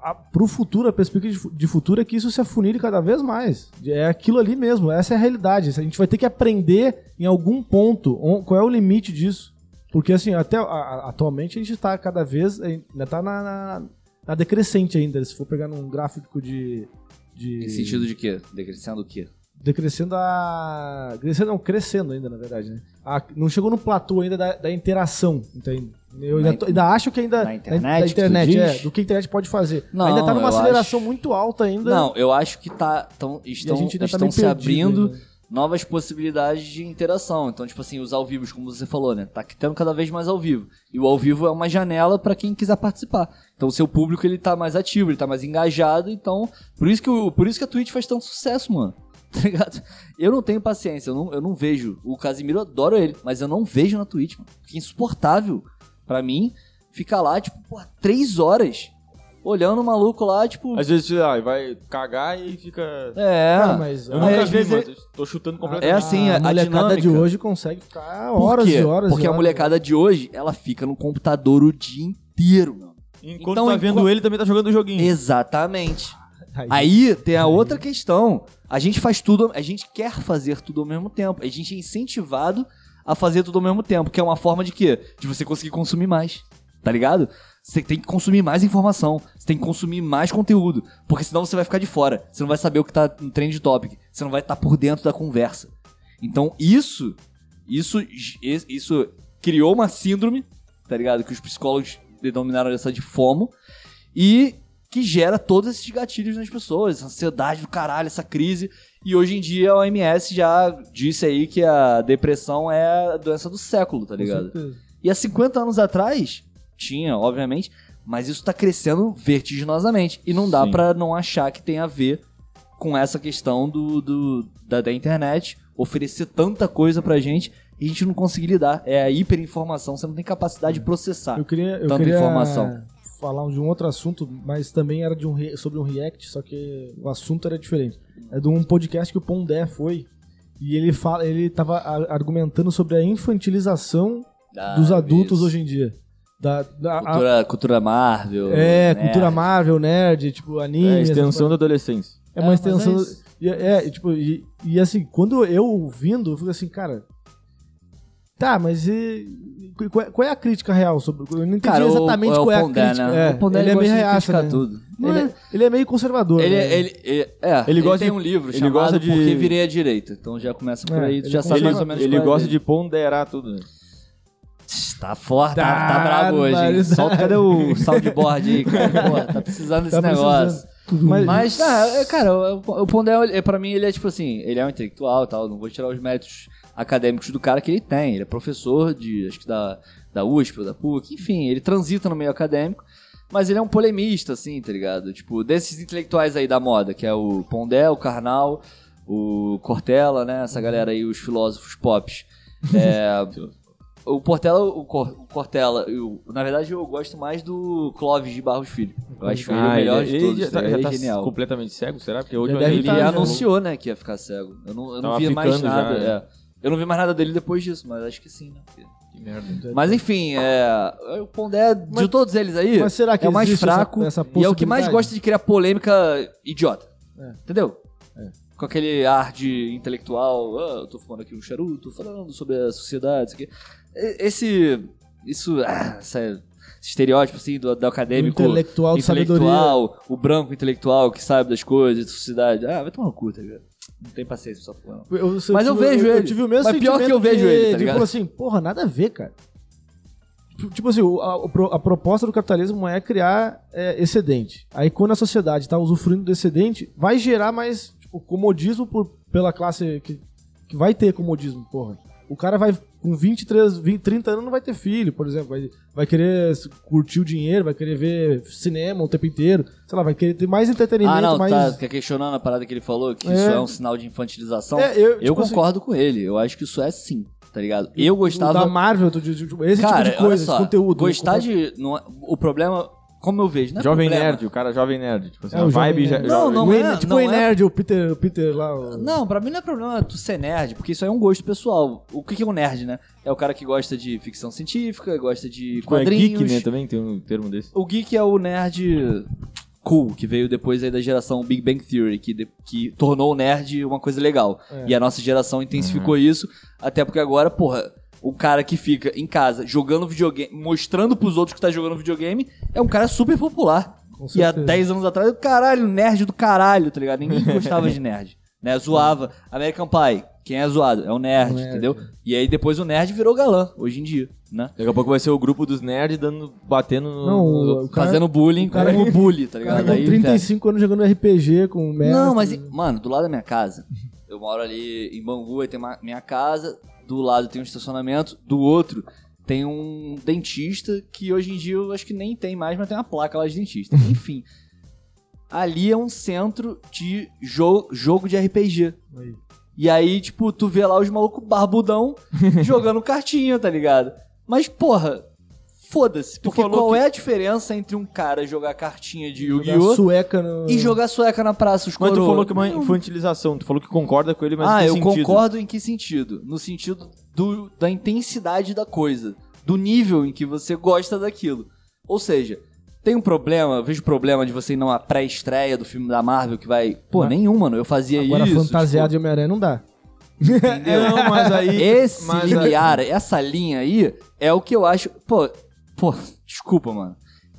a, pro futuro, a perspectiva de fu- de futuro é que isso se afunile cada vez mais. É aquilo ali mesmo, essa é a realidade. A gente vai ter que aprender em algum ponto on- qual é o limite disso. Porque assim, até a- a- atualmente a gente tá cada vez. Ainda tá na, na, na decrescente ainda. Se for pegar num gráfico de. de Em sentido de quê? Decrescendo o quê? Decrescendo a. Crescendo, não, crescendo ainda, na verdade, né? A- não chegou no platô ainda da, da interação, entende? Eu ainda, Na tô- ainda acho que ainda. na internet, Da internet, é. Do que a internet pode fazer. Não, ainda tá numa aceleração acho- muito alta ainda. Não, eu acho que tá, tão, a estão, tá estão meio se abrindo ainda. novas possibilidades de interação. Então, tipo assim, os ao vivos, como você falou, né? Tá tendo cada vez mais ao vivo. E o ao vivo é uma janela pra quem quiser participar. Então, o seu público ele tá mais ativo, ele tá mais engajado. Então, por isso que, o, por isso que a Twitch faz tanto sucesso, mano. [LAUGHS] Tá ligado? Eu não tenho paciência, eu não, eu não vejo. O Casimiro, eu adoro ele, mas eu não vejo na Twitch, mano. Fica insuportável pra mim ficar lá, tipo, porra, três horas olhando o maluco lá, tipo. Às vezes, lá, vai cagar e fica... É, Cara, mas Eu a- nunca às vi, vezes mano. Tô chutando É completamente. assim, a, a molecada dinâmica. de hoje consegue ficar horas e horas. Porque e a horas. molecada de hoje, ela fica no computador o dia inteiro, mano. Enquanto Então, tá vendo ele, também tá jogando o joguinho. Exatamente. Aí, tem a outra questão. A gente faz tudo, a gente quer fazer tudo ao mesmo tempo. A gente é incentivado a fazer tudo ao mesmo tempo, que é uma forma de quê? De você conseguir consumir mais. Tá ligado? Você tem que consumir mais informação, você tem que consumir mais conteúdo, porque senão você vai ficar de fora. Você não vai saber o que tá no trend topic, você não vai estar por dentro da conversa. Então, isso isso isso criou uma síndrome, tá ligado? Que os psicólogos denominaram essa de FOMO e que gera todos esses gatilhos nas pessoas, essa ansiedade do caralho, essa crise. E hoje em dia a OMS já disse aí que a depressão é a doença do século, tá com ligado? certeza. E há 50 anos atrás, tinha, obviamente, mas isso tá crescendo vertiginosamente. E não dá pra não achar que tem a ver com essa questão do, do- da, da internet oferecer tanta coisa pra gente e a gente não conseguir lidar. É a hiperinformação, você não tem capacidade de processar. Eu queria, eu Tanta queria informação. Falar de um outro assunto, mas também era de um re- sobre um react, só que o assunto era diferente. É de um podcast que o Pondé foi e ele fala, ele tava a- argumentando sobre a infantilização Ah, dos adultos isso. hoje em dia. Da, da- a- Cultura, cultura Marvel. é, né? cultura Marvel, nerd, tipo anime. É, essas extensão da adolescência. É uma É, é extensão. e, é, e, tipo, e, e assim, quando eu ouvindo, eu fico assim, cara. Tá, mas e, qual, é, qual é a crítica real sobre. Eu não entendi Cara, o- exatamente é o qual é a Pondé, crítica. né? É, O Pondé, ele é ele meio reaça, né? tudo. Não Ele- é- ele é meio conservador. Ele, né? ele, ele, é, ele, gosta tem de- um livro ele chamado gosta de- Porque Virei à Direita. Então já começa por É, aí, tu ele já sabe mais ou menos Ele é gosta dele. de ponderar tudo. né? Tá forte, tá, tá Tá brabo hoje, hein? Solta, cadê o [LAUGHS] soundboard aí, cara? Pô, tá precisando desse Tá precisando. negócio. Mas, Mas, ah, é, cara, o, o Pondé, é, pra mim, ele é tipo assim, ele é um intelectual e tal, não vou tirar os méritos acadêmicos do cara que ele tem. Ele é professor de, acho que da, da USP ou da PUC, enfim, ele transita no meio acadêmico, mas ele é um polemista, assim, tá ligado? Tipo, desses intelectuais aí da moda, que é o Pondé, o Karnal, o Cortella, né, essa galera aí, os filósofos pops. É, [LAUGHS] o Portela, o, Cor- o Cortella, eu- na verdade eu gosto mais do Clóvis de Barros Filho. Eu acho ele o melhor de todos, já tá, ele já é tá genial. completamente cego, será? Porque hoje deve Ele tá, anunciou, né, que ia ficar cego. Eu não, eu não Tava vi mais nada. já, né? é. Eu não vi mais nada dele depois disso, mas acho que sim, né? Que merda. Mas enfim, é, o Pondé, de Mas- todos eles aí, mas será que é o mais existe essa- fraco essa e é o que mais gosta de criar polêmica idiota. É. Entendeu? É. Com aquele ar de intelectual, ah, eu tô fumando aqui um charuto, falando sobre a sociedade, isso aqui. Esse. Isso. Ah, essa- esse estereótipo assim do, do o acadêmico. intelectual de sabedoria. intelectual, o branco intelectual que sabe das coisas, de sociedade. Ah, vai tomar no cu, tá ligado? Não tem paciência pra essa porra. não. Eu- eu Mas eu vejo eu, ele. Eu tive o mesmo Mas pior que eu vejo de- ele, tá ligado? falar assim, porra, nada a ver, cara. Tipo- Tipo assim, a, a proposta do capitalismo é criar é, excedente. Aí quando a sociedade está usufruindo do excedente, vai gerar mais tipo, comodismo por, pela classe que, que vai ter comodismo, porra. O cara vai com 23, 20, 30 anos não vai ter filho, por exemplo. Vai, vai querer curtir o dinheiro, vai querer ver cinema o tempo inteiro. Sei lá, vai querer ter mais entretenimento, Ah, não, mais... tá. Quer questionando a parada que ele falou, que É. isso é um sinal de infantilização? É, eu, eu tipo assim, concordo com ele. Eu acho que isso é sim, tá ligado? Eu gostava. Da Marvel, tu- tipo, esse Cara, tipo de coisa, esse conteúdo. Gostar de. não é- o problema, como eu vejo, não é Jovem problema. nerd, o cara jovem nerd. Tipo assim, É, a vibe já. nerd. Não, jovem- não o é, tipo não o é. Nerd, o Peter, o Peter lá. o- Não, pra mim não é problema tu ser nerd, porque isso aí é um gosto pessoal. O que que é um nerd, né? É o cara que gosta de ficção científica, gosta de Tipo, é quadrinhos. geek, né? Também tem um termo desse. O geek é o nerd cool, que veio depois aí da geração Big Bang Theory, que, de- que tornou o nerd uma coisa legal. É. E a nossa geração intensificou isso, até porque agora, porra, o cara que fica em casa jogando videogame, mostrando pros outros que tá jogando videogame, é um cara super popular. Com E há certeza. 10 anos atrás, caralho, nerd do caralho, tá ligado? Ninguém gostava de [LAUGHS] nerd. Né? Zoava. American Pie, quem é zoado? É o nerd, nerd. entendeu? E aí depois o nerd virou galã, hoje em dia. né? Daqui a pouco vai ser o grupo dos nerds dando, batendo no- Não, nos o- outros. o cara- Fazendo bullying o cara- com o bully, tá ligado? cara com Aí, 35 anos jogando RPG com o mestre. Não, mas, mano, do lado da minha casa, eu moro ali em Bangu, aí tem uma- minha casa, do lado tem um estacionamento, do outro tem um dentista que hoje em dia eu acho que nem tem mais, mas tem uma placa lá de dentista. Enfim. Ali é um centro de jo jogo de RPG. Aí. E aí, tipo, tu vê lá os malucos barbudão [LAUGHS] jogando cartinha, tá ligado? Mas, porra, foda-se. Porque falou qual que- é a diferença entre um cara jogar cartinha de Yu-Gi-Oh! sueca no... e jogar sueca na praça, os Mas tu coroa? falou que é uma infantilização, tu falou que concorda com ele, mas ah, em que eu sentido? concordo em que sentido? No sentido do, da intensidade da coisa, do nível em que você gosta daquilo. Ou seja, tem um problema, eu vejo problema de você ir numa pré-estreia do filme da Marvel que vai. Pô, Mas- nenhum, mano. Eu fazia Agora isso. fantasiado de Homem-Aranha não dá. tipo, entendeu? [LAUGHS] Não, mas aí... Esse mas aí- limiar, essa linha aí, é o que eu acho. Pô, pô, desculpa, mano.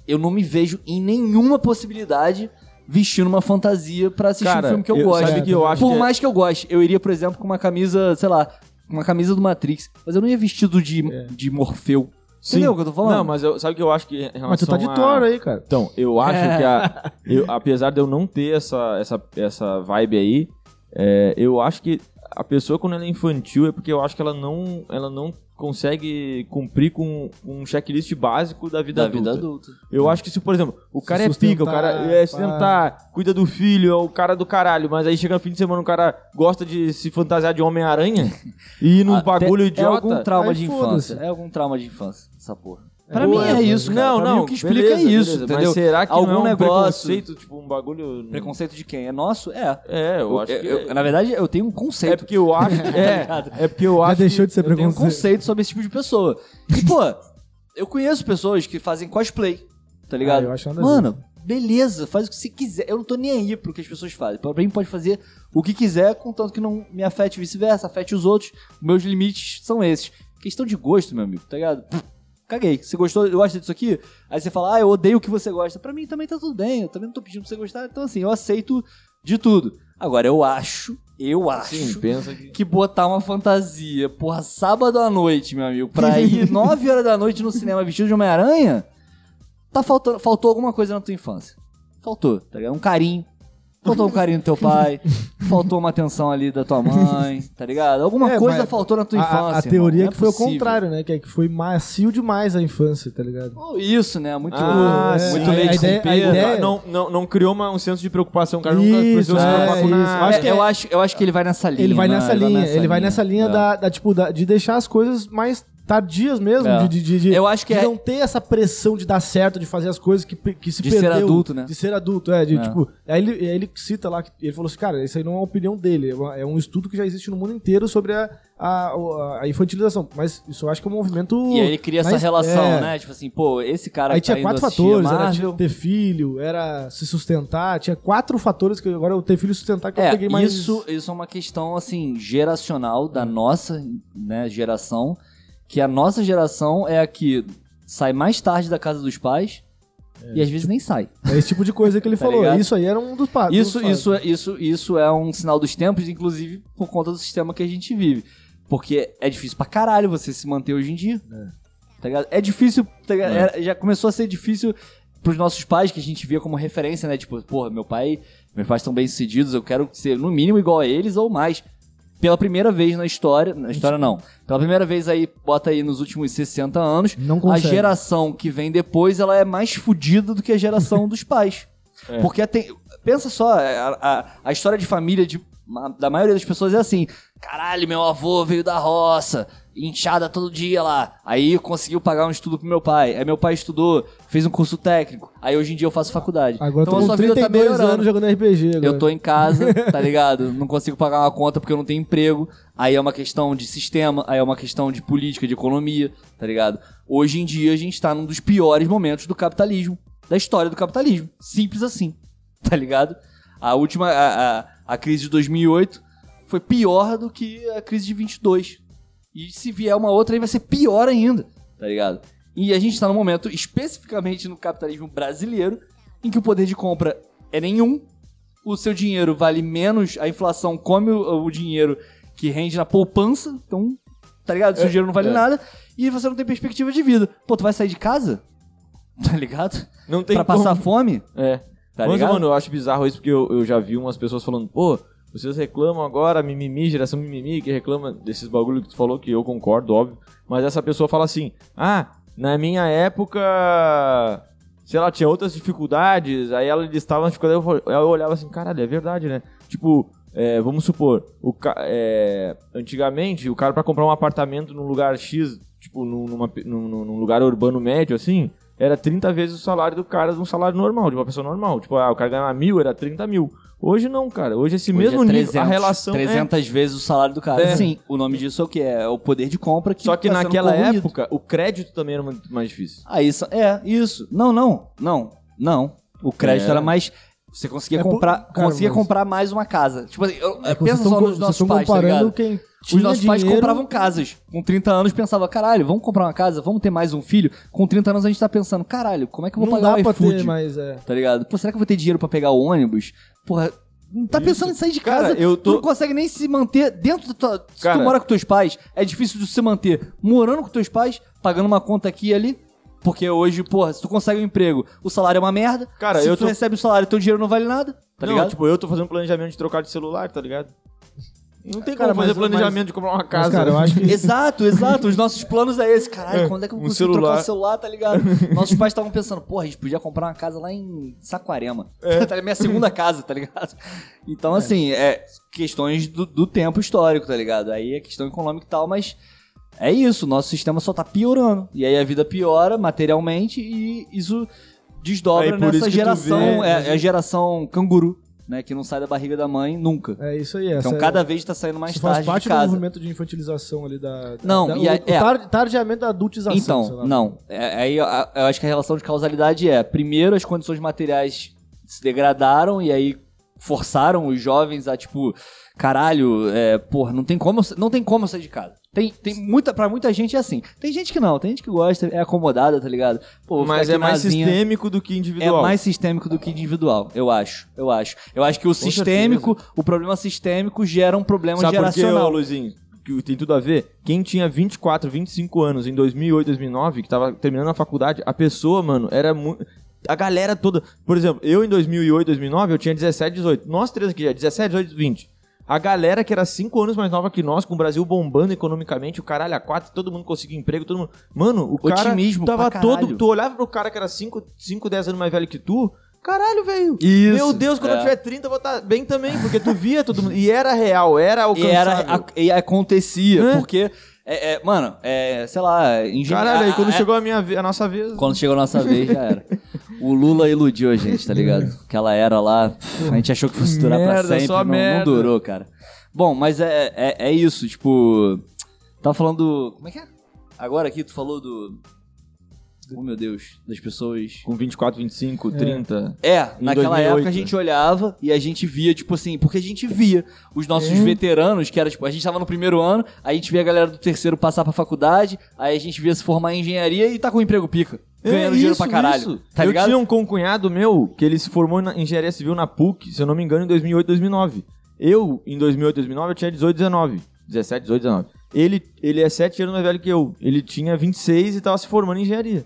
Eu não me vejo em nenhuma possibilidade vestindo uma fantasia pra assistir Cara, um filme que eu, eu- gosto. sabe que eu acho Por que é- mais que eu goste, eu iria, por exemplo, com uma camisa, sei lá, uma camisa do Matrix. Mas eu não ia vestido de, de Morfeu. Sim. Entendeu o que eu tô falando? Não, mas eu, sabe que eu acho que em relação Mas tu tá de a- Thor aí, cara. Então, eu acho É. que a, [LAUGHS] eu- apesar de eu não ter essa, essa, essa vibe aí, é, eu acho que a pessoa quando ela é infantil é porque eu acho que ela não, ela não consegue cumprir com um checklist básico da vida da adulta. vida adulta. Eu acho que se, por exemplo, o cara é pica, o cara sustentar, é pá. sustentar, cuida do filho, é o cara do caralho, mas aí chega no fim de semana o cara gosta de se fantasiar de Homem-Aranha [LAUGHS] e ir nos Até- bagulho É idiota. algum trauma Aí de infância. É algum trauma de infância, essa porra. Pra mim é isso, cara. Não, Pra não, o que explica beleza, é isso, beleza, entendeu? Mas será que Algum não é um negócio- preconceito, tipo um bagulho... [LAUGHS] Preconceito de quem? É nosso? É. É, eu acho Eu- que... eu- na verdade, eu tenho um É conceito. porque eu acho [LAUGHS] que. É, é porque eu Já acho. deixou que de ser eu tenho um preconceito. conceito sobre esse tipo de pessoa. E, pô, eu conheço pessoas que fazem cosplay, tá ligado? Ah, eu acho Mano, beleza, faz o que você quiser. Eu não tô nem aí pro que as pessoas fazem. Pra mim pode fazer o que quiser, contanto que não me afete vice-versa, afete os outros. Meus limites são esses. Questão de gosto, meu amigo, tá ligado? Caguei. Você gostou, eu gosto disso aqui? Aí você fala, ah, eu odeio o que você gosta. Pra mim também tá tudo bem, eu também não tô pedindo pra você gostar. Então, assim, eu aceito de tudo. Agora, eu acho, eu acho Sim, pensa que. que botar uma fantasia, porra, sábado à noite, meu amigo, pra ir [LAUGHS] 9 horas da noite no cinema vestido de Homem-Aranha, tá faltando, faltou alguma coisa na tua infância. Faltou, tá ligado? Um carinho. Faltou um carinho do teu pai, faltou uma atenção ali da tua mãe, tá ligado? Alguma É, coisa faltou na tua A- infância. A, teoria é que foi o possível. contrário, né? Que, é que foi macio demais a infância, tá ligado? Oh, Isso, né? Muito, Ah, muito leite A ideia- com ideia- Não, não, não criou uma- um senso de preocupação. O cara nunca Isso, precisou se é, preocupar com isso. Acho É, que eu, acho, eu acho que ele vai nessa linha. Ele vai né? nessa linha, ele vai nessa linha É. da, da, tipo, da- de deixar as coisas mais tardias mesmo, É. de, de, de- Eu acho que de é- não ter essa pressão de dar certo, de fazer as coisas que, que se De ser perdeu. adulto, né? De ser adulto, é. De, É. Tipo, aí ele, aí ele cita lá, ele falou assim, cara, isso aí não é uma opinião dele, é é um estudo que já existe no mundo inteiro sobre a, a, a- infantilização. Mas isso eu acho que é um movimento... E aí ele cria essa mais- relação, é. né? Tipo assim, pô, esse cara Aí tá tinha indo quatro fatores, era ter filho, era se sustentar, tinha quatro fatores que agora eu ter filho e sustentar que eu É, peguei mais... isso, isso é uma questão, assim, geracional da nossa né, geração, que a nossa geração é a que sai mais tarde da casa dos pais e às vezes nem sai. É esse tipo de coisa que ele [LAUGHS] Tá falou. ligado? Isso aí era um dos passos. Isso, isso, é- isso, isso é um sinal dos tempos, inclusive por conta do sistema que a gente vive. Porque é difícil pra caralho você se manter hoje em dia. Tá ligado? É difícil, tá ligado? É, já começou a ser difícil pros nossos pais, que a gente via como referência, né? Tipo, porra, meu pai, meus pais estão bem sucedidos, eu quero ser no mínimo igual a eles ou mais. Pela primeira vez na história, na história não, pela primeira vez aí, bota aí nos últimos 60 anos, Não a geração que vem depois, ela é mais fodida do que a geração dos pais. [LAUGHS] É. Porque tem, pensa só, a, a, a história de família de, da maioria das pessoas é assim: caralho, meu avô veio da roça, inchada todo dia lá. Aí conseguiu pagar um estudo pro meu pai. Aí meu pai estudou, fez um curso técnico. Aí hoje em dia eu faço faculdade. Agora então eu a sua vida tá 32 melhorando. anos jogando RPG agora. Eu tô em casa, [LAUGHS] tá ligado? Não consigo pagar uma conta porque eu não tenho emprego. Aí é uma questão de sistema, aí é uma questão de política, de economia, tá ligado? Hoje em dia a gente tá num dos piores momentos do capitalismo, da história do capitalismo. Simples assim, tá ligado? A última, a, a, a crise de 2008 foi pior do que a crise de 22. E se vier uma outra aí vai ser pior ainda, tá ligado? E a gente tá num momento, especificamente no capitalismo brasileiro, em que o poder de compra é nenhum, o seu dinheiro vale menos, a inflação come o, o dinheiro que rende na poupança, então, tá ligado? Seu dinheiro não vale é. nada. e você não tem perspectiva de vida. Pô, tu vai sair de casa? [LAUGHS] Tá ligado? Não tem pra como. passar fome? É. Tá Mas, ligado? mano, eu acho bizarro isso porque eu, eu já vi umas pessoas falando, pô, vocês reclamam agora, mimimi, geração mimimi, que reclama desses bagulho que tu falou, que eu concordo, óbvio. Mas essa pessoa fala assim, ah, na minha época, sei lá, tinha outras dificuldades, aí ela listava as dificuldades, eu, olhava assim, caralho, é verdade, né? Tipo, é, vamos supor, o, é, antigamente, o cara pra comprar um apartamento num lugar X, tipo, num, numa- num- num lugar urbano médio, assim, era 30 vezes o salário do cara de um salário normal, de uma pessoa normal. Tipo, ah, o cara ganhava mil, era 30 mil. Hoje não, cara. Hoje esse Hoje mesmo é nível, 300, a relação é... 300 vezes o salário do cara. É. Sim, o nome disso é o quê? É o poder de compra que Só que tá naquela época, o crédito também era muito mais difícil. Ah, isso. É, isso. Não, não, não, não. O crédito É. era mais. Você conseguia É por- comprar, cara, conseguia mas- comprar mais uma casa. Tipo assim, eu, É que pensa só nos nossos pais, tá comparando ligado? quem Os nossos pais dinheiro- compravam casas. Com 30 anos pensava, caralho, vamos comprar uma casa, vamos ter mais um filho. Com 30 anos a gente tá pensando, caralho, como é que eu vou Não pagar dá o pra iFood? ter, mas é. Tá ligado? Pô, será que eu vou ter dinheiro pra pegar o ônibus? Porra, não tá pensando em sair de casa. Cara, eu tô- Tu não consegue nem se manter dentro da tua... Se Cara- tu mora com teus pais, é difícil de se manter morando com teus pais, pagando uma conta aqui e ali. Porque hoje, porra, se tu consegue um emprego, o salário é uma merda. Cara, se eu tu tô- recebe o salário, teu dinheiro não vale nada. Tá não, ligado? tipo, eu tô fazendo planejamento de trocar de celular, tá ligado? Não tem Cara, como fazer mas- planejamento mas- de comprar uma Mas, casa. cara, eu acho que. [LAUGHS] Exato, exato. Os nossos planos é esse. Caralho, quando é que eu Um vou conseguir trocar celular. o celular, tá ligado? [LAUGHS] Nossos pais estavam pensando, porra, a gente podia comprar uma casa lá em Saquarema. É. [LAUGHS] Tá ligado? Minha segunda casa, tá ligado? Então, assim, é questões do, do tempo histórico, tá ligado? Aí é questão econômica e tal, mas é isso. Nosso sistema só tá piorando. E aí a vida piora materialmente e isso desdobra Aí, nessa geração. vê- é, é a geração canguru, né? Que não sai da barriga da mãe nunca. É isso aí. Então é- cada vez tá saindo mais isso faz tarde parte de do casa. movimento de infantilização ali da. Não, da, e o, a- o é. tar- da adultização. Então, não. É, Aí eu, eu acho que a relação de causalidade é: primeiro, as condições materiais se degradaram e aí forçaram os jovens a, tipo, caralho, é, porra, não tem como, não tem como eu sair de casa. Tem, tem muita, pra muita gente é assim. Tem gente que não, tem gente que gosta, é acomodada, tá ligado? Pô, Mas é mais nazinha. sistêmico do que É individual. mais sistêmico do que individual, eu acho. Eu acho. Eu acho que o sistêmico, o problema sistêmico gera um problema Sabe por quê, geracional. Luizinho? Que tem tudo a ver. Quem tinha 24, 25 anos em 2008, 2009, que tava terminando a faculdade, a pessoa, mano, era muito... A galera toda... Por exemplo, eu em 2008, 2009, eu tinha 17, 18. Nós três aqui já, 17, 18, 20. A galera que era 5 anos mais nova que nós, com o Brasil bombando economicamente, o caralho a 4, todo mundo conseguia emprego, todo mundo... Mano, o cara Otimismo tava pra todo... Tu olhava pro cara que era 5, 5 10 anos mais velho que tu... Caralho, velho. Isso, Meu Deus, quando é. eu tiver 30, eu vou estar bem também, porque tu via todo mundo. E era real, era E, alcançável. era, a- e acontecia, É. porque, é, é, mano, é, sei lá, engenharia. Caralho, aí quando chegou a, minha, a nossa vez. Quando chegou a nossa vez, já era. [LAUGHS] O Lula iludiu a gente, tá ligado? Aquela era lá, a gente achou que fosse durar pra Merda, sempre, só não, não merda. durou, cara. Bom, mas é, é, é isso, tipo. Tava falando. Como é que é? Agora aqui tu falou do. Oh meu Deus, das pessoas. Com 24, 25, 30. É, Em naquela 2008. época a gente olhava e a gente via, tipo assim, porque a gente via os nossos veteranos, que era tipo, a gente tava no primeiro ano, aí a gente via a galera do terceiro passar pra faculdade, aí a gente via se formar em engenharia e tá com um emprego pica. Ganhando dinheiro pra caralho. Tá É eu ligado? tinha um concunhado meu que ele se formou na engenharia civil na PUC, se eu não me engano, em 2008, 2009. Eu, em 2008, 2009, eu tinha 18, 19. 17, 18, 19. Ele, ele é 7 anos mais velho que eu. Ele tinha 26 e tava se formando em engenharia.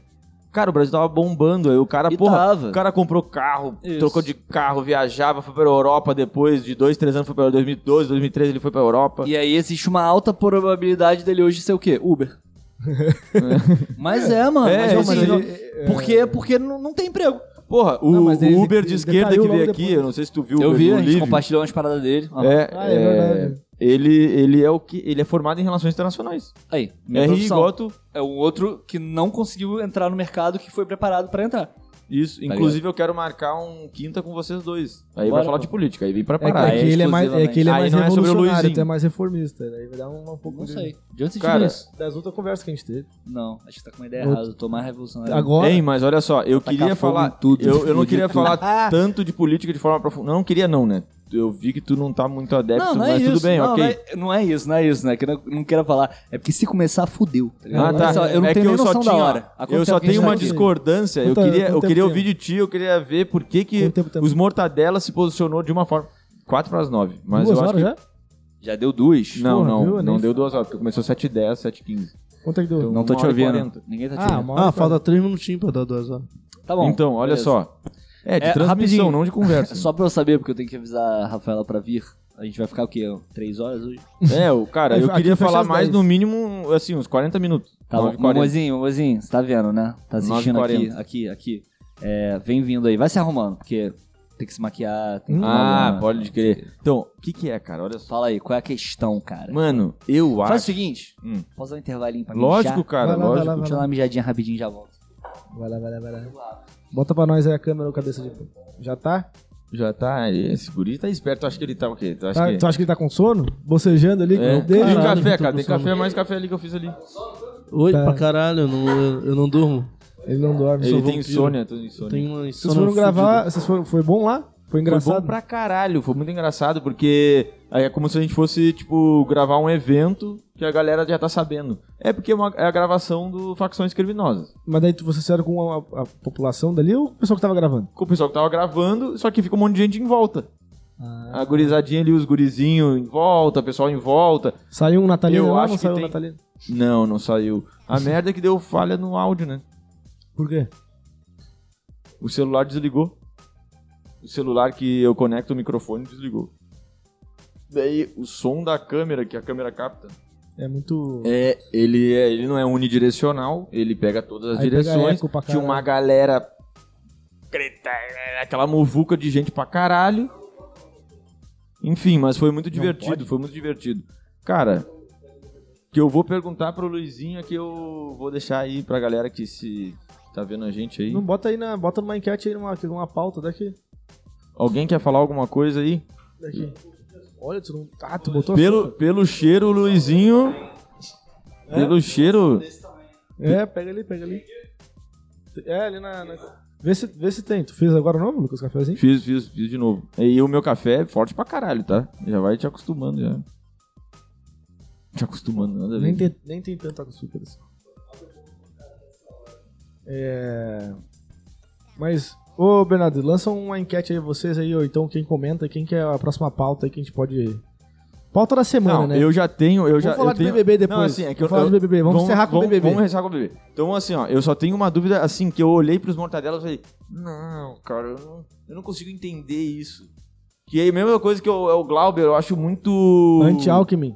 Cara, o Brasil tava bombando. Aí o cara, E porra, tava. o cara comprou carro, Isso. trocou de carro, viajava, foi pra Europa depois, de 2, 3 anos foi pra 2012, 2013 ele foi pra Europa. E aí existe uma alta probabilidade dele hoje ser o quê? Uber. [LAUGHS] mas é, mano. É, mas, assim, ele- é- porque, porque não, não tem emprego. Porra, o, Não, ele- Uber de ele esquerda que veio aqui, depois. eu não sei se tu viu. Eu o- vi, a gente compartilhou umas paradas dele. Ah, É, Ah, é é, verdade. Ele, ele é o que ele é formado em relações internacionais. Aí, minha É profissão. igual tu. É o outro que não conseguiu entrar no mercado que foi preparado pra entrar. Isso. Inclusive eu quero marcar um quinta com vocês dois. Aí Bora, vai falar pô. de política, aí vem pra É que, parar. é que ele é mais, é que ele é Aí mais não é sobre o revolucionário, Luizinho. tu é mais reformista. Daí vai dar um, um pouco Não de- sei. De onde você Cara, tirou isso? Das outras conversas que a gente teve. Não, acho que tá com uma ideia Outro- errada. Eu tô mais revolucionário. Agora. Hein, mas olha só, eu Tacar queria fogo falar. em tudo, eu, eu não queria falar tanto de política de forma profunda. Não, não queria, não, né? Eu vi que tu não tá muito adepto, Não, não é mas isso. tudo bem, não, ok. Não é, não é isso, não é isso, né? Que eu não, não quero falar. É porque se começar, fudeu. Tá? Ah, tá. Só, Eu não é tenho que eu só noção tinha, Eu só tenho tá uma aqui? discordância. Eu queria, eu queria ouvir de ti, eu queria ver por que, que os Mortadela se posicionou de uma forma. 4 para as 9. Mas Duas eu acho que... já? Já deu duas. Não, Porra, não, viu? não deu duas horas, porque começou 7 h 10 7 h 15 Quanto é que deu? Não tô te e ouvindo. Ninguém tá te Ah, ouvindo. Ah, e falta três minutinhos pra dar duas horas. Tá bom. então, olha beleza. só. É, de É, transmissão, rapidinho. não de conversa. [LAUGHS] Só pra eu saber, porque eu tenho que avisar a Rafaela pra vir. A gente vai ficar o quê? Três horas hoje? [LAUGHS] É, o cara, eu queria falar mais 10. no mínimo, assim, uns 40 minutos. Tá bom. 9h40. Mamozinho, mamozinho, você tá vendo, né? Tá assistindo aqui, 9h40. aqui, aqui. É, vem vindo aí. Vai se arrumando, porque tem que se maquiar, tem que Ah, tomar pode crer. Então, o que que é, cara? Olha só. Fala aí, qual é a questão, cara? Mano, eu Faz o acho... seguinte, Hum. posso dar um intervalinho pra Lógico, mijar? cara, Vai lá, vai lógico. lá, vai Deixa eu dar uma mijadinha rapidinho e já volto. Vai lá, vai lá, vai lá. Bota pra nós aí a câmera ou cabeça de. Já tá? Já tá, esse guri tá esperto. Tu acha que ele tá o quê? Tu acha Tá- que... Tu acha que ele tá com sono? Bocejando ali? É. Meu E o Caralho, café, tô cara? Tem café, mais café ali que eu fiz ali. Oi, Tá. pra caralho, eu não, eu, eu não durmo. Ele não dorme. Ele tem insônia, tô insônia. tenho uma Vocês insônia foram gravar. Vocês foram, foi bom lá? Foi Foi engraçado? bom pra caralho, foi muito engraçado, porque aí é como se a gente fosse, tipo, gravar um evento que a galera já tá sabendo. É porque é, uma- é a gravação do Facções Criminosas. Mas daí tu- vocês eram com a, a população dali ou o pessoal que tava gravando? Com o pessoal que tava gravando, só que fica um monte de gente em volta. A gurizadinha ali, os gurizinhos em volta, o pessoal em volta. Saiu um natalino Eu lá, acho não que saiu um tem. natalino? Não, não saiu. A merda é que deu falha no áudio, né? Por quê? O celular desligou. O celular que eu conecto o microfone desligou. Daí o som da câmera, que a câmera capta, É muito. é, ele, é, ele não é unidirecional, ele pega todas as Aí direções. Tinha uma galera. creta- Aquela muvuca de gente pra caralho. Enfim, mas foi muito divertido, foi muito divertido. Cara, que eu vou perguntar pro Luizinho é que eu vou deixar aí pra galera que se tá vendo a gente aí. Não bota aí na. Bota numa enquete aí, numa, numa pauta daqui. Alguém quer falar alguma coisa aí? Daqui. Olha, tu não. Ah, tu botou Pelo, pelo cheiro, Luizinho. Pelo cheiro. É, pega ali, pega ali. É, ali na. na- Vê, se, vê se tem. Tu fez agora novo, Lucas Cafézinho? Fiz, fiz, fiz de novo. E o meu café é forte pra caralho, tá? Já vai te acostumando já. Te acostumando, nada a ver. Nem tem, nem tem tanto açúcar assim. É. Mas, ô Bernardo, lança uma enquete aí vocês aí, ou então quem comenta, quem que é a próxima pauta aí que a gente pode. Pauta da semana, Não, né? eu já tenho. Eu já, Vamos falar eu de tenho... BBB depois. Não, assim, é que eu, Vamos falar eu- de BBB. Vamos encerrar com o vamos, BBB. Vamos encerrar com o BBB. Então, assim, ó, eu só tenho uma dúvida, assim, que eu olhei pros mortadelas e falei, não, cara, eu não, eu não consigo entender isso. Que é a mesma coisa que o, é o Glauber, eu acho muito. Anti-Alckmin.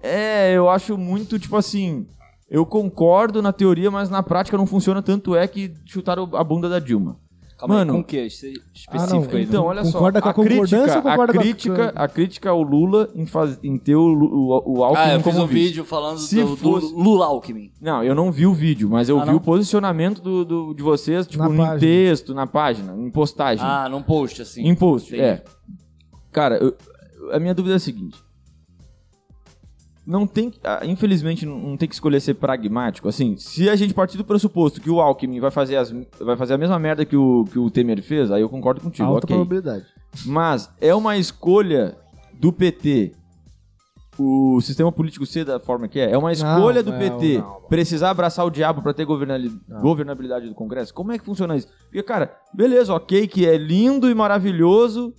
É, eu acho muito, tipo assim. Eu concordo na teoria, mas na prática não funciona. Tanto é que chutaram a bunda da Dilma. Calma Mano. aí, com o quê? Espe- Específico Ah, não, aí. Então, olha Concorda só. com a a crítica, ou concorda a com a- crítica, a crítica ao Lula em, faz, em ter o, o, o Alckmin Ah, eu fiz como um vídeo falando Se do, fosse- do Lula Alckmin. Não, eu não vi o vídeo, mas eu Ah, vi não? o posicionamento do, do- de vocês, tipo, Na em texto, na página, em postagem. Ah, num post, assim. em post, entendi. é. Cara, eu- a minha dúvida é a seguinte. Não tem, ah, infelizmente, não tem que escolher ser pragmático. Assim, se a gente partir do pressuposto que o Alckmin vai fazer, as, vai fazer a mesma merda que o, que o Temer fez, aí eu concordo contigo, Alta ok. probabilidade. Mas é uma escolha do PT o sistema político ser da forma que é? É uma escolha do não, PT não, não. precisar abraçar o diabo pra ter governabilidade do Congresso? Como é que funciona isso? Porque, cara, beleza, ok, que é lindo e maravilhoso,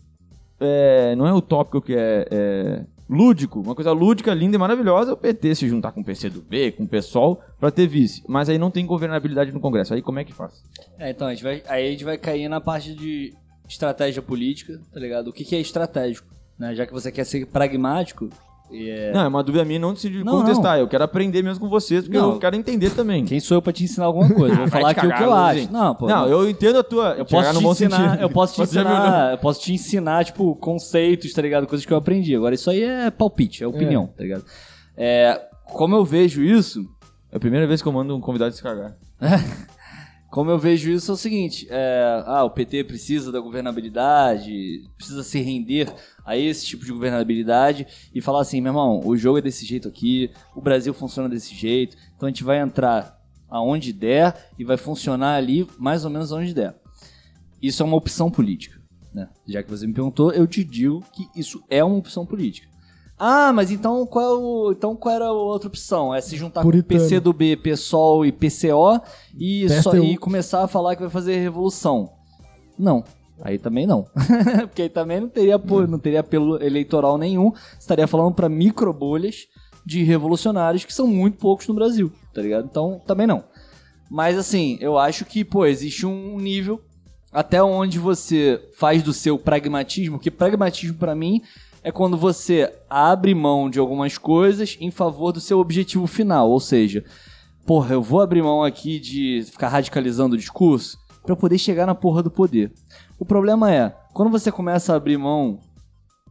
é, não é utópico que é, é lúdico, uma coisa lúdica, linda e maravilhosa, o PT se juntar com o PCdoB, com o PSOL, pra ter vice. Mas aí não tem governabilidade no Congresso. Aí como é que faz? É, então, a gente vai, aí a gente vai cair na parte de estratégia política, tá ligado? O que, que é estratégico, né? Já que você quer ser pragmático, e é... Não, é uma dúvida minha não de Não, contestar. Eu quero aprender mesmo com vocês, porque Não. eu quero entender também. Quem sou eu pra te ensinar alguma coisa? Vou [LAUGHS] falar aqui o que eu acho. Não, pô. não, eu entendo a tua. Eu posso te ensinar, eu posso te ensinar, eu posso te ensinar, tipo, conceitos, tá ligado? Coisas que eu aprendi. Agora, isso aí é palpite, é opinião, tá ligado? É, como eu vejo isso, É a primeira vez que eu mando um convidado se cagar. [LAUGHS] como eu vejo isso é o seguinte, é, ah, o PT precisa da governabilidade, precisa se render a esse tipo de governabilidade e falar assim, meu irmão, o jogo é desse jeito aqui, o Brasil funciona desse jeito, então a gente vai entrar aonde der e vai funcionar ali mais ou menos aonde der. Isso é uma opção política, né? Já que você me perguntou, eu te digo que isso é uma opção política. Ah, mas então qual, é o, então qual era a outra opção? É se juntar Puritano. com o PCdoB, PSOL e PCO e, só, e começar a falar que vai fazer revolução. Não. Aí também não. [LAUGHS] Porque aí também não teria, apo- não teria apelo eleitoral nenhum. Estaria falando para microbolhas, de revolucionários que são muito poucos no Brasil, tá ligado? Então, também não. Mas assim, eu acho que, pô, existe um nível até onde você faz do seu pragmatismo, que pragmatismo pra mim é quando você abre mão de algumas coisas em favor do seu objetivo final, ou seja, porra, eu vou abrir mão aqui de ficar radicalizando o discurso pra poder chegar na porra do poder. O problema é, quando você começa a abrir mão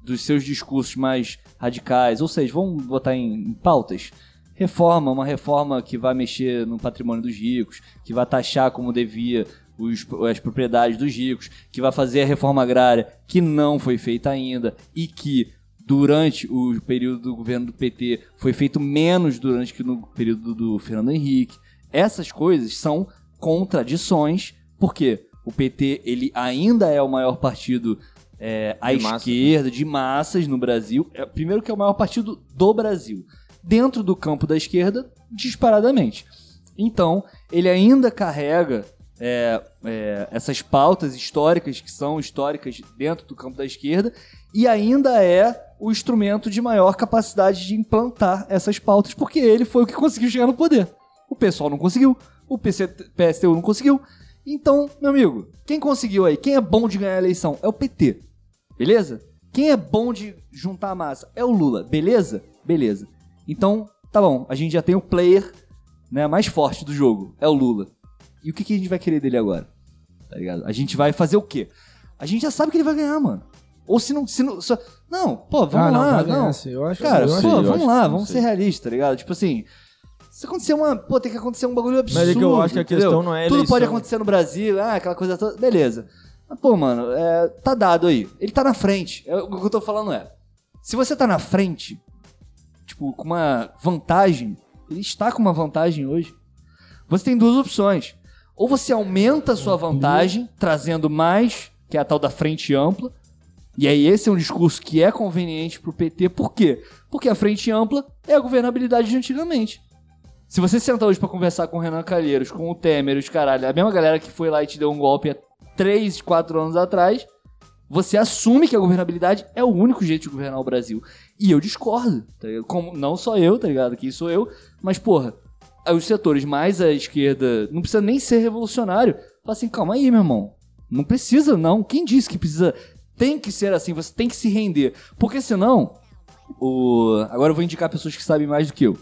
dos seus discursos mais radicais, ou seja, vamos botar em, em pautas, reforma, uma reforma que vai mexer no patrimônio dos ricos, que vai taxar como devia os- as propriedades dos ricos, que vai fazer a reforma agrária que não foi feita ainda e que durante o período do governo do PT foi feito menos durante que no período do Fernando Henrique. Essas coisas são contradições, porque o PT ele ainda é o maior partido é, à De massa, esquerda, de massas no Brasil. É, primeiro que é o maior partido do Brasil. Dentro do campo da esquerda, disparadamente. Então, ele ainda carrega é, é, essas pautas históricas que são históricas dentro do campo da esquerda e ainda é o instrumento de maior capacidade de implantar essas pautas, porque ele foi o que conseguiu chegar no poder. O pessoal não conseguiu, o PC, PSTU não conseguiu. Então, meu amigo, quem conseguiu aí? Quem é bom de ganhar a eleição? É o PT. Beleza? Quem é bom de juntar a massa? É o Lula. Beleza? Beleza. Então, tá bom. A gente já tem o player né, mais forte do jogo. É o Lula. E o que, que a gente vai querer dele agora? Tá ligado? A gente vai fazer o quê? A gente já sabe que ele vai ganhar, mano. Ou se não. Se não, só- não pô, vamos Ah, não, lá. ganhar, não. Eu acho, Cara, eu pô, eu vamos lá, vamos sei. ser realistas, tá ligado? Tipo assim. Se acontecer uma. Pô, tem que acontecer um bagulho absurdo. Mas é que eu acho que a entendeu? questão não é Tudo pode acontecer no Brasil, ah, aquela coisa toda. Beleza. Mas, pô, mano, é, tá dado aí. Ele tá na frente. É, o que eu tô falando é. Se você tá na frente, tipo, com uma vantagem, ele está com uma vantagem hoje. Você tem duas opções. Ou você aumenta a sua vantagem, trazendo mais, que é a tal da frente ampla. E aí esse é um discurso que é conveniente pro PT. Por quê? Porque a frente ampla é a governabilidade de antigamente. Se você senta hoje pra conversar com o Renan Calheiros, com o Temer, os caralho, a mesma galera que foi lá e te deu um golpe há 3, 4 anos atrás, você assume que a governabilidade é o único jeito de governar o Brasil. E eu discordo, tá? Como, não só eu, tá ligado? Que sou eu, mas, porra, os setores mais à esquerda, não precisa nem ser revolucionário. Fala assim, calma aí, meu irmão. Não precisa, não. Quem disse que precisa? Tem que ser assim, você tem que se render. Porque senão, o... agora eu vou indicar pessoas que sabem mais do que eu.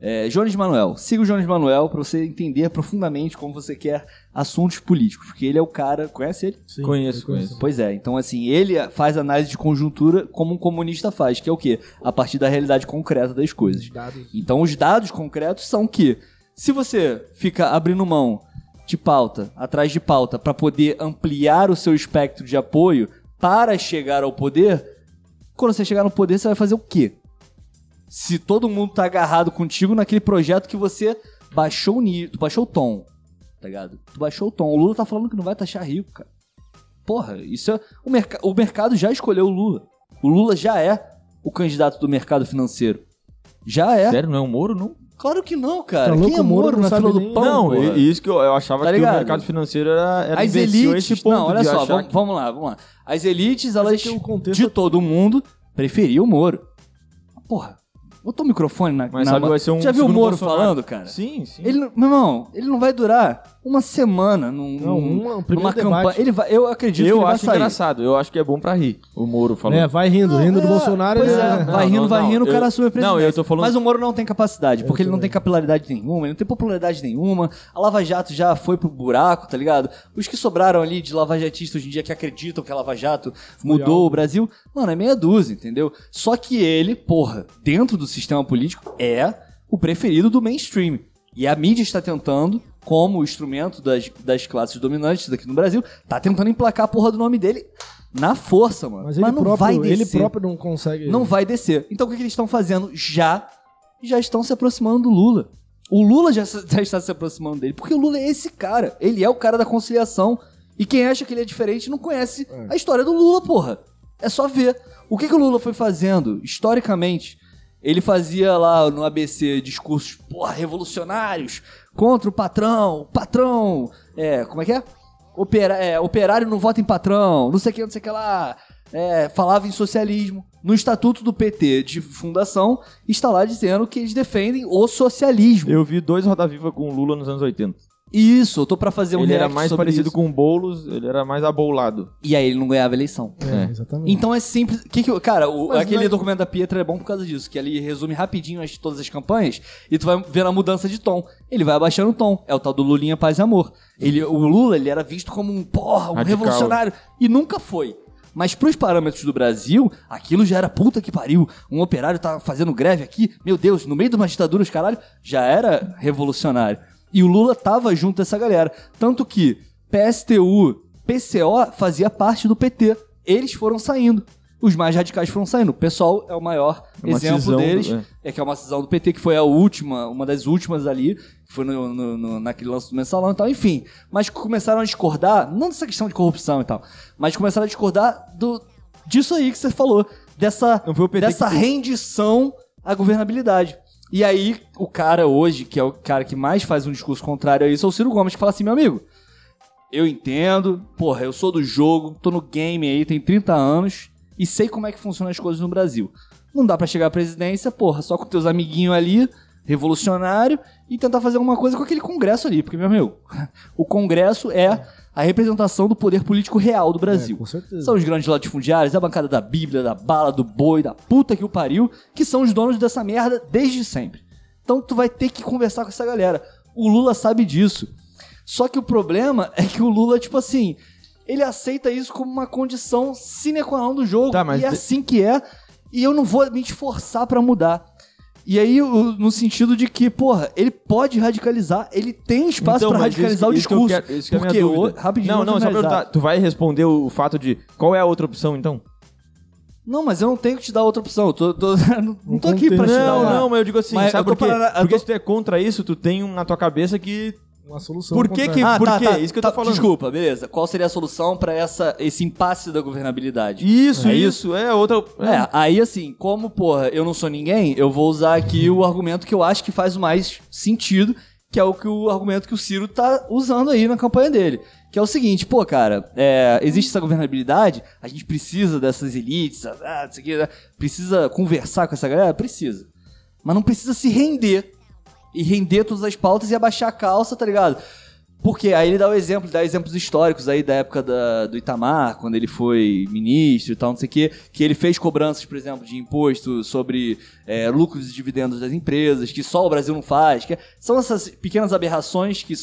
É, Jones Manuel. Siga o Jones Manuel pra você entender profundamente como você quer assuntos políticos. Porque ele é o cara. Conhece ele? Sim, Conheço, conheço. Pois é, então assim, ele faz análise de conjuntura como um comunista faz, que é o quê? A partir da realidade concreta das coisas. Dados. Então os dados concretos são que se você fica abrindo mão de pauta, atrás de pauta, para poder ampliar o seu espectro de apoio para chegar ao poder, quando você chegar no poder, você vai fazer o quê? Se todo mundo tá agarrado contigo naquele projeto que você baixou o nível, tu baixou o tom, tá ligado? Tu baixou o tom. O Lula tá falando que não vai taxar rico, cara. Porra, isso é. O, merc o mercado já escolheu o Lula. O Lula já é o candidato do mercado financeiro. Já é. Sério, não é um Moro, não? Claro que não, cara. Tá Quem louco, é o Moro Moro não na fila do pão? não, porra? isso que eu, eu achava Tá que o mercado financeiro era, era As elites. não, olha só, vamos, que- vamos lá, vamos lá. As elites, elas, o contexto- de todo mundo, preferiam o Moro. Porra, botou o microfone na. Mas na sabe, vai ser um Já viu o Moro Bolsonaro. falando, cara? Sim, sim. Ele, meu irmão, ele não vai durar uma semana num, Não, uma- um numa campanha. Ele vai, eu acredito que eu ele vai acho sair. engraçado, eu acho que é bom pra rir, o Moro falando. É, vai rindo, rindo do É, Bolsonaro. Pois ele- é, vai Não, rindo, não, vai rindo, o cara assume a presidência. não, eu tô falando- Mas o Moro não tem capacidade, porque ele não tem capilaridade nenhuma, ele não tem popularidade nenhuma. A Lava Jato já foi pro buraco, tá ligado? Os que sobraram ali de lavajatistas hoje em dia que acreditam que a Lava Jato mudou o Brasil, mano, é meia dúzia, entendeu? Só que ele, porra, dentro do sistema político, é o preferido do mainstream. E a mídia está tentando, como instrumento das, das classes dominantes daqui no Brasil, tá tentando emplacar a porra do nome dele na força, mano. Mas ele não próprio, vai ele descer. próprio não consegue. Não vai descer. Então o que, que eles estão fazendo? Já, já estão se aproximando do Lula. O Lula já, [LAUGHS] já está se aproximando dele, porque o Lula é esse cara. Ele é o cara da conciliação. E quem acha que ele é diferente não conhece a história do Lula, porra. É só ver. O que, que o Lula foi fazendo, historicamente? Ele fazia lá no ABC discursos, porra, revolucionários, contra o patrão, patrão, é, como é que é? Opera- é, operário não vota em patrão, não sei o que, não sei o que lá. É, falava em socialismo. no estatuto do PT de fundação, está lá dizendo que eles defendem o socialismo. Eu vi dois Roda Viva com o Lula nos anos 80. Isso, eu tô pra fazer um ele era react mais sobre parecido isso. com o Boulos, ele era mais abolado. E aí ele não ganhava a eleição. É, É. exatamente. Então é simples. Que que, eu- cara, o- Mas aquele não é- documento da Pietra é bom por causa disso, que ali resume rapidinho as, todas as campanhas e tu vai vendo a mudança de tom. Ele vai abaixando o tom. É o tal do Lulinha Paz e Amor. Ele, o Lula ele era visto como um porra, um Radical. revolucionário. E nunca foi. Mas pros parâmetros do Brasil, aquilo já era puta que pariu. Um operário tá fazendo greve aqui, meu Deus, no meio de uma ditadura, os caralho, já era revolucionário. E o Lula tava junto dessa galera. Tanto que PSTU, PCO fazia parte do PT. Eles foram saindo. Os mais radicais foram saindo. O PSOL é o maior É exemplo cisão, deles. é. É. que é uma cisão do PT, que foi a última, uma das últimas ali, que foi no, no- no- naquele lance do mensalão e tal, enfim. Mas começaram a discordar, não dessa questão de corrupção e tal, mas começaram a discordar do, disso aí que você falou, dessa, dessa que- rendição à governabilidade. E aí, o cara hoje, que é o cara que mais faz um discurso contrário a isso, é o Ciro Gomes, que fala assim, meu amigo, eu entendo, porra, eu sou do jogo, tô no game aí, tenho 30 anos e sei como é que funcionam as coisas no Brasil. Não dá pra chegar à presidência, porra, só com teus amiguinhos ali, revolucionário, e tentar fazer alguma coisa com aquele congresso ali, porque, meu amigo, [LAUGHS] o congresso é a representação do poder político real do Brasil. É, com certeza. São os grandes latifundiários, a bancada da Bíblia, da bala, do boi, da puta que o pariu, que são os donos dessa merda desde sempre. Então tu vai ter que conversar com essa galera. O Lula sabe disso. Só que o problema [LAUGHS] é que o Lula, tipo assim, ele aceita isso como uma condição sine qua non do jogo. Tá, e é de- assim que é. E eu não vou me esforçar pra mudar. E aí, o- no sentido de que, porra, ele pode radicalizar, ele tem espaço Então, pra radicalizar isso- o isso que eu discurso. quero- isso que é a minha porque dúvida. o, rapidinho, Não, não, só perguntar. Tu vai responder o fato de qual é a outra opção, então? Não, mas eu não tenho que te dar outra opção. Eu tô, tô- não, [LAUGHS] não tô aqui pra te dar Não, não, mas eu digo assim, Mas sabe por quê? Porque tô- se tu é contra isso, tu tem um na tua cabeça que... Uma solução. Por que que- por quê? Isso que eu tô falando. Ah, Desculpa, beleza. Qual seria a solução pra essa, esse impasse da governabilidade? Isso, É isso, é outra... É, aí assim, como, porra, eu não sou ninguém, eu vou usar aqui o argumento que eu acho que faz mais sentido, que é o, que o argumento que o Ciro tá usando aí na campanha dele. Que é o seguinte, pô, cara, é, existe essa governabilidade, a gente precisa dessas elites, ah, não sei o que, né? precisa conversar com essa galera? Precisa. Mas não precisa se render. E render todas as pautas e abaixar a calça, tá ligado? Porque aí ele dá o exemplo, dá exemplos históricos aí da época da- do Itamar, quando ele foi ministro e tal, não sei o quê, que ele fez cobranças, por exemplo, de imposto sobre é, lucros e dividendos das empresas, que só o Brasil não faz. Que são essas pequenas aberrações que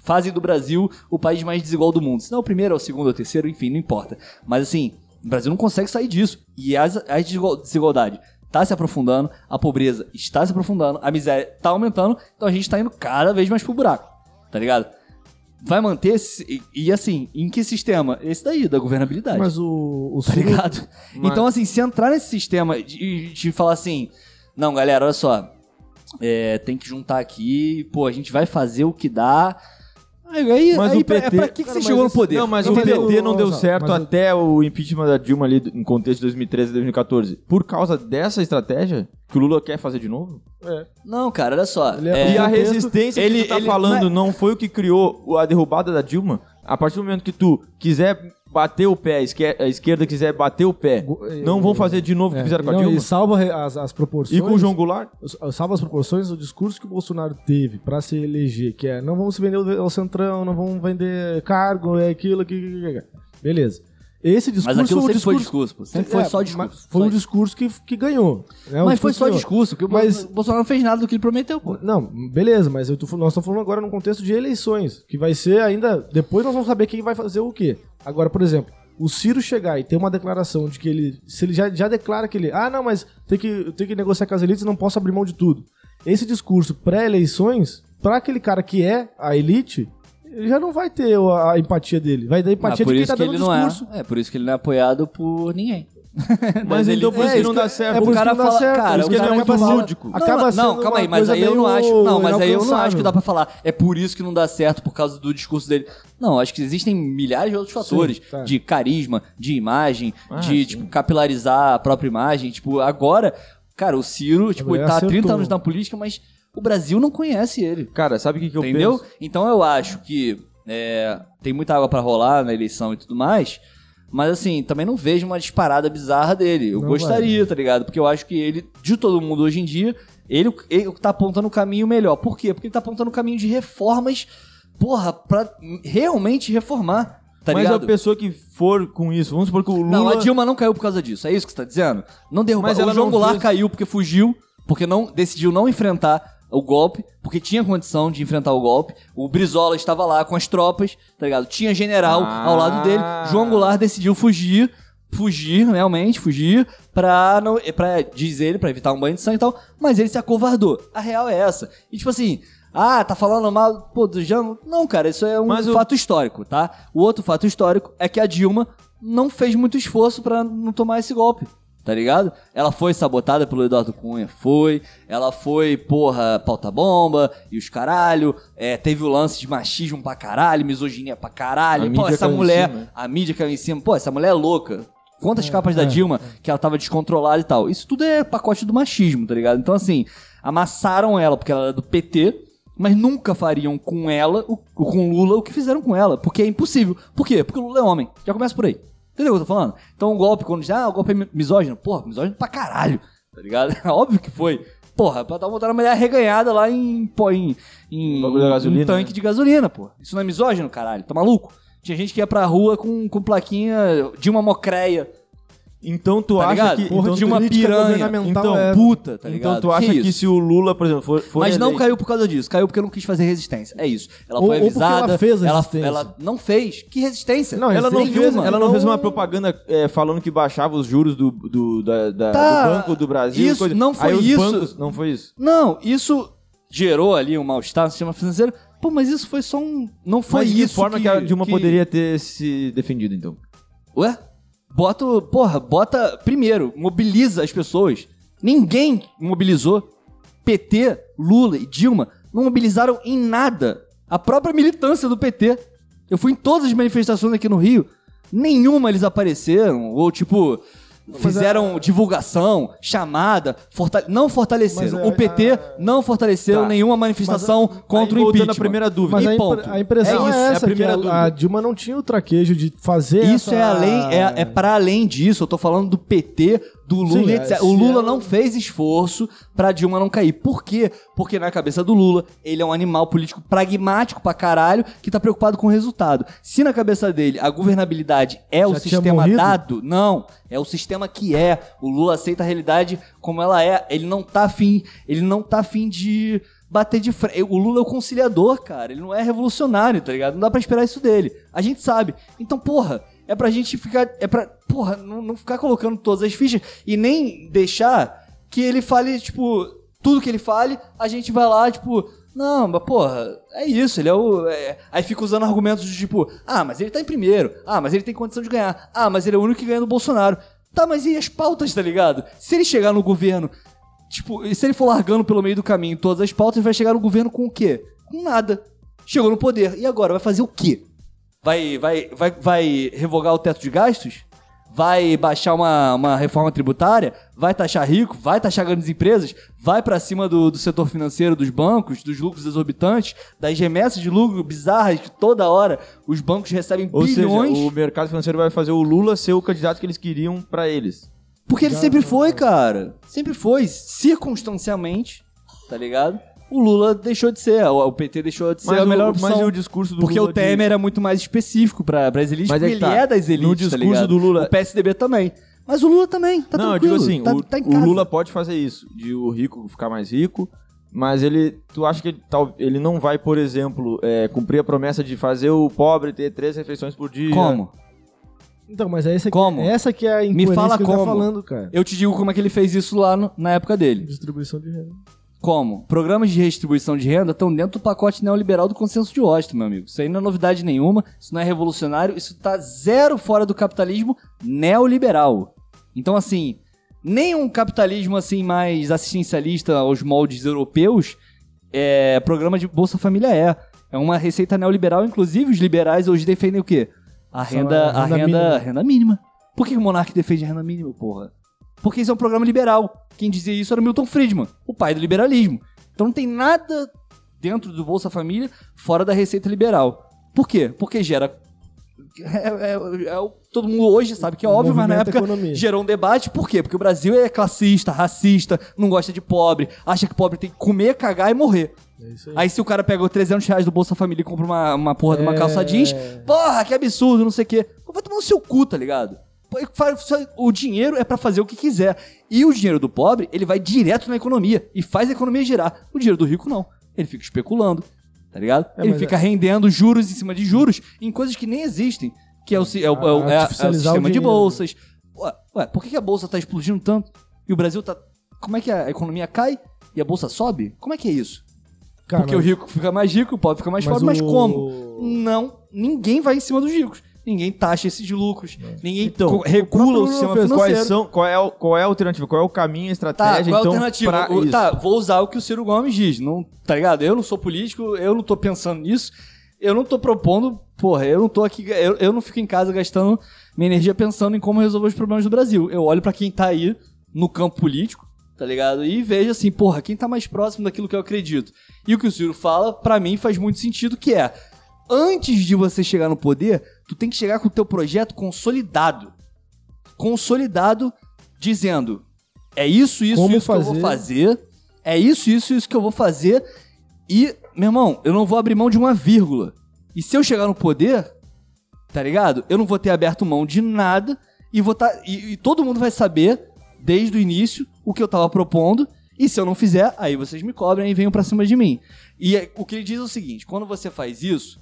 fazem do Brasil o país mais desigual do mundo. Se não é o primeiro, é o segundo, é o terceiro, enfim, não importa. Mas assim, o Brasil não consegue sair disso. E a desigual- desigualdade está se aprofundando, a pobreza está se aprofundando, a miséria está aumentando, então a gente está indo cada vez mais pro buraco, tá ligado? Vai manter esse, e, e, assim, em que sistema? Esse daí, da governabilidade. Mas o, o tá ligado? Mas- Então, assim, se entrar nesse sistema de, de falar assim, não, galera, olha só, é, tem que juntar aqui, pô, a gente vai fazer o que dá. Aí, aí, Mas aí o PT é pra que, que Cara, você chegou no poder? Não, mas Não, o mas PT eu- não deu certo mas eu- até o impeachment da Dilma ali, em contexto de 2013 e 2014. Por causa dessa estratégia que o Lula quer fazer de novo? Não, cara, olha só. Ele é- é, e a resistência ele- que tu tá ele- falando não não, foi o que criou a derrubada da Dilma? A partir do momento que tu quiser bater o pé, a esquer- a esquerda quiser bater o pé, não vão fazer de novo o que É, fizeram com a não, Dilma? E salva as, as proporções. E com o João Goulart? Salva as proporções, o discurso que o Bolsonaro teve pra se eleger, que é não vamos se vender ao centrão, não vamos vender cargo, é aquilo, que. Beleza. Esse discurso Mas aquilo foi o sempre foi discurso. discurso, pô. Sempre foi É, só discurso. Foi Só um discurso que, que ganhou. né? O Mas foi discurso só ganhou. discurso, porque o Mas- Bo- Bolsonaro não fez nada do que ele prometeu, pô. Não, beleza, mas eu tô, nós estamos falando agora num contexto de eleições, que vai ser ainda. Depois nós vamos saber quem vai fazer o quê. Agora, por exemplo, o Ciro chegar e ter uma declaração de que ele. Se ele já, já declara que ele. Ah, não, mas tem que, tem que negociar com as elites, não posso abrir mão de tudo. Esse discurso pré-eleições, pra aquele cara que é a elite, ele já não vai ter a, a empatia dele. Vai dar Ah, empatia por de quem isso tá que dando ele não é. discurso. É por isso que ele não é apoiado por ninguém. [LAUGHS] Mas então por isso É, que não dá que- certo. é por o isso cara que não dá fala, certo, cara, o que cara ele é muito lúdico. Não, Acaba não, calma aí, mas aí eu não acho. Não, mas aí eu não acho que dá pra falar. É por isso que não dá certo por causa do discurso dele. Não, acho que existem milhares de outros fatores. tá. De carisma, de imagem, Ah, de, sim. tipo, capilarizar a própria imagem. Tipo, agora, cara, o Ciro, tipo, ele Ele tá há 30 acertou. anos na política, mas o Brasil não conhece ele. Cara, sabe o que, que eu Entendeu? penso? Então eu acho que é, tem muita água pra rolar na eleição e tudo mais, Mas assim, também não vejo uma disparada bizarra dele. Eu Não gostaria, tá ligado? Porque eu acho que ele, de todo mundo hoje em dia, ele, ele tá apontando o caminho melhor. Por quê? Porque ele tá apontando o caminho de reformas, porra, pra realmente reformar. Tá Mas ligado? a pessoa que for com isso, vamos supor que o Lula... Não, a Dilma não caiu por causa disso. É isso que você tá dizendo? Não derrubou. Mas o ela João não Goulart fez- caiu porque fugiu, porque não decidiu não enfrentar o golpe, porque tinha condição de enfrentar o golpe. O Brizola estava lá com as tropas, tá ligado? Tinha general Ah. ao lado dele. João Goulart decidiu fugir, fugir, realmente, fugir, pra, não, pra diz ele, pra evitar um banho de sangue e tal, mas ele se acovardou. A real é essa. E tipo assim, ah, tá falando mal, pô, do Jango? Não, cara, isso é um Mas o- fato histórico, tá? O outro fato histórico é que a Dilma não fez muito esforço pra não tomar esse golpe. Tá ligado? Ela foi sabotada pelo Eduardo Cunha, foi. Ela foi, porra, pauta-bomba e os caralho. É, teve o lance de machismo pra caralho, misoginia pra caralho. A Pô, essa mulher, cima. a mídia caiu em cima. Pô, essa mulher é louca. Quantas capas da é, Dilma que ela tava descontrolada e tal. Isso tudo é pacote do machismo, tá ligado? Então, assim, amassaram ela porque ela era do PT, mas nunca fariam com ela, o- com Lula, o que fizeram com ela. Porque é impossível. Por quê? Porque o Lula é homem. Já começa por aí. Entendeu o que eu tô falando? Então o golpe, quando diz, ah, o golpe é mi- misógino. Porra, misógino pra caralho. Tá ligado? [LAUGHS] Óbvio que foi. Porra, pra dar uma mulher reganhada lá em, pô, em, em da gasolina, um tanque né? de gasolina, pô. Isso não é misógino, caralho? Tá maluco? Tinha gente que ia pra rua com, com plaquinha de uma mocreia, Então tu tá acha ligado? que... Porra, então de uma piranha. Então, é- puta, tá Então ligado? tu acha que, isso? se o Lula, por exemplo, for, for Mas não caiu por causa disso. Caiu porque não quis fazer resistência. É isso. Ela Ou- foi avisada. ela fez ela, resistência. ela não fez. Que resistência? Não, Ela não, Nenhuma. fez, ela não Então- fez uma propaganda é, falando que baixava os juros do, do, da- da- Tá, do Banco do Brasil. isso, coisa. não foi Aí isso. bancos- não foi isso. Não, isso gerou ali um mal-estar no sistema financeiro. Pô, mas isso foi só um. Não foi Mas de que isso. forma que, a Dilma que- poderia ter se defendido, então? Ué? Bota. Porra, bota. Primeiro, mobiliza as pessoas. Ninguém mobilizou. PT, Lula e Dilma não mobilizaram em nada. A própria militância do PT. Eu fui em todas as manifestações aqui no Rio. Nenhuma eles apareceram. Ou tipo. Fizeram divulgação, chamada, fortale- não fortaleceram. Mas, o PT a- não fortaleceu Tá. nenhuma manifestação contra Aí, o impeachment. à primeira dúvida. Mas E a, ponto. a impressão É é, isso, é a essa, primeira que a, dúvida. a Dilma não tinha o traquejo de fazer Isso essa- é além, é, é para além disso. Eu tô falando do PT, do Lula, Sim, é, etc. O Lula ela- não fez esforço pra Dilma não cair. Por quê? Porque na cabeça do Lula, ele é um animal político pragmático pra caralho que tá preocupado com o resultado. Se na cabeça dele a governabilidade é o Já tinha sistema dado, não. É o sistema que é. O Lula aceita a realidade como ela é. Ele não tá afim, ele não tá afim de bater de frente. O Lula é o conciliador, cara. Ele não é revolucionário, tá ligado? Não dá pra esperar isso dele. A gente sabe. Então, porra, é pra gente ficar. É pra. Porra, não, não ficar colocando todas as fichas e nem deixar que ele fale, tipo, tudo que ele fale, a gente vai lá, tipo. Não, mas porra, é isso, ele é o. é- Aí fica usando argumentos de tipo, ah, mas ele tá em primeiro, ah, mas ele tem condição de ganhar, ah, mas ele é o único que ganha do Bolsonaro. Tá, mas e as pautas, tá ligado? Se ele chegar no governo, tipo, e se ele for largando pelo meio do caminho todas as pautas, vai chegar no governo com o quê? Com nada. Chegou no poder. E agora? Vai fazer o quê? Vai, vai, vai, vai revogar o teto de gastos? Vai baixar uma, uma reforma tributária? Vai taxar rico? Vai taxar grandes empresas? Vai pra cima do, do setor financeiro, dos bancos, dos lucros exorbitantes, das remessas de lucro bizarras que toda hora os bancos recebem Ou bilhões? seja, o mercado financeiro vai fazer o Lula ser o candidato que eles queriam pra eles. Porque ele sempre foi, cara. Sempre foi. Circunstancialmente, tá ligado? O Lula deixou de ser, o o PT deixou de ser a o- melhor mas opção. o discurso do porque Lula o Temer é muito mais específico pra, pra as elites, Mas é porque que ele tá. é das elites, No tá discurso ligado? do Lula- O PSDB também. Mas o Lula também, tá não, eu tranquilo. digo assim, tá, o, tá em o. Lula pode fazer isso, de o rico ficar mais rico, mas ele, tu acha que ele, tal, ele não vai, por exemplo, é, cumprir a promessa de fazer o pobre ter três refeições por dia? Como? Então, mas é essa que, Como? essa que é a Me incoerência fala que ele tá como. falando, cara. Eu te digo como é que ele fez isso lá no- na época dele. Distribuição de renda. Como? Programas de redistribuição de renda estão dentro do pacote neoliberal do consenso de Washington, meu amigo. Isso aí não é novidade nenhuma, isso não é revolucionário, isso tá zero fora do capitalismo neoliberal. Então, assim, nem um capitalismo assim mais assistencialista aos moldes europeus, é, programa de Bolsa Família é. É uma receita neoliberal, inclusive os liberais hoje defendem o quê? A renda, a a renda renda, mínima. renda mínima. Por que o Monark defende a renda mínima, porra? Porque isso é um programa liberal. Quem dizia isso era o Milton Friedman, o pai do liberalismo. Então não tem nada dentro do Bolsa Família fora da receita liberal. Por quê? Porque gera É, é- é todo mundo hoje sabe que é óbvio, mas na época economia. gerou um debate. Por quê? Porque o Brasil é classista, racista, não gosta de pobre, acha que pobre tem que comer, cagar e morrer. É aí. Aí se o cara pega os 300 reais do Bolsa Família e compra uma, uma porra de uma É. calça jeans, porra, que absurdo, não sei o quê. Vai tomar no seu cu, tá ligado? O dinheiro é pra fazer o que quiser. E o dinheiro do pobre, ele vai direto na economia e faz a economia girar. O dinheiro do rico não. Ele fica especulando, tá ligado? É, ele mas fica rendendo juros em cima de juros em coisas que nem existem. Que é o, é o- é o- é- é o Artificializar o sistema de dinheiro. bolsas. Ué, ué, por que a bolsa tá explodindo tanto? E o Brasil tá. Como é que a economia cai e a bolsa sobe? Como é que é isso? Cara, Porque o rico fica mais rico, o pobre fica mais Mas pobre, mas o- como? Não, ninguém vai em cima dos ricos. Ninguém taxa esses lucros, ninguém Então, co- regula o, sistema Fez, financeiro. quais são, qual, é, o- qual é a alternativa? Qual é o caminho, a Tá, estratégia? qual é a então, alternativa? O- tá, vou usar o que o Ciro Gomes diz. Não, tá ligado? Eu não sou político, eu não tô pensando nisso. Eu não tô propondo, porra, eu não tô aqui, eu, eu não fico em casa gastando minha energia pensando em como resolver os problemas do Brasil. Eu olho pra quem tá aí no campo político, tá ligado? E vejo assim, porra, quem tá mais próximo daquilo que eu acredito. E o que o Ciro fala, pra mim, faz muito sentido, que é, antes de você chegar no poder, tu tem que chegar com o teu projeto consolidado. Consolidado, dizendo, é isso, isso, Como isso que eu vou fazer. fazer, é isso, isso, isso que eu vou fazer, e, meu irmão, eu não vou abrir mão de uma vírgula. E se eu chegar no poder, tá ligado? Eu não vou ter aberto mão de nada e vou tá, e, e todo mundo vai saber desde o início o que eu tava propondo. E se eu não fizer, aí vocês me cobrem e venham pra cima de mim. E é- o que ele diz é o seguinte: quando você faz isso,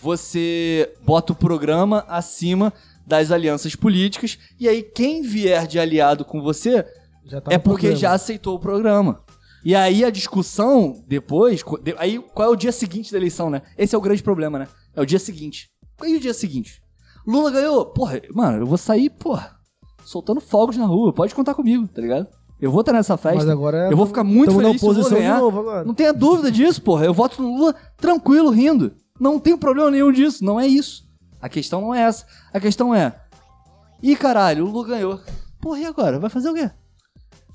você bota o programa acima das alianças políticas. E aí, quem vier de aliado com você tá é porque programa. já aceitou o programa. E aí a discussão depois, aí qual é o dia seguinte da eleição, né? Esse é o grande problema, né? É o dia seguinte. E o dia seguinte? Lula ganhou. Porra, mano, eu vou sair, porra, soltando fogos na rua. Pode contar comigo, tá ligado? Eu vou estar nessa festa. Mas agora eu vou ficar muito tamo na feliz se eu oposição ganhar. novo agora. Não tenha dúvida disso, porra. Eu voto no Lula tranquilo, rindo. Não tem problema nenhum disso. Não é isso. A questão não é essa. A questão é. Ih, caralho, o Lula ganhou. Porra, e agora? Vai fazer o quê?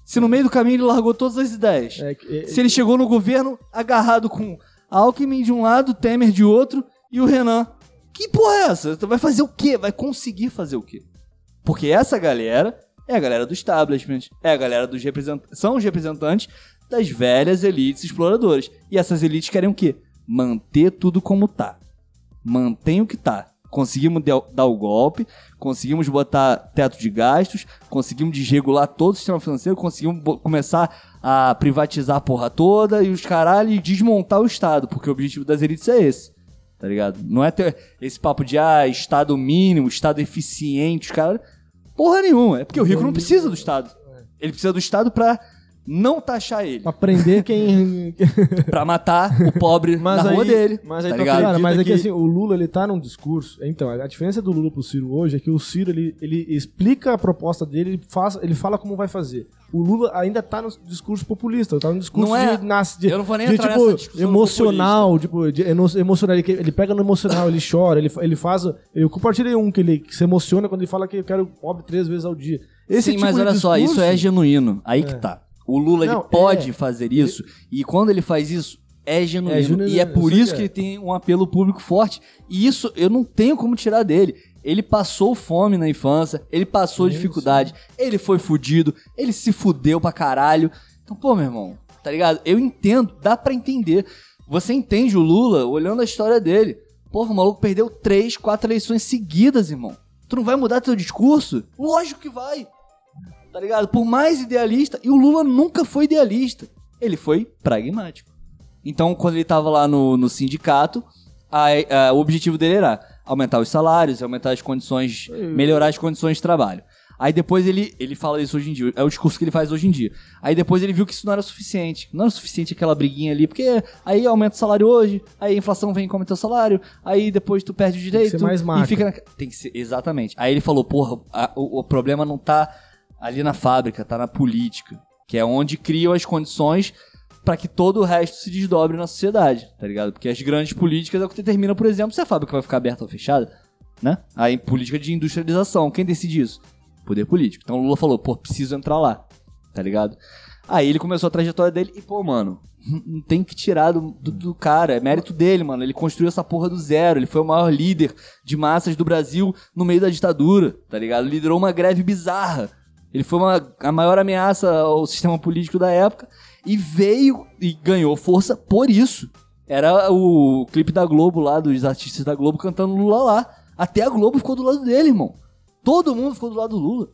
Se no meio do caminho ele largou todas as ideias. É, é- Se ele chegou no governo agarrado com Alckmin de um lado, Temer de outro e o Renan. Que porra é essa? Vai fazer o quê? Vai conseguir fazer o quê? Porque essa galera é a galera do establishment, é a galera dos representantes, são os representantes das velhas elites exploradoras. E essas elites querem o quê? Manter tudo como tá. Mantém o que tá. Conseguimos dar o golpe, conseguimos botar teto de gastos, conseguimos desregular todo o sistema financeiro, conseguimos começar a privatizar a porra toda e os caralho e desmontar o Estado, porque o objetivo das elites é esse. Tá ligado? Não é ter esse papo de, ah, Estado mínimo, Estado eficiente, os caras. Porra nenhuma. É porque o rico não precisa do Estado. Ele precisa do Estado pra não taxar ele. Pra prender quem. [LAUGHS] Pra matar o pobre Mas na rua aí- dele. mas aí tá ligado? Cara, mas é que que- assim, o Lula ele tá num discurso. Então, a diferença do Lula pro Ciro hoje é que o Ciro ele, ele explica a proposta dele, ele, faz, ele fala como vai fazer. O Lula ainda tá no discurso populista, tá no discurso Não é- de, nas- de, eu não vou nem de, entrar tipo, nessa discussão emocional, tipo, de emocional, ele, ele pega no emocional, ele chora, ele, ele faz. Eu compartilhei um que ele que se emociona quando ele fala que eu quero pobre três vezes ao dia. Esse Sim, tipo mas de olha só, discurso- isso é genuíno. Aí que tá. O Lula Não, ele pode é. fazer isso e quando ele faz isso é genuíno. É genuíno, e é por isso que que é. ele tem um apelo público forte. E isso eu não tenho como tirar dele. Ele passou fome na infância, ele passou dificuldade, ele foi fudido, ele se fudeu pra caralho. Então, pô, meu irmão, tá ligado? Eu entendo, dá pra entender. Você entende o Lula olhando a história dele. Porra, o maluco perdeu três, quatro eleições seguidas, irmão. Tu não vai mudar teu discurso? Lógico que vai tá ligado? Por mais idealista, e o Lula nunca foi idealista, ele foi pragmático. Então, quando ele tava lá no, no sindicato, a- a- o objetivo dele era aumentar os salários, aumentar as condições, melhorar as condições de trabalho. Aí depois ele, ele fala isso hoje em dia, é o discurso que ele faz hoje em dia. Aí depois ele viu que isso não era suficiente. Não era suficiente aquela briguinha ali, porque aí aumenta o salário hoje, aí a inflação vem e come teu salário, aí depois tu perde o direito. ser mais e marca. fica na... Tem que ser, exatamente. Aí ele falou, porra, a- o, o problema não tá ali na fábrica, tá na política, que é onde criam as condições pra que todo o resto se desdobre na sociedade, tá ligado? Porque as grandes políticas é o que determina, por exemplo, se a fábrica vai ficar aberta ou fechada, né? Aí política de industrialização, quem decide isso? Poder político. Então o Lula falou, pô, preciso entrar lá, tá ligado? Aí ele começou a trajetória dele e, pô, mano, [LAUGHS] Não tem que tirar do, do, do cara. É mérito dele, mano. Ele construiu essa porra do zero. Ele foi o maior líder de massas do Brasil no meio da ditadura, tá ligado? Liderou uma greve bizarra. Ele foi uma, a maior ameaça ao sistema político da época e veio e ganhou força por isso. Era o clipe da Globo lá, dos artistas da Globo cantando Lula lá. Até a Globo ficou do lado dele, irmão. Todo mundo ficou do lado do Lula.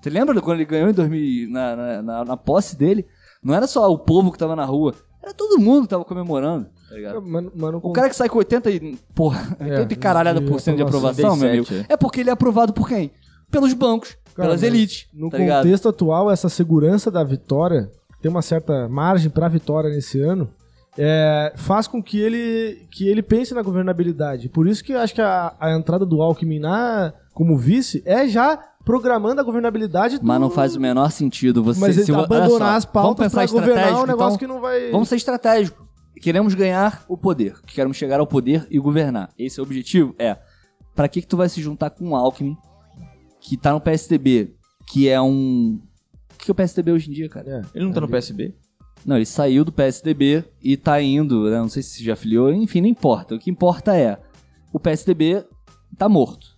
Você lembra quando ele ganhou em 2000, na, na, na, na posse dele? Não era só o povo que tava na rua, era todo mundo que tava comemorando, tá? Mano, mano, O cara que sai com 80 e, porra, 80 e caralhada por cento de aprovação, meu amigo, 87, é porque ele é aprovado por quem? Pelos bancos, Cara, pelas elites, No tá ligado? contexto atual, essa segurança da vitória, tem uma certa margem pra vitória nesse ano, é, faz com que ele, que ele pense na governabilidade. Por isso que eu acho que a, a entrada do Alckmin na, como vice é já programando a governabilidade do... Mas não faz o menor sentido você Mas se olha abandonar só, as pautas pra governar um estratégico, negócio então? que não vai... Vamos ser estratégico. Queremos ganhar o poder. Queremos chegar ao poder e governar. Esse é o objetivo? É. Pra que que tu vai se juntar com o Alckmin, que tá no PSDB, que é um... O que é o PSDB hoje em dia, cara? É. Ele não tá no PSB? Não, ele saiu do PSDB e tá indo, né? não sei se já afiliou, enfim, não importa. O que importa é, o PSDB tá morto,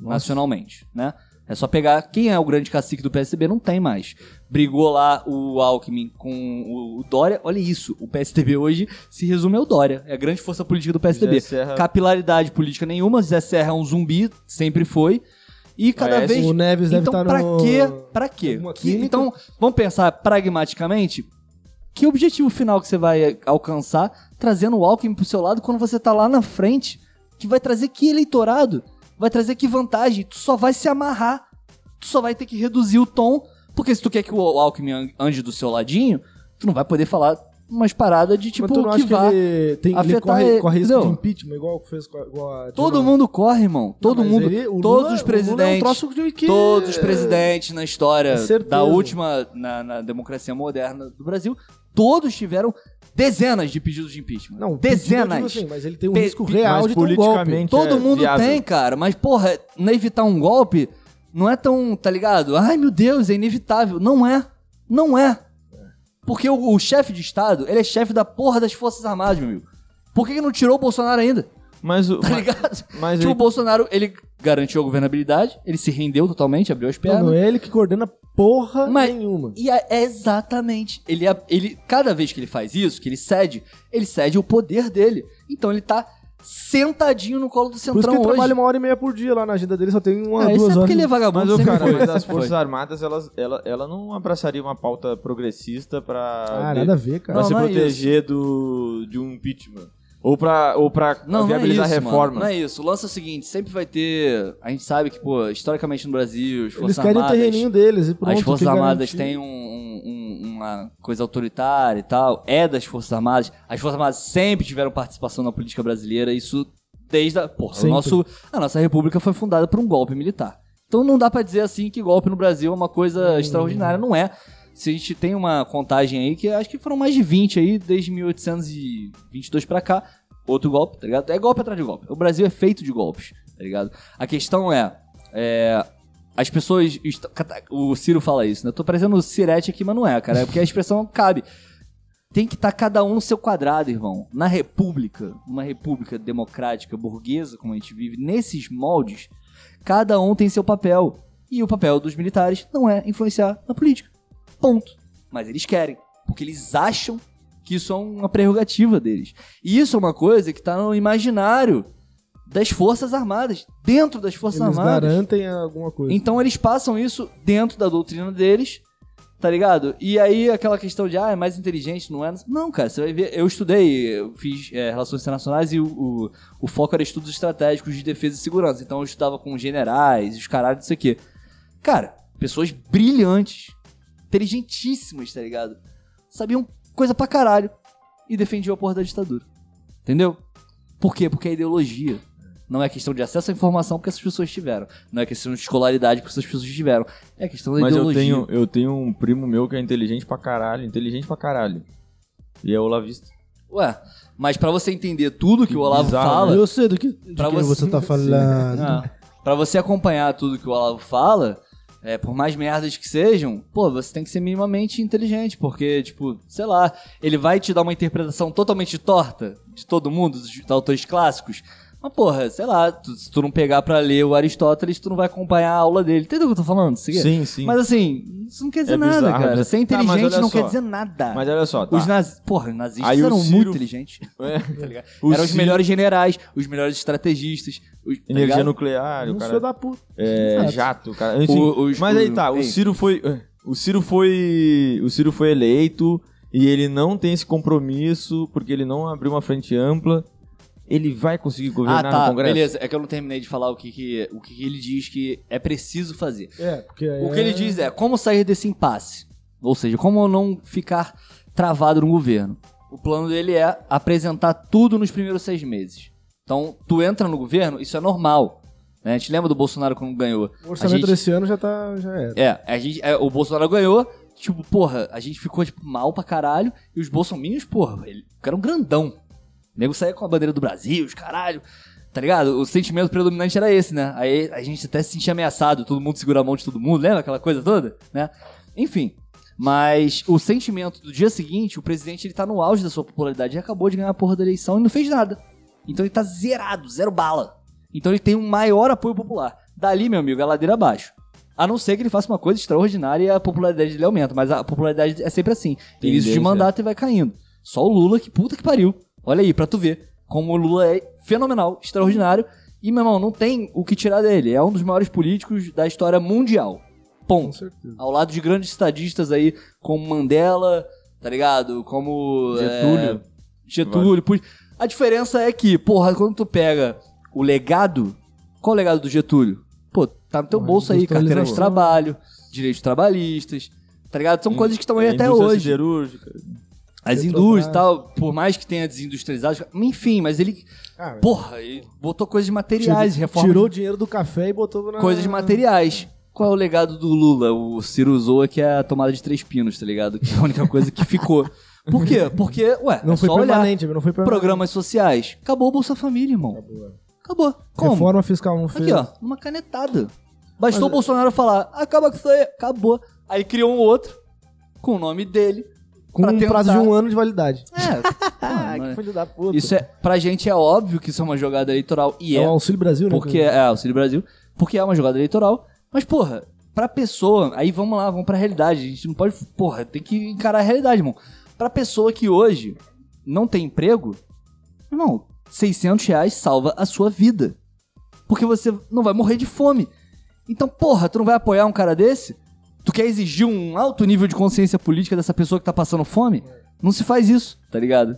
nacionalmente, né? É só pegar quem é o grande cacique do PSDB, não tem mais. Brigou lá o Alckmin com o, Dória, olha isso, o PSDB hoje se resume ao Dória, é a grande força política do PSDB. Serra- Capilaridade política nenhuma, Zé Serra é um zumbi, sempre foi. E cada Parece- vez O Neves deve então, estar pra no... quê? Pra quê? Que- então, vamos pensar pragmaticamente. Que objetivo final que você vai alcançar trazendo o Alckmin pro seu lado quando você tá lá na frente? Que vai trazer que eleitorado? Vai trazer que vantagem? Tu só vai se amarrar. Tu só vai ter que reduzir o tom. Porque se tu quer que o Alckmin an- ande do seu ladinho, tu não vai poder falar umas paradas de tipo não que acha que ele, tem, ele afetar corre, ele, corre risco entendeu? de impeachment, igual fez com a, igual a Todo Dilma? mundo corre, irmão. Todo Mas mundo. ele- o todos Lula- os Lula é um presidentes. que- Todos os presidentes na história É da última, na, na democracia moderna do Brasil, todos tiveram dezenas de pedidos de impeachment. Não, dezenas. assim, mas ele tem um Pe- risco real de ter um golpe. politicamente- Todo é mundo viável. tem, cara. Mas, porra, não evitar um golpe não é tão, tá ligado? Ai, meu Deus, é inevitável. Não é. Não é. Porque o, o chefe de Estado, ele é chefe da porra das Forças Armadas, meu amigo. Por que, que não tirou o Bolsonaro ainda? Mas o. [LAUGHS] Tá ligado? mas tipo, aí- o Bolsonaro, ele garantiu a governabilidade, ele se rendeu totalmente, abriu as pernas. não é ele que coordena porra Mas- nenhuma. E é é exatamente. Ele, é- ele, cada vez que ele faz isso, que ele cede, ele cede o poder dele. Então ele tá sentadinho no colo do Por isso que Centrão ele hoje. trabalha uma hora e meia por dia lá na agenda dele, só tem uma, Ah, isso duas é porque horas. ele é vagabundo. Mas, cara, foi, mas as Forças. Armadas, elas, ela, ela não abraçaria uma pauta progressista pra, Ah, de- nada a ver, cara. pra Não, se não é proteger do, de um impeachment. Ou pra, ou pra Não, não é viabilizar isso, reformas. mano. Não é isso. O lance é o seguinte, sempre vai ter... A gente sabe que, pô, historicamente no Brasil, as Eles Forças querem o Armadas... terreninho deles e pronto. as Forças Armadas têm um- um- um- uma coisa autoritária e tal. É das Forças Armadas. As Forças Armadas sempre tiveram participação na política brasileira. Isso desde a... Porra, o nosso, a nossa república foi fundada por um golpe militar. Então não dá pra dizer assim que golpe no Brasil é uma coisa extraordinária. Não é. Se a gente tem uma contagem aí, que acho que foram mais de 20 aí, desde 1822 pra cá. Outro golpe, tá ligado? É golpe atrás de golpe. O Brasil é feito de golpes, tá ligado? A questão é... é, as pessoas. O Ciro fala isso, né? Eu tô parecendo o Cirete aqui, mas não é, cara. É porque a expressão cabe. Tem que estar cada um no seu quadrado, irmão. Na república, uma república democrática, burguesa, como a gente vive, nesses moldes, cada um tem seu papel. E o papel dos militares não é influenciar na política. Ponto. Mas eles querem. Porque eles acham que isso é uma prerrogativa deles. E isso é uma coisa que tá no imaginário das Forças Armadas. Dentro das Forças Eles Armadas. garantem alguma coisa. Então eles passam isso dentro da doutrina deles, tá ligado? E aí aquela questão de, ah, é mais inteligente, não é? Não, cara, você vai ver. Eu estudei, eu fiz é, Relações Internacionais e o, o, o foco era estudos estratégicos de defesa e segurança. Então eu estudava com generais, os caralhos, isso aqui. Cara, pessoas brilhantes, inteligentíssimas, tá ligado? Sabiam coisa pra caralho e defendiam a porra da ditadura. Entendeu? Por quê? Porque é ideologia. Não é questão de acesso à informação porque essas pessoas tiveram. Não é questão de escolaridade porque essas pessoas tiveram. É questão da Mas eu ideologia. tenho, eu tenho um primo meu que é inteligente pra caralho, inteligente pra caralho. E é olavista. Ué, mas pra você entender tudo que, Que o Olavo bizarro, fala, Eu sei do que, de Pra você- você tá [LAUGHS] falando. Ah, pra você acompanhar tudo que o Olavo fala, é, por mais merdas que sejam, pô, você tem que ser minimamente inteligente, porque, tipo, sei lá, ele vai te dar uma interpretação totalmente torta de todo mundo, dos, dos autores clássicos. Mas, porra, sei lá, tu- se tu não pegar pra ler o Aristóteles, tu não vai acompanhar a aula dele. Entendeu o que eu tô falando? Sim, sim. Mas assim, isso não quer dizer É nada, bizarro, cara. bizarro. Ser Tá, mas inteligente olha não só. quer dizer nada. Mas olha só, tá. Os naz... Porra, os nazistas Aí o eram Ciro- muito inteligentes. [LAUGHS] É. tá ligado? O eram os Ciro- melhores generais, os melhores estrategistas. Os, tá Energia ligado? nuclear, o Uns cara. filho da puta. É, Exato. jato, cara. Enfim, O- os- mas aí o- tá, o ei. Ciro foi. O Ciro foi. O Ciro foi eleito e ele não tem esse compromisso porque ele não abriu uma frente ampla. Ele vai conseguir Ah, governar no tá, Congresso? beleza. É que eu não terminei de falar o que, que, o que, que ele diz que é preciso fazer. É, porque O que ele diz é como sair desse impasse. Ou seja, como não ficar travado no governo. O plano dele é apresentar tudo nos primeiros seis meses. Então, tu entra no governo, isso é normal. né? A gente lembra do Bolsonaro quando ganhou. O orçamento A gente- desse ano já tá. Já era. É, a gente, é, o Bolsonaro ganhou, tipo, porra, a gente ficou, tipo, mal pra caralho, e os bolsominions, porra, eles ficaram grandão. O nego saía com a bandeira do Brasil, os caralho, tá ligado? O sentimento predominante era esse, né? Aí a gente até se sentia ameaçado, todo mundo segura a mão de todo mundo, lembra aquela coisa toda, né? Enfim, mas o sentimento do dia seguinte, o presidente, ele tá no auge da sua popularidade, ele acabou de ganhar a porra da eleição e não fez nada. Então ele tá zerado, zero bala. Então ele tem um maior apoio popular. Dali, meu amigo, é ladeira abaixo. A não ser que ele faça uma coisa extraordinária e a popularidade dele aumenta. Mas a popularidade é sempre assim. Início de mandato e vai caindo. Só o Lula, que puta que pariu. Olha aí, pra tu ver. Como o Lula é fenomenal, extraordinário. E, meu irmão, não tem o que tirar dele. É um dos maiores políticos da história mundial. Ponto. Ao lado de grandes estadistas aí, como Mandela, tá ligado? Como. Getúlio. é, Getúlio. pu- A diferença é que, porra, quando tu pega o legado. Qual o legado do Getúlio? Pô, tá no teu Porra, bolso aí, carteira de trabalho, direitos trabalhistas, tá ligado? São coisas que estão aí A até hoje. As indústrias e tal, por mais que tenha desindustrializado, enfim, mas ele, Ah, porra, ele botou coisas materiais, tirou, reforma tirou o dinheiro do café e botou na. coisas materiais. Qual é o legado do Lula? O Ciro usou que é a tomada de três pinos, tá ligado? Que é a única coisa que ficou. Por quê? Porque, ué, Não é foi só olhar. permanente, não foi permanente. Programas sociais. Acabou o Bolsa Família, irmão. Acabou. Como? Reforma fiscal não fez. Aqui, ó, uma canetada. Bastou Mas- o Bolsonaro falar, acaba com isso aí, acabou. Aí criou um outro, com o nome dele. Com pra um tentar- prazo de um ano de validade. É, [LAUGHS] Ah, mano, que filho da puta. isso é, pra gente é óbvio que isso é uma jogada eleitoral. E é é, o Auxílio Brasil, né? porque é Auxílio Brasil, porque é uma jogada eleitoral. Mas, porra, pra pessoa, aí vamos lá, vamos pra realidade. A gente não pode, porra, tem que encarar a realidade, irmão. Pra pessoa que hoje não tem emprego, irmão, 600 reais salva a sua vida. Porque você não vai morrer de fome. Então, porra, tu não vai apoiar um cara desse? Tu quer exigir um alto nível de consciência política dessa pessoa que tá passando fome? Não se faz isso, tá ligado?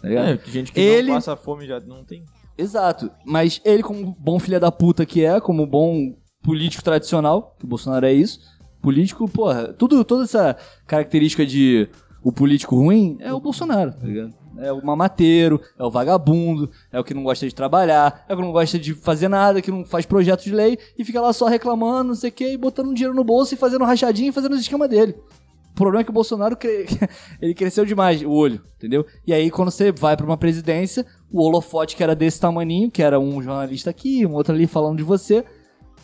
Tá ligado? É, gente que Ele- não passa fome já não tem. Exato. Mas ele, como bom filho da puta que é, como bom político tradicional, que o Bolsonaro é isso, político, porra, tudo, toda essa característica de o político ruim é o Bolsonaro, tá ligado? É o mamateiro, é o vagabundo, é o que não gosta de trabalhar, é o que não gosta de fazer nada, que não faz projeto de lei e fica lá só reclamando, não sei o que, e botando dinheiro no bolso e fazendo rachadinha e fazendo os esquema dele. O problema é que o Bolsonaro cre- [LAUGHS] ele cresceu demais, o olho, entendeu? E aí, quando você vai pra uma presidência, o holofote que era desse tamaninho, que era um jornalista aqui, um outro ali falando de você,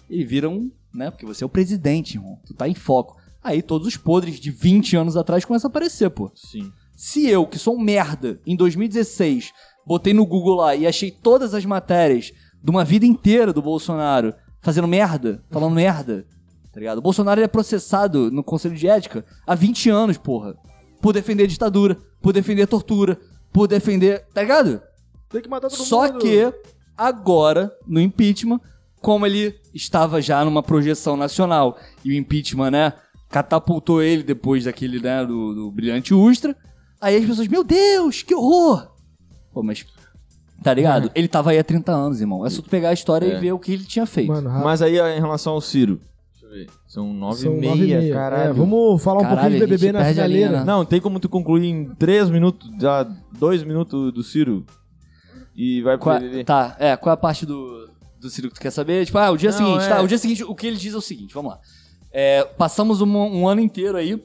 e viram, né? Porque você é o presidente, irmão. Tu tá em foco. Aí todos os podres de 20 anos atrás começam a aparecer, pô. Sim. Se eu, que sou um merda, em 2016, botei no Google lá e achei todas as matérias de uma vida inteira do Bolsonaro fazendo merda, falando merda, tá ligado? O Bolsonaro é processado no Conselho de Ética há 20 anos, porra. Por defender a ditadura, por defender a tortura, por defender. Tá ligado? Tem que matar todo Só mundo. que agora, no impeachment, como ele estava já numa projeção nacional e o impeachment, né, catapultou ele depois daquele, né, do, do brilhante Ustra, aí as pessoas, meu Deus, que horror! Pô, mas, tá ligado? Ele tava aí há 30 anos, irmão. É só tu pegar a história É. e ver o que ele tinha feito. Mano, Mas aí, ó, em relação ao Ciro. Deixa eu ver. São nove são e nove e meia, meia. caralho. É, vamos falar um Caralho, pouquinho de a gente BBB na perde a linha, finaleira. né? Não, tem como tu concluir em três minutos, já dois minutos do Ciro. E vai pro Qual- BBB. tá, é, qual é a parte do, do Ciro que tu quer saber? Tipo, ah, o dia Não, seguinte, é- tá, o dia seguinte, o que ele diz é o seguinte, vamos lá. É, passamos um, um ano inteiro aí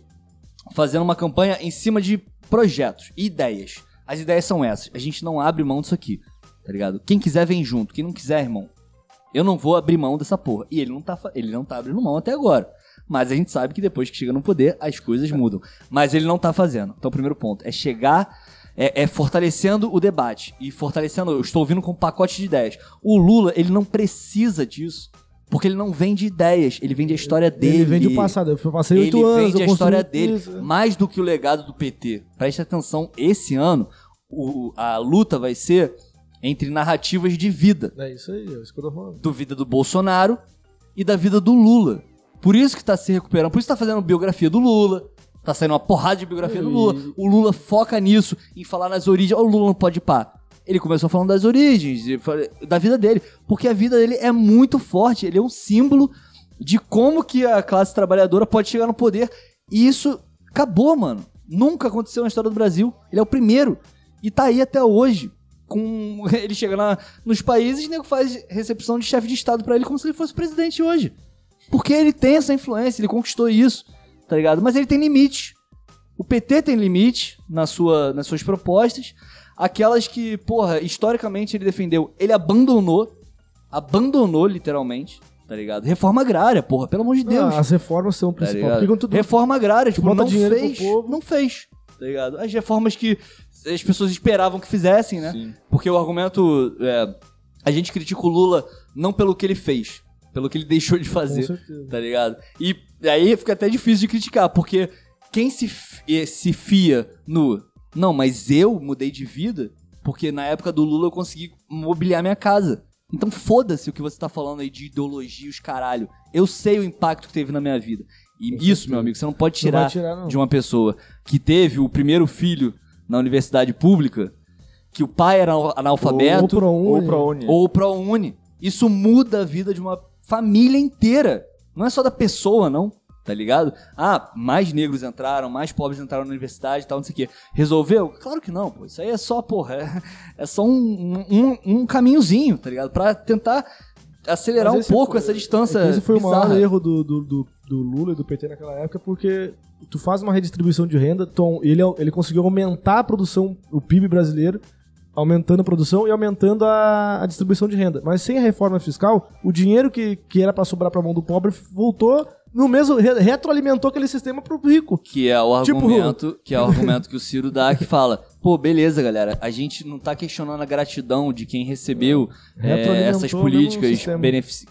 fazendo uma campanha em cima de projetos e ideias. As ideias são essas, a gente não abre mão disso aqui, tá ligado? Quem quiser vem junto, quem não quiser, irmão, Eu não vou abrir mão dessa porra. E ele não tá, ele não tá abrindo mão até agora. Mas a gente sabe que depois que chega no poder, as coisas mudam. Mas ele não tá fazendo. Então, o primeiro ponto é chegar, é, é fortalecendo o debate. E fortalecendo, eu estou vindo com um pacote de ideias. O Lula, ele não precisa disso. Porque ele não vende ideias, ele vende a história dele. Ele vende o passado. Eu passei oito Ele anos. vende eu a história dele isso. mais do que o legado do PT. Preste atenção, esse ano o- a luta vai ser entre narrativas de vida. É isso aí, é isso que eu tô falando. Do vida do Bolsonaro e da vida do Lula. Por isso que tá se recuperando, por isso tá fazendo biografia do Lula. Tá saindo uma porrada de biografia do Lula. O Lula foca nisso, em falar nas origens. Ó, o Lula não pode pá. Ele começou falando das origens, da vida dele. Porque a vida dele é muito forte. Ele é um símbolo de como que a classe trabalhadora pode chegar no poder. E isso acabou, mano. Nunca aconteceu na história do Brasil. Ele é o primeiro. E tá aí até hoje. Com [LAUGHS] ele chega na- nos países nego faz recepção de chefe de Estado pra ele como se ele fosse presidente hoje. Porque ele tem essa influência, ele conquistou isso, tá ligado? Mas ele tem limite. O PT tem limite na sua, nas suas propostas. Aquelas que, porra, historicamente ele defendeu, ele abandonou. Abandonou, literalmente, tá ligado? Reforma agrária, porra, pelo amor de Deus. Ah, as reformas são o Tá principal. ligado? Ficam tudo... Reforma agrária, tipo, não fez, povo. não fez, tá ligado? As reformas que as pessoas esperavam que fizessem, né? Sim. Porque o argumento, é, a gente critica o Lula não pelo que ele fez, pelo que ele deixou de Com fazer, certeza. tá ligado? E aí fica até difícil de criticar, porque quem se, se fia no, não, mas eu mudei de vida, porque na época do Lula eu consegui mobiliar minha casa. Então foda-se o que você tá falando aí de ideologia, os caralho. Eu sei o impacto que teve na minha vida. E isso, meu amigo, você não pode Não vai tirar, tirar, não. de uma pessoa que teve o primeiro filho na universidade pública, que o pai era analfabeto, Ou ProUni. Ou ProUni. ou o ProUni. Isso muda a vida de uma família inteira. Não é só da pessoa, não. Tá ligado? Ah, mais negros entraram, mais pobres entraram na universidade e tal, não sei o quê. Resolveu? Claro que não, pô. Isso aí é só, porra, é, [LAUGHS] é só um, um, um caminhozinho, tá ligado? Pra tentar acelerar um pouco foi- essa distância. é Esse foi o maior bizarra. erro do, do, do, do Lula e do PT naquela época, porque tu faz uma redistribuição de renda, Tom, ele, ele conseguiu aumentar a produção, o PIB brasileiro, aumentando a produção e aumentando a, a distribuição de renda. Mas sem a reforma fiscal, o dinheiro que, que era pra sobrar pra mão do pobre voltou no mesmo, re- retroalimentou aquele sistema pro rico. Que é o Tipo- argumento, que é o argumento que o Ciro dá que fala: "Pô, beleza, galera, a gente não tá questionando a gratidão de quem recebeu é, essas políticas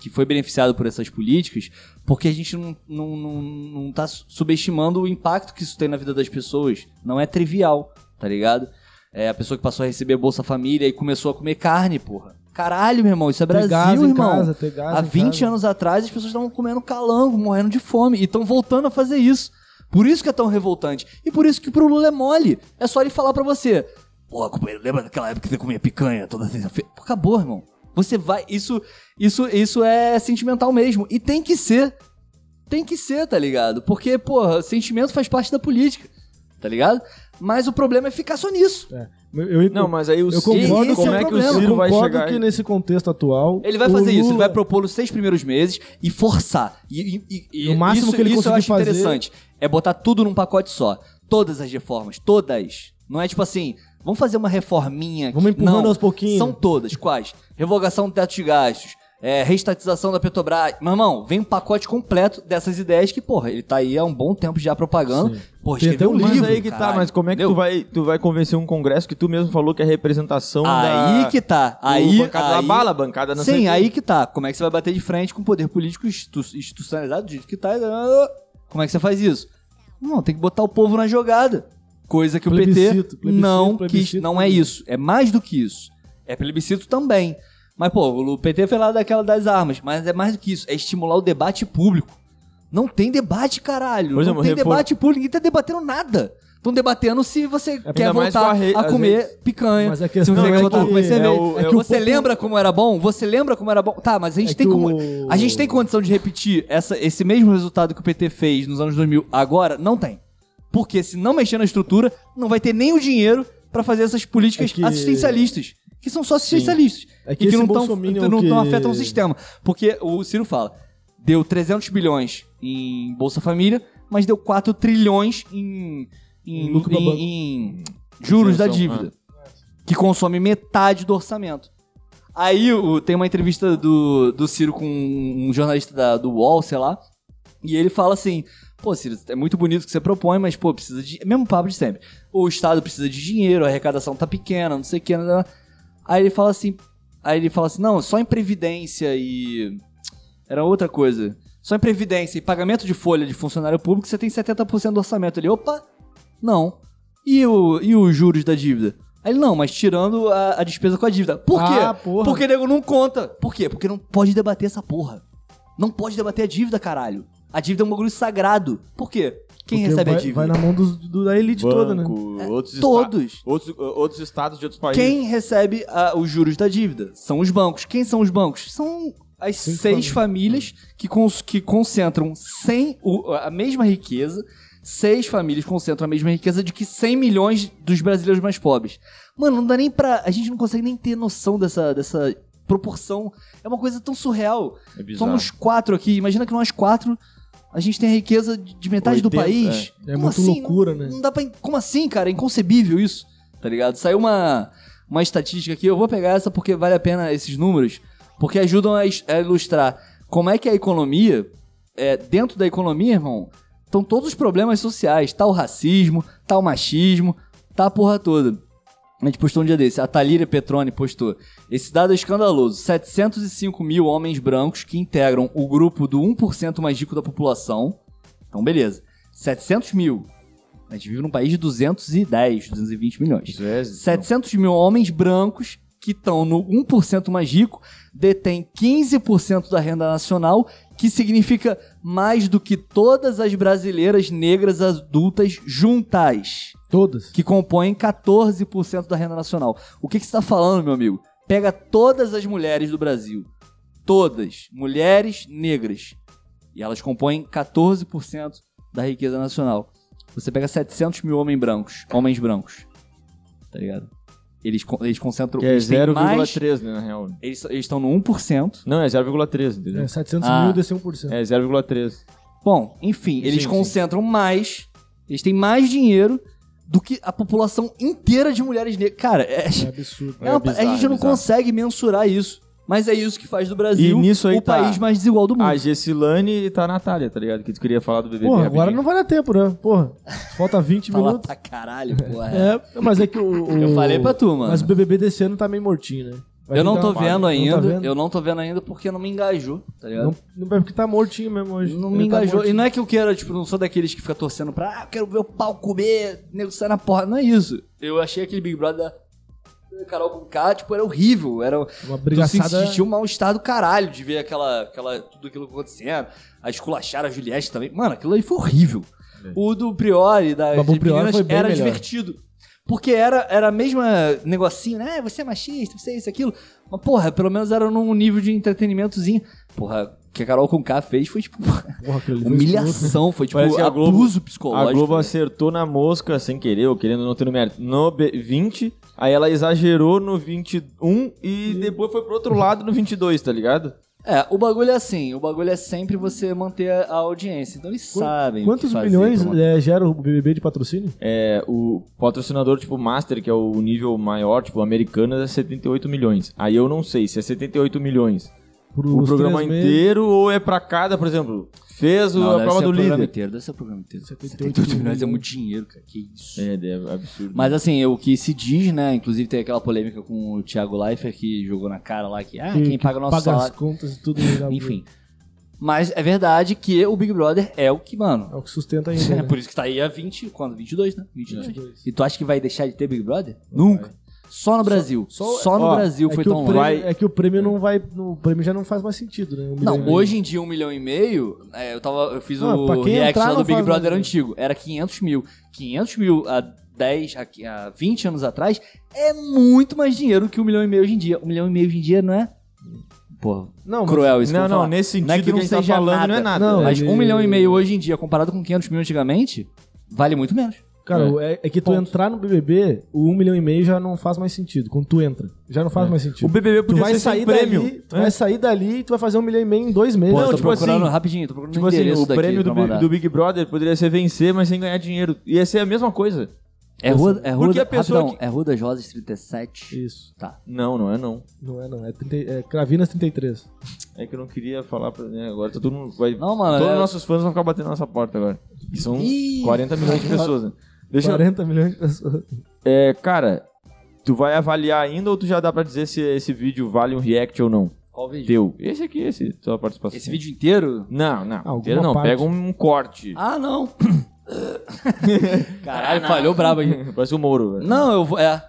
que foi beneficiado por essas políticas, porque a gente não, não, não, não tá su- subestimando o impacto que isso tem na vida das pessoas. Não é trivial, tá ligado? É a pessoa que passou a receber Bolsa Família e começou a comer carne, porra. Caralho, meu irmão, isso é Brasil, gás irmão. casa, gás Há em 20 casa. anos atrás, as pessoas estavam comendo calango, morrendo de fome. E estão voltando a fazer isso. Por isso que é tão revoltante. E por isso que pro Lula é mole. É só ele falar pra você. Pô, companheiro, lembra daquela época que você comia picanha toda sexta-feira? Acabou, irmão. Você vai. Isso, isso, isso é sentimental mesmo. E tem que ser. Tem que ser, tá ligado? Porque, porra, sentimento faz parte da política. Tá ligado? Mas o problema é ficar só nisso. É. Eu, eu, Não, mas aí o eu Ciro, concordo, como é é que o. Ciro eu vai concordo chegar? que nesse contexto atual. Ele vai fazer isso, ele Lula- vai propor os seis primeiros meses e forçar. E, e- e- o máximo isso, que ele isso eu conseguir acho fazer- interessante. É botar tudo num pacote só. Todas as reformas, todas. Não é tipo assim, vamos fazer uma reforminha. Vamos empurrando Não, aos pouquinhos. São todas. Quais? Revogação do teto de gastos. É, reestatização da Petrobras. Meu irmão, vem um pacote completo dessas ideias que, porra, ele tá aí há um bom tempo já propagando. Porra, Tem escreveu um livro. aí que tá, mas como é que tu vai, tu vai convencer um congresso que tu mesmo falou que é representação Aí da... que tá. Aí, bancada da aí- bala, bancada não sei Sim, quê. aí que tá. Como é que você vai bater de frente com o poder político institu- institucionalizado do jeito que tá? Como é que você faz isso? Não, tem que botar o povo na jogada. Coisa que o PT Plebiscito, plebiscito, não quis. plebiscito. Não é isso. É mais do que isso. É plebiscito também. Mas, pô, o PT foi lá daquela das armas. Mas é mais do que isso. É estimular o debate público. Não tem debate, caralho. Exemplo, não tem reform- debate público. Ninguém tá debatendo nada. Estão debatendo se você quer mais com voltar a re- a comer vezes- picanha. Mas a se questão você é quer voltar a que- comer cerveja. é o- é que você lembra como era bom? Você lembra como era bom? Tá, mas a gente É tem como. o- A gente tem condição de repetir essa, esse mesmo resultado que o PT fez nos anos 2000 agora? Não tem. Porque se não mexer na estrutura, não vai ter nem o dinheiro pra fazer essas políticas É que- assistencialistas. Que são só assistencialistas. É que e que não, tão, bolsominion não, que- afetam o sistema. Porque o Ciro fala, deu 300 bilhões em Bolsa Família, mas deu 4 trilhões em, em, em- em juros da dívida. Que consome metade do orçamento. Aí o- tem uma entrevista do, do Ciro com um jornalista da- do UOL, sei lá, e ele fala assim: pô, Ciro, é muito bonito o que você propõe, mas, pô, precisa de. Mesmo papo de sempre. O Estado precisa de dinheiro, a arrecadação tá pequena, não sei o que. não, não, não. Aí ele fala assim. Aí ele fala assim: não, só em Previdência e. Era outra coisa. Só em Previdência e pagamento de folha de funcionário público você tem 70% do orçamento. Ele, opa, não. E, o, e os juros da dívida? Aí ele, não, mas tirando a, a despesa com a dívida. Por quê? Ah, porra. Porque nego não conta. Por quê? Porque não pode debater essa porra. Não pode debater a dívida, caralho. A dívida é um bagulho sagrado. Por quê? Quem Porque recebe vai, a dívida? Vai na mão dos- do- da elite toda, né? Banco, outros, esta- Todos. outros, outros estados de outros países. Quem recebe ah, os juros da dívida? São os bancos. Quem são os bancos? São as Cinco seis famílias que, cons- que concentram 100, o- a mesma riqueza. Seis famílias concentram a mesma riqueza de que 100 milhões dos brasileiros mais pobres. Mano, não dá nem pra. A gente não consegue nem ter noção dessa, dessa proporção. É uma coisa tão surreal. É. Somos quatro aqui. Imagina que nós quatro. A gente tem a riqueza de de metade do 80, país. é. É muito assim? loucura, Não- né? Não dá pra. Como assim, cara? É inconcebível isso. Tá ligado? Saiu uma, uma estatística aqui. Eu vou pegar essa porque vale a pena esses números. Porque ajudam a, a ilustrar como é que a economia. É, dentro da economia, irmão, estão todos os problemas sociais. Tá o racismo, tá o machismo, tá a porra toda. A gente postou um dia desse. A Thalíria Petroni postou. Esse dado é escandaloso. 705 mil homens brancos que integram o grupo do 1% mais rico da população. Então, beleza. 700 mil. A gente vive num país de 210, 220 milhões. Isso é, 700 mil homens brancos que estão no 1% mais rico detêm 15% da renda nacional, que significa mais do que todas as brasileiras negras adultas juntas Todas. que compõem 14% da renda nacional. O que, que você está falando, meu amigo? Pega todas as mulheres do Brasil. Todas. Mulheres negras. E elas compõem 14% da riqueza nacional. Você pega 700 mil homens brancos. Homens brancos. Tá ligado? Eles, eles concentram... Que é eles têm mais... 0,3, né, na real. Eles eles estão no 1%. Não, é 0,3, entendeu? É, 700 Ah. mil desce 1%. É 0,3. Bom, enfim, eles sim. concentram mais... Eles têm mais dinheiro do que a população inteira de mulheres negras. Cara, é... É absurdo. É uma- bizarro, a gente não consegue mensurar isso. Mas é isso que faz do Brasil nisso aí o tá país mais desigual do mundo. A Gessilane e tá a Natália, tá ligado? Que tu queria falar do BBB Porra, agora não vai dar tempo, né? Porra, falta 20 [LAUGHS] Fala minutos. pra caralho, porra. É, mas é que o, o- [LAUGHS] Eu falei pra tu, mano. Mas o BBB desse ano tá meio mortinho, né? Vai eu não tô vendo Não ainda. tá vendo? Eu não tô vendo ainda porque não me engajou, tá ligado? Não, não é porque tá mortinho mesmo hoje. Não Ele me tá engajou. e mortinho. não é que eu queira, tipo, não sou daqueles que fica torcendo pra, ah, eu quero ver o pau comer, nego sai na porra. Não é isso. Eu achei aquele Big Brother da Carol com tipo, era horrível. Era, Uma Tu brigaçada... sentiu um mal-estar do caralho de ver aquela, aquela, tudo aquilo acontecendo. A esculachar a Juliette também. Mano, aquilo aí foi horrível. O do Priori, da Babu Priori foi bem era melhor. divertido. Porque era, era a mesma negocinho, né? Ah, Você é machista, você é isso, aquilo. Mas, porra, pelo menos era num nível de entretenimentozinho. Porra, o que a Carol com K fez foi, tipo, [LAUGHS] Porra, humilhação. Foi, tipo, Parece a abuso A psicológico. Globo né? acertou na mosca, sem querer, ou querendo não ter no mérito, no B- 20, aí ela exagerou no 21 e depois foi pro outro lado no 22, tá ligado? É, o bagulho é assim. O bagulho é sempre você manter a audiência. Então eles sabem o Quantos que fazer milhões pra manter. é, gera o BBB de patrocínio? É, o patrocinador, tipo, Master, que é o nível maior, tipo, americano, é 78 milhões. Aí eu não sei se é 78 milhões o programa inteiro ou é pra cada, por exemplo, fez o- Não, a prova ser do o programa líder. inteiro, deve ser o programa inteiro. 78 78 milhões é muito dinheiro, cara. Que isso. É, é absurdo. Mas assim, o que se diz, né? Inclusive tem aquela polêmica com o Thiago Leifert que jogou na cara lá que, ah, Que- quem paga o nosso paga as salário. contas e tudo. Enfim. Mas é verdade que o Big Brother é o que, mano. É o que sustenta ainda. É [LAUGHS] né? por isso que tá aí a 20, quando? 22, né? 22. 22. E tu acha que vai deixar de ter Big Brother? Nunca. Só no Brasil. Só, só- no ó, Brasil É foi que, tão longe. prêmio, Vai- é que o prêmio não vai. O prêmio já não faz mais sentido, né? Um Não, hoje em dia um milhão e meio, é, eu, tava, eu fiz Ah, o react entrar, lá do Big Brother mais, né? antigo, era 500 mil. 500 mil há 10, há, há 20 anos atrás é muito mais dinheiro que um milhão e meio hoje em dia. Um milhão e meio hoje em dia não é? Porra, Não, cruel isso que Não, não, nesse sentido Não é que que, não a gente tá seja falando nada. não é nada. Não, Mas ele- um milhão e meio hoje em dia, comparado com 500 mil antigamente, vale muito menos. Cara, é, é que tu Ponto. entrar no BBB, o 1 milhão e meio já não faz mais sentido. Quando tu entra, já não faz mais sentido. O BBB tu podia vai ser sair sem prêmio. dali, tu né? vai sair dali e tu vai fazer um milhão e meio em dois meses. Pô, Não, tô tipo procurando assim, rapidinho, tô procurando Tipo o assim, endereço o daqui prêmio do, pra Bi- mandar. do Big Brother poderia ser vencer, mas sem ganhar dinheiro. Ia ser a mesma coisa. É Rua, é rua, Porque a pessoa rapidão, que- é Rua das Rosas 37. Isso. Tá. Não, não é não. Não é não, é, 30, é Cravinas 33. É que eu não queria falar pra. Né, agora tá todo mundo. Vai, Não, mano, todos é- os nossos fãs vão ficar batendo na nossa porta agora. E são Ih. 40 milhões de pessoas, né? Deixa eu- 40 milhões de pessoas. É, cara, tu vai avaliar ainda ou tu já dá pra dizer se esse vídeo vale um react ou não? Qual vídeo? Teu. Esse aqui, esse, tua participação. Esse vídeo inteiro? Não, não. Alguma inteiro não. parte. Pega um corte. Ah, não. [CLEARS THROAT] [LAUGHS] Caralho, falhou brabo aqui. Parece o Moro, velho. Não, eu vou. É.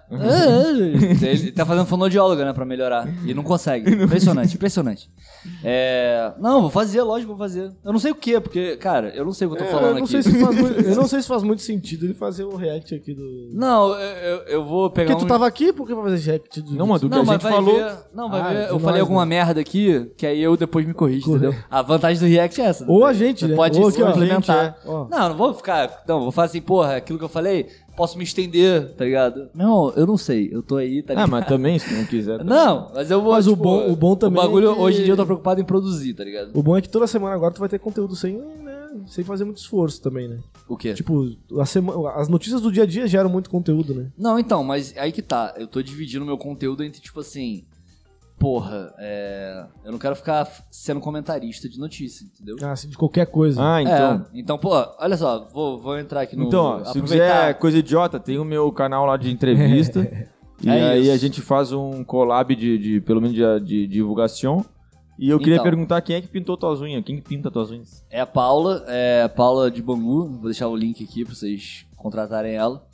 Ele tá fazendo fonoaudióloga, né, pra melhorar. E não consegue. [LAUGHS] Impressionante, impressionante. É. Não, vou fazer, lógico, vou fazer. Eu não sei o que, porque, cara, eu não sei o que eu tô É, falando eu, não aqui. sei se faz muito, [LAUGHS] eu não sei se faz muito sentido ele fazer o react aqui do. Não, eu, eu, eu vou pegar Porque tu um... tava aqui, por que vai fazer react do. Não, mano, do que Não, a mas gente vai falou. ver. Não, vai Ah, ver. de Eu nós, falei alguma né? merda aqui, que aí eu depois me corrijo, entendeu? A vantagem do React é essa. Ou a gente, né? Pode Ou se aqui, ó, complementar. a gente, é. Ó. Não, não vou ficar. Não, vou falar assim, porra, aquilo que eu falei, posso me estender, tá ligado? Não, eu não sei. Eu tô aí, tá Ah, ligado? mas também, se tu não quiser. [LAUGHS] tá- Não, mas eu vou. Mas o tipo, bom- o bom também O bagulho, é que- hoje em dia eu tô preocupado em produzir, tá ligado? O bom é que toda semana agora tu vai ter conteúdo sem, né, sem fazer muito esforço também, né? O quê? Tipo, a sema- as notícias do dia a dia geram muito conteúdo, né? Não, então, mas aí que tá. Eu tô dividindo meu conteúdo entre, tipo assim. Porra, é. Eu não quero ficar sendo comentarista de notícia, entendeu? Ah, assim, de qualquer coisa. Ah, então. É, então, pô, olha só, vou, vou entrar aqui no. Então, ó, se quiser coisa idiota, tem o meu canal lá de entrevista. [LAUGHS] e É aí isso. a gente faz um collab de, de pelo menos de, de divulgação. E eu queria Então. perguntar quem é que pintou tuas unhas? Quem que pinta tuas unhas? É a Paula, é a Paula de Bangu, vou deixar o link aqui pra vocês contratarem ela,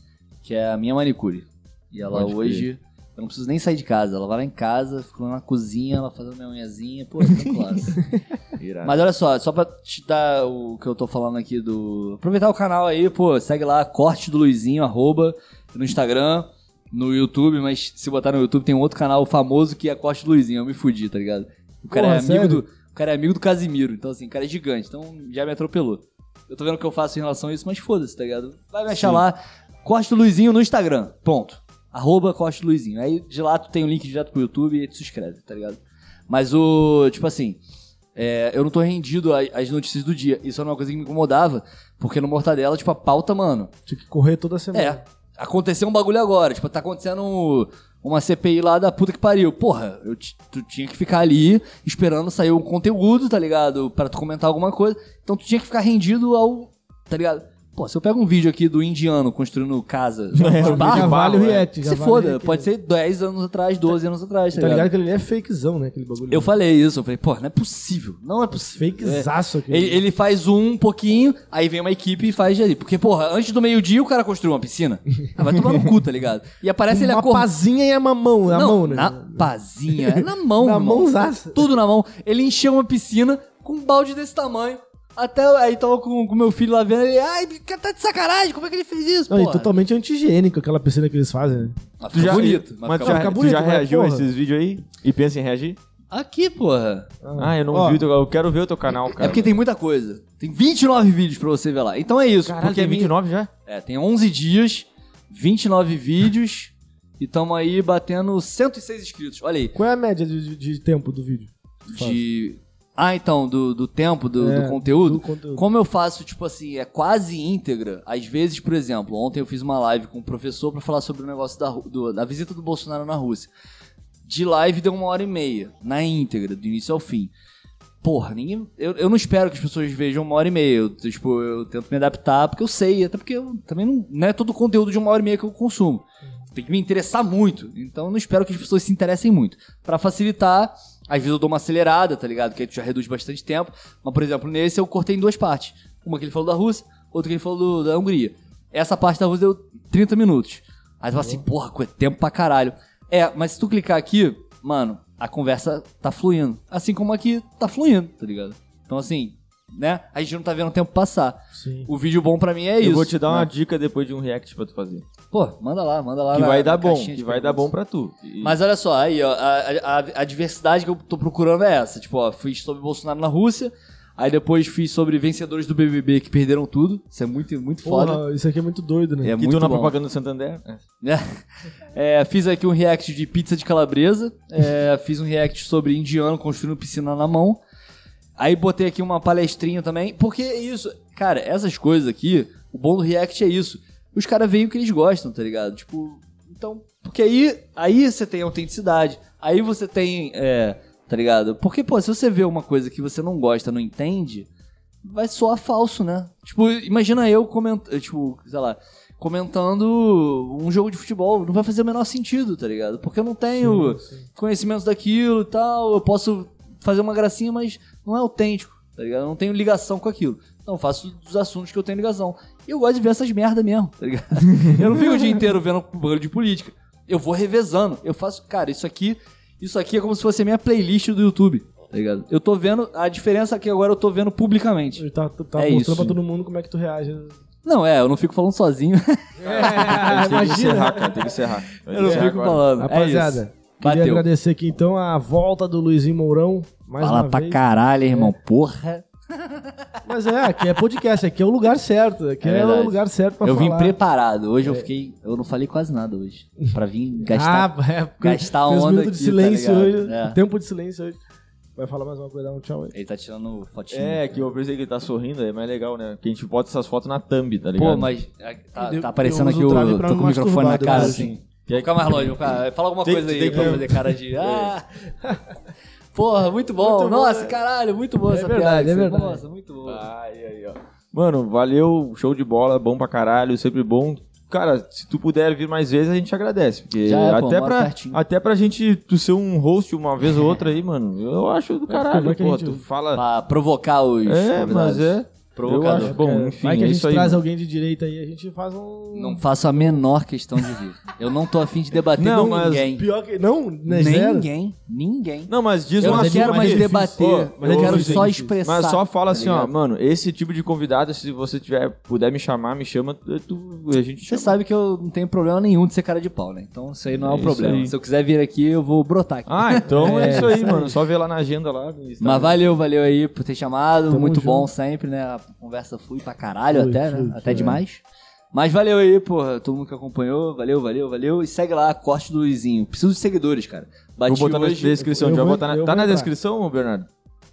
que é a minha manicure. E ela Pode hoje, eu não preciso nem sair de casa, ela vai lá em casa, fica lá na cozinha, ela fazendo minha unhazinha, pô, [LAUGHS] tá classe. Mas olha só, só pra te dar o que eu tô falando aqui do... Aproveitar o canal aí, pô, segue lá, Corte do Luizinho, arroba, no Instagram, no YouTube, mas se botar no YouTube tem um outro canal famoso que é Corte do Luizinho, eu me fudi, tá ligado? O cara Porra, é amigo sério? do... O cara é amigo do Casimiro, então assim, o cara é gigante, então já me atropelou. Eu tô vendo o que eu faço em relação a isso, mas foda-se, tá ligado? Vai me achar Sim. lá, Corte do Luizinho no Instagram, ponto. Arroba do Luizinho. Aí de lá tu tem o link direto pro YouTube e aí tu se inscreve, tá ligado? Mas o, tipo assim, é, eu não tô rendido às notícias do dia. Isso era uma coisa que me incomodava, porque no Mortadela, tipo, a pauta, mano, Tinha que correr toda semana. é, aconteceu um bagulho agora. Tipo, tá acontecendo uma CPI lá da puta que pariu. Porra, eu tu tinha que ficar ali esperando sair um conteúdo, tá ligado? Pra tu comentar alguma coisa. Então tu tinha que ficar rendido ao. Tá ligado? Pô, se eu pego um vídeo aqui do indiano construindo casa de [LAUGHS] É, barro, já vale o é. já se foda, pode ser 10 anos atrás, 12 anos atrás, tá, Tá ligado? ligado que ele é fakezão, né? Aquele bagulho. Eu falei isso, eu falei, pô, não é possível. Não é possível. Fakezaço aquele. Ele, ele faz um pouquinho, aí vem uma equipe e faz ali. Porque, porra, antes do meio-dia o cara construiu uma piscina. Ah, vai tomar no cu, tá ligado? E aparece ele Uma acordando. pazinha e a mamão, na mão, né? na pazinha. É na mão, Na mãozaça. Tudo na mão. Ele encheu uma piscina com um balde desse tamanho. Até aí tava com o meu filho lá vendo ele. Ai, tá de sacanagem, como é que ele fez isso? Não, e porra? totalmente anti-higiênico aquela piscina que eles fazem, né? Mas Tu fica já, bonito. mas, Mas tu fica já, fica tu bonito, já mas, reagiu a porra. esses vídeos aí? E pensa em reagir? Aqui, porra. Ah, eu não Ó, vi, o teu- eu quero ver o teu canal, cara. É porque tem muita coisa. Tem 29 vídeos pra você ver lá. Então é isso. Caralho, porque tem a minha- 29 já? É, tem 11 dias, 29 vídeos e tamo aí batendo 106 inscritos. Olha aí. Qual é a média de, de- de tempo do vídeo? De. Ah, então, do, do tempo, do, É, do conteúdo. do conteúdo. Como eu faço, tipo assim, é quase íntegra. Às vezes, por exemplo, ontem eu fiz uma live com um professor pra falar sobre o negócio da, do- da visita do Bolsonaro na Rússia. De live deu uma hora e meia, na íntegra, do início ao fim. Porra, ninguém. Eu, eu não espero que as pessoas vejam uma hora e meia. Eu, tipo, eu tento me adaptar porque eu sei, até porque eu também não, não é todo o conteúdo de uma hora e meia que eu consumo. Tem que me interessar muito. Então eu não espero que as pessoas se interessem muito. Pra facilitar, às vezes eu dou uma acelerada, tá ligado? Que aí tu já reduz bastante tempo. Mas, por exemplo, nesse eu cortei em duas partes. Uma que ele falou da Rússia, outra que ele falou da Hungria. Essa parte da Rússia deu 30 minutos. Aí tu fala assim, porra, é tempo pra caralho. É, mas se tu clicar aqui, mano, a conversa tá fluindo. Assim como aqui tá fluindo, tá ligado? Então assim, né? A gente não tá vendo o tempo passar. Sim. O vídeo bom pra mim é isso. eu vou te dar uma né? dica depois de um react pra tu fazer. Pô, manda lá, manda lá. Que na- vai na dar bom, que vai dar bom pra tu. E- Mas olha só, aí, ó, a, a, a diversidade que eu tô procurando é essa. Tipo, ó, fiz sobre Bolsonaro na Rússia, aí depois fiz sobre vencedores do BBB que perderam tudo. Isso é muito, muito foda. Porra, isso aqui é muito doido, né? É e muito tu na bom. propaganda do Santander? É. É, fiz aqui um react de pizza de calabresa. é, fiz um react sobre indiano construindo piscina na mão. Aí botei aqui uma palestrinha também. Porque é isso, cara, essas coisas aqui, o bom do react é isso. os caras veem o que eles gostam, tá ligado? Tipo, então, porque aí, aí você tem autenticidade, aí você tem, é, tá ligado? Porque, pô, se você vê uma coisa que você não gosta, não entende, vai soar falso, né? Tipo, imagina eu comentando, tipo, sei lá, comentando um jogo de futebol, não vai fazer o menor sentido, tá ligado? Porque eu não tenho conhecimentos daquilo e tal, eu posso fazer uma gracinha, mas não é autêntico, tá ligado? Eu não tenho ligação com aquilo. Eu faço dos assuntos que eu tenho ligação. E eu gosto de ver essas merda mesmo, tá ligado? [LAUGHS] eu não fico o dia inteiro vendo bagulho de política. Eu vou revezando. Eu faço, cara, isso aqui, isso aqui é como se fosse a minha playlist do YouTube, tá ligado? Eu tô vendo, a diferença é que agora eu tô vendo publicamente. Ele tá, tá É mostrando isso. pra todo mundo como é que tu reage. Não, é, eu não fico falando sozinho. É, [LAUGHS] tem que encerrar, cara, tem que encerrar. eu não É, fico agora. falando. Rapaziada, é isso. Queria Bateu. agradecer aqui então a volta do Luizinho Mourão. Mais Fala uma pra vez. caralho, irmão. Porra. Mas é, aqui é podcast, aqui é o lugar certo. Aqui É é, o lugar certo pra eu falar. vim preparado. Hoje eu fiquei. Eu não falei quase nada hoje. Pra vir [LAUGHS] gastar. ah, é, gastar fez um onda minuto de aqui, silêncio tá hoje. É. Tempo de silêncio hoje. Vai falar mais uma coisa, um tchau aí. Ele tá tirando fotinho. É, que eu pensei que ele tá sorrindo, é mais legal, né? Que a gente bota essas fotos na thumb, tá ligado? Pô, mas é, tá, Eu- tá aparecendo eu aqui o Tô com o microfone na cara depois. assim. Fica mais longe, cara. Fala alguma Tem- coisa aí pra que- fazer cara de. [LAUGHS] Ah! [LAUGHS] Porra, muito bom. Muito bom, Nossa, né? caralho, muito bom essa verdade, piada. é verdade. Nossa, muito bom. Ai, ai, ó. Mano, valeu, show de bola, bom pra caralho, sempre bom. Cara, se tu puder vir mais vezes, a gente agradece. Porque Já é, pô, até, moro pra, pertinho. até pra gente tu ser um host uma vez ou outra aí, mano, eu acho do caralho, vai que a pô. gente- Tu fala. Pra provocar os. É, convidados. mas é. Eu Provocador. acho bom, enfim, Vai que a é gente aí. traz mano. alguém de direita aí, a gente faz um. Não faço a menor questão de vir. Eu não tô afim de debater Não, com mas ninguém. Pior que. Não, né? Ninguém. Ninguém. Não, mas diz Eu um não assunto quero mais difícil. debater. Pô, eu é quero difícil, só é expressar. Mas só fala tá assim, ó, ligado? mano, esse tipo de convidado, se você tiver, puder me chamar, me chama, tu, a gente Você sabe que eu não tenho problema nenhum de ser cara de pau, né? Então isso aí não é, É um problema. aí. Se eu quiser vir aqui, eu vou brotar aqui. Ah, então é, [LAUGHS] É, isso aí, mano. Só ver lá na agenda lá. Mas valeu, valeu aí por ter chamado. Muito bom sempre, né? Conversa flui pra caralho até, né? Até flui, demais. Mas valeu aí, porra. Todo mundo que acompanhou. Valeu, valeu, valeu. E segue lá, corte do Luizinho. Preciso de seguidores, cara. Bati Vou botar hoje... na descrição. eu já vou- botar na- tá vou na entrar. descrição, Bernardo?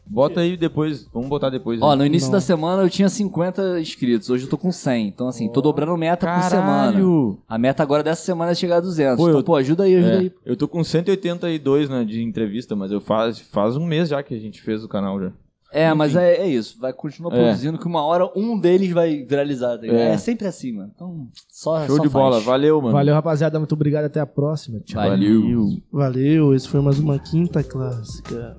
Bota aí depois. Vamos botar depois. Ó, né? no início Não. da semana eu tinha 50 inscritos. Hoje eu tô com 100. Então, assim, tô dobrando meta por semana. Caralho! A meta agora dessa semana é chegar a 200. Pô, então, eu- pô, ajuda aí, ajuda É, aí. eu tô com 182 né, de entrevista, mas eu faz, faz um mês já que a gente fez o canal já. É, mas é, é isso. Vai continuar É. produzindo que uma hora um deles vai viralizar. tá? É. É. sempre assim, mano. Então, só Show só de faz. bola. Valeu, mano. Valeu, rapaziada. Muito obrigado. Até a próxima. Tchau. Valeu. Valeu. Valeu, esse foi mais uma quinta clássica.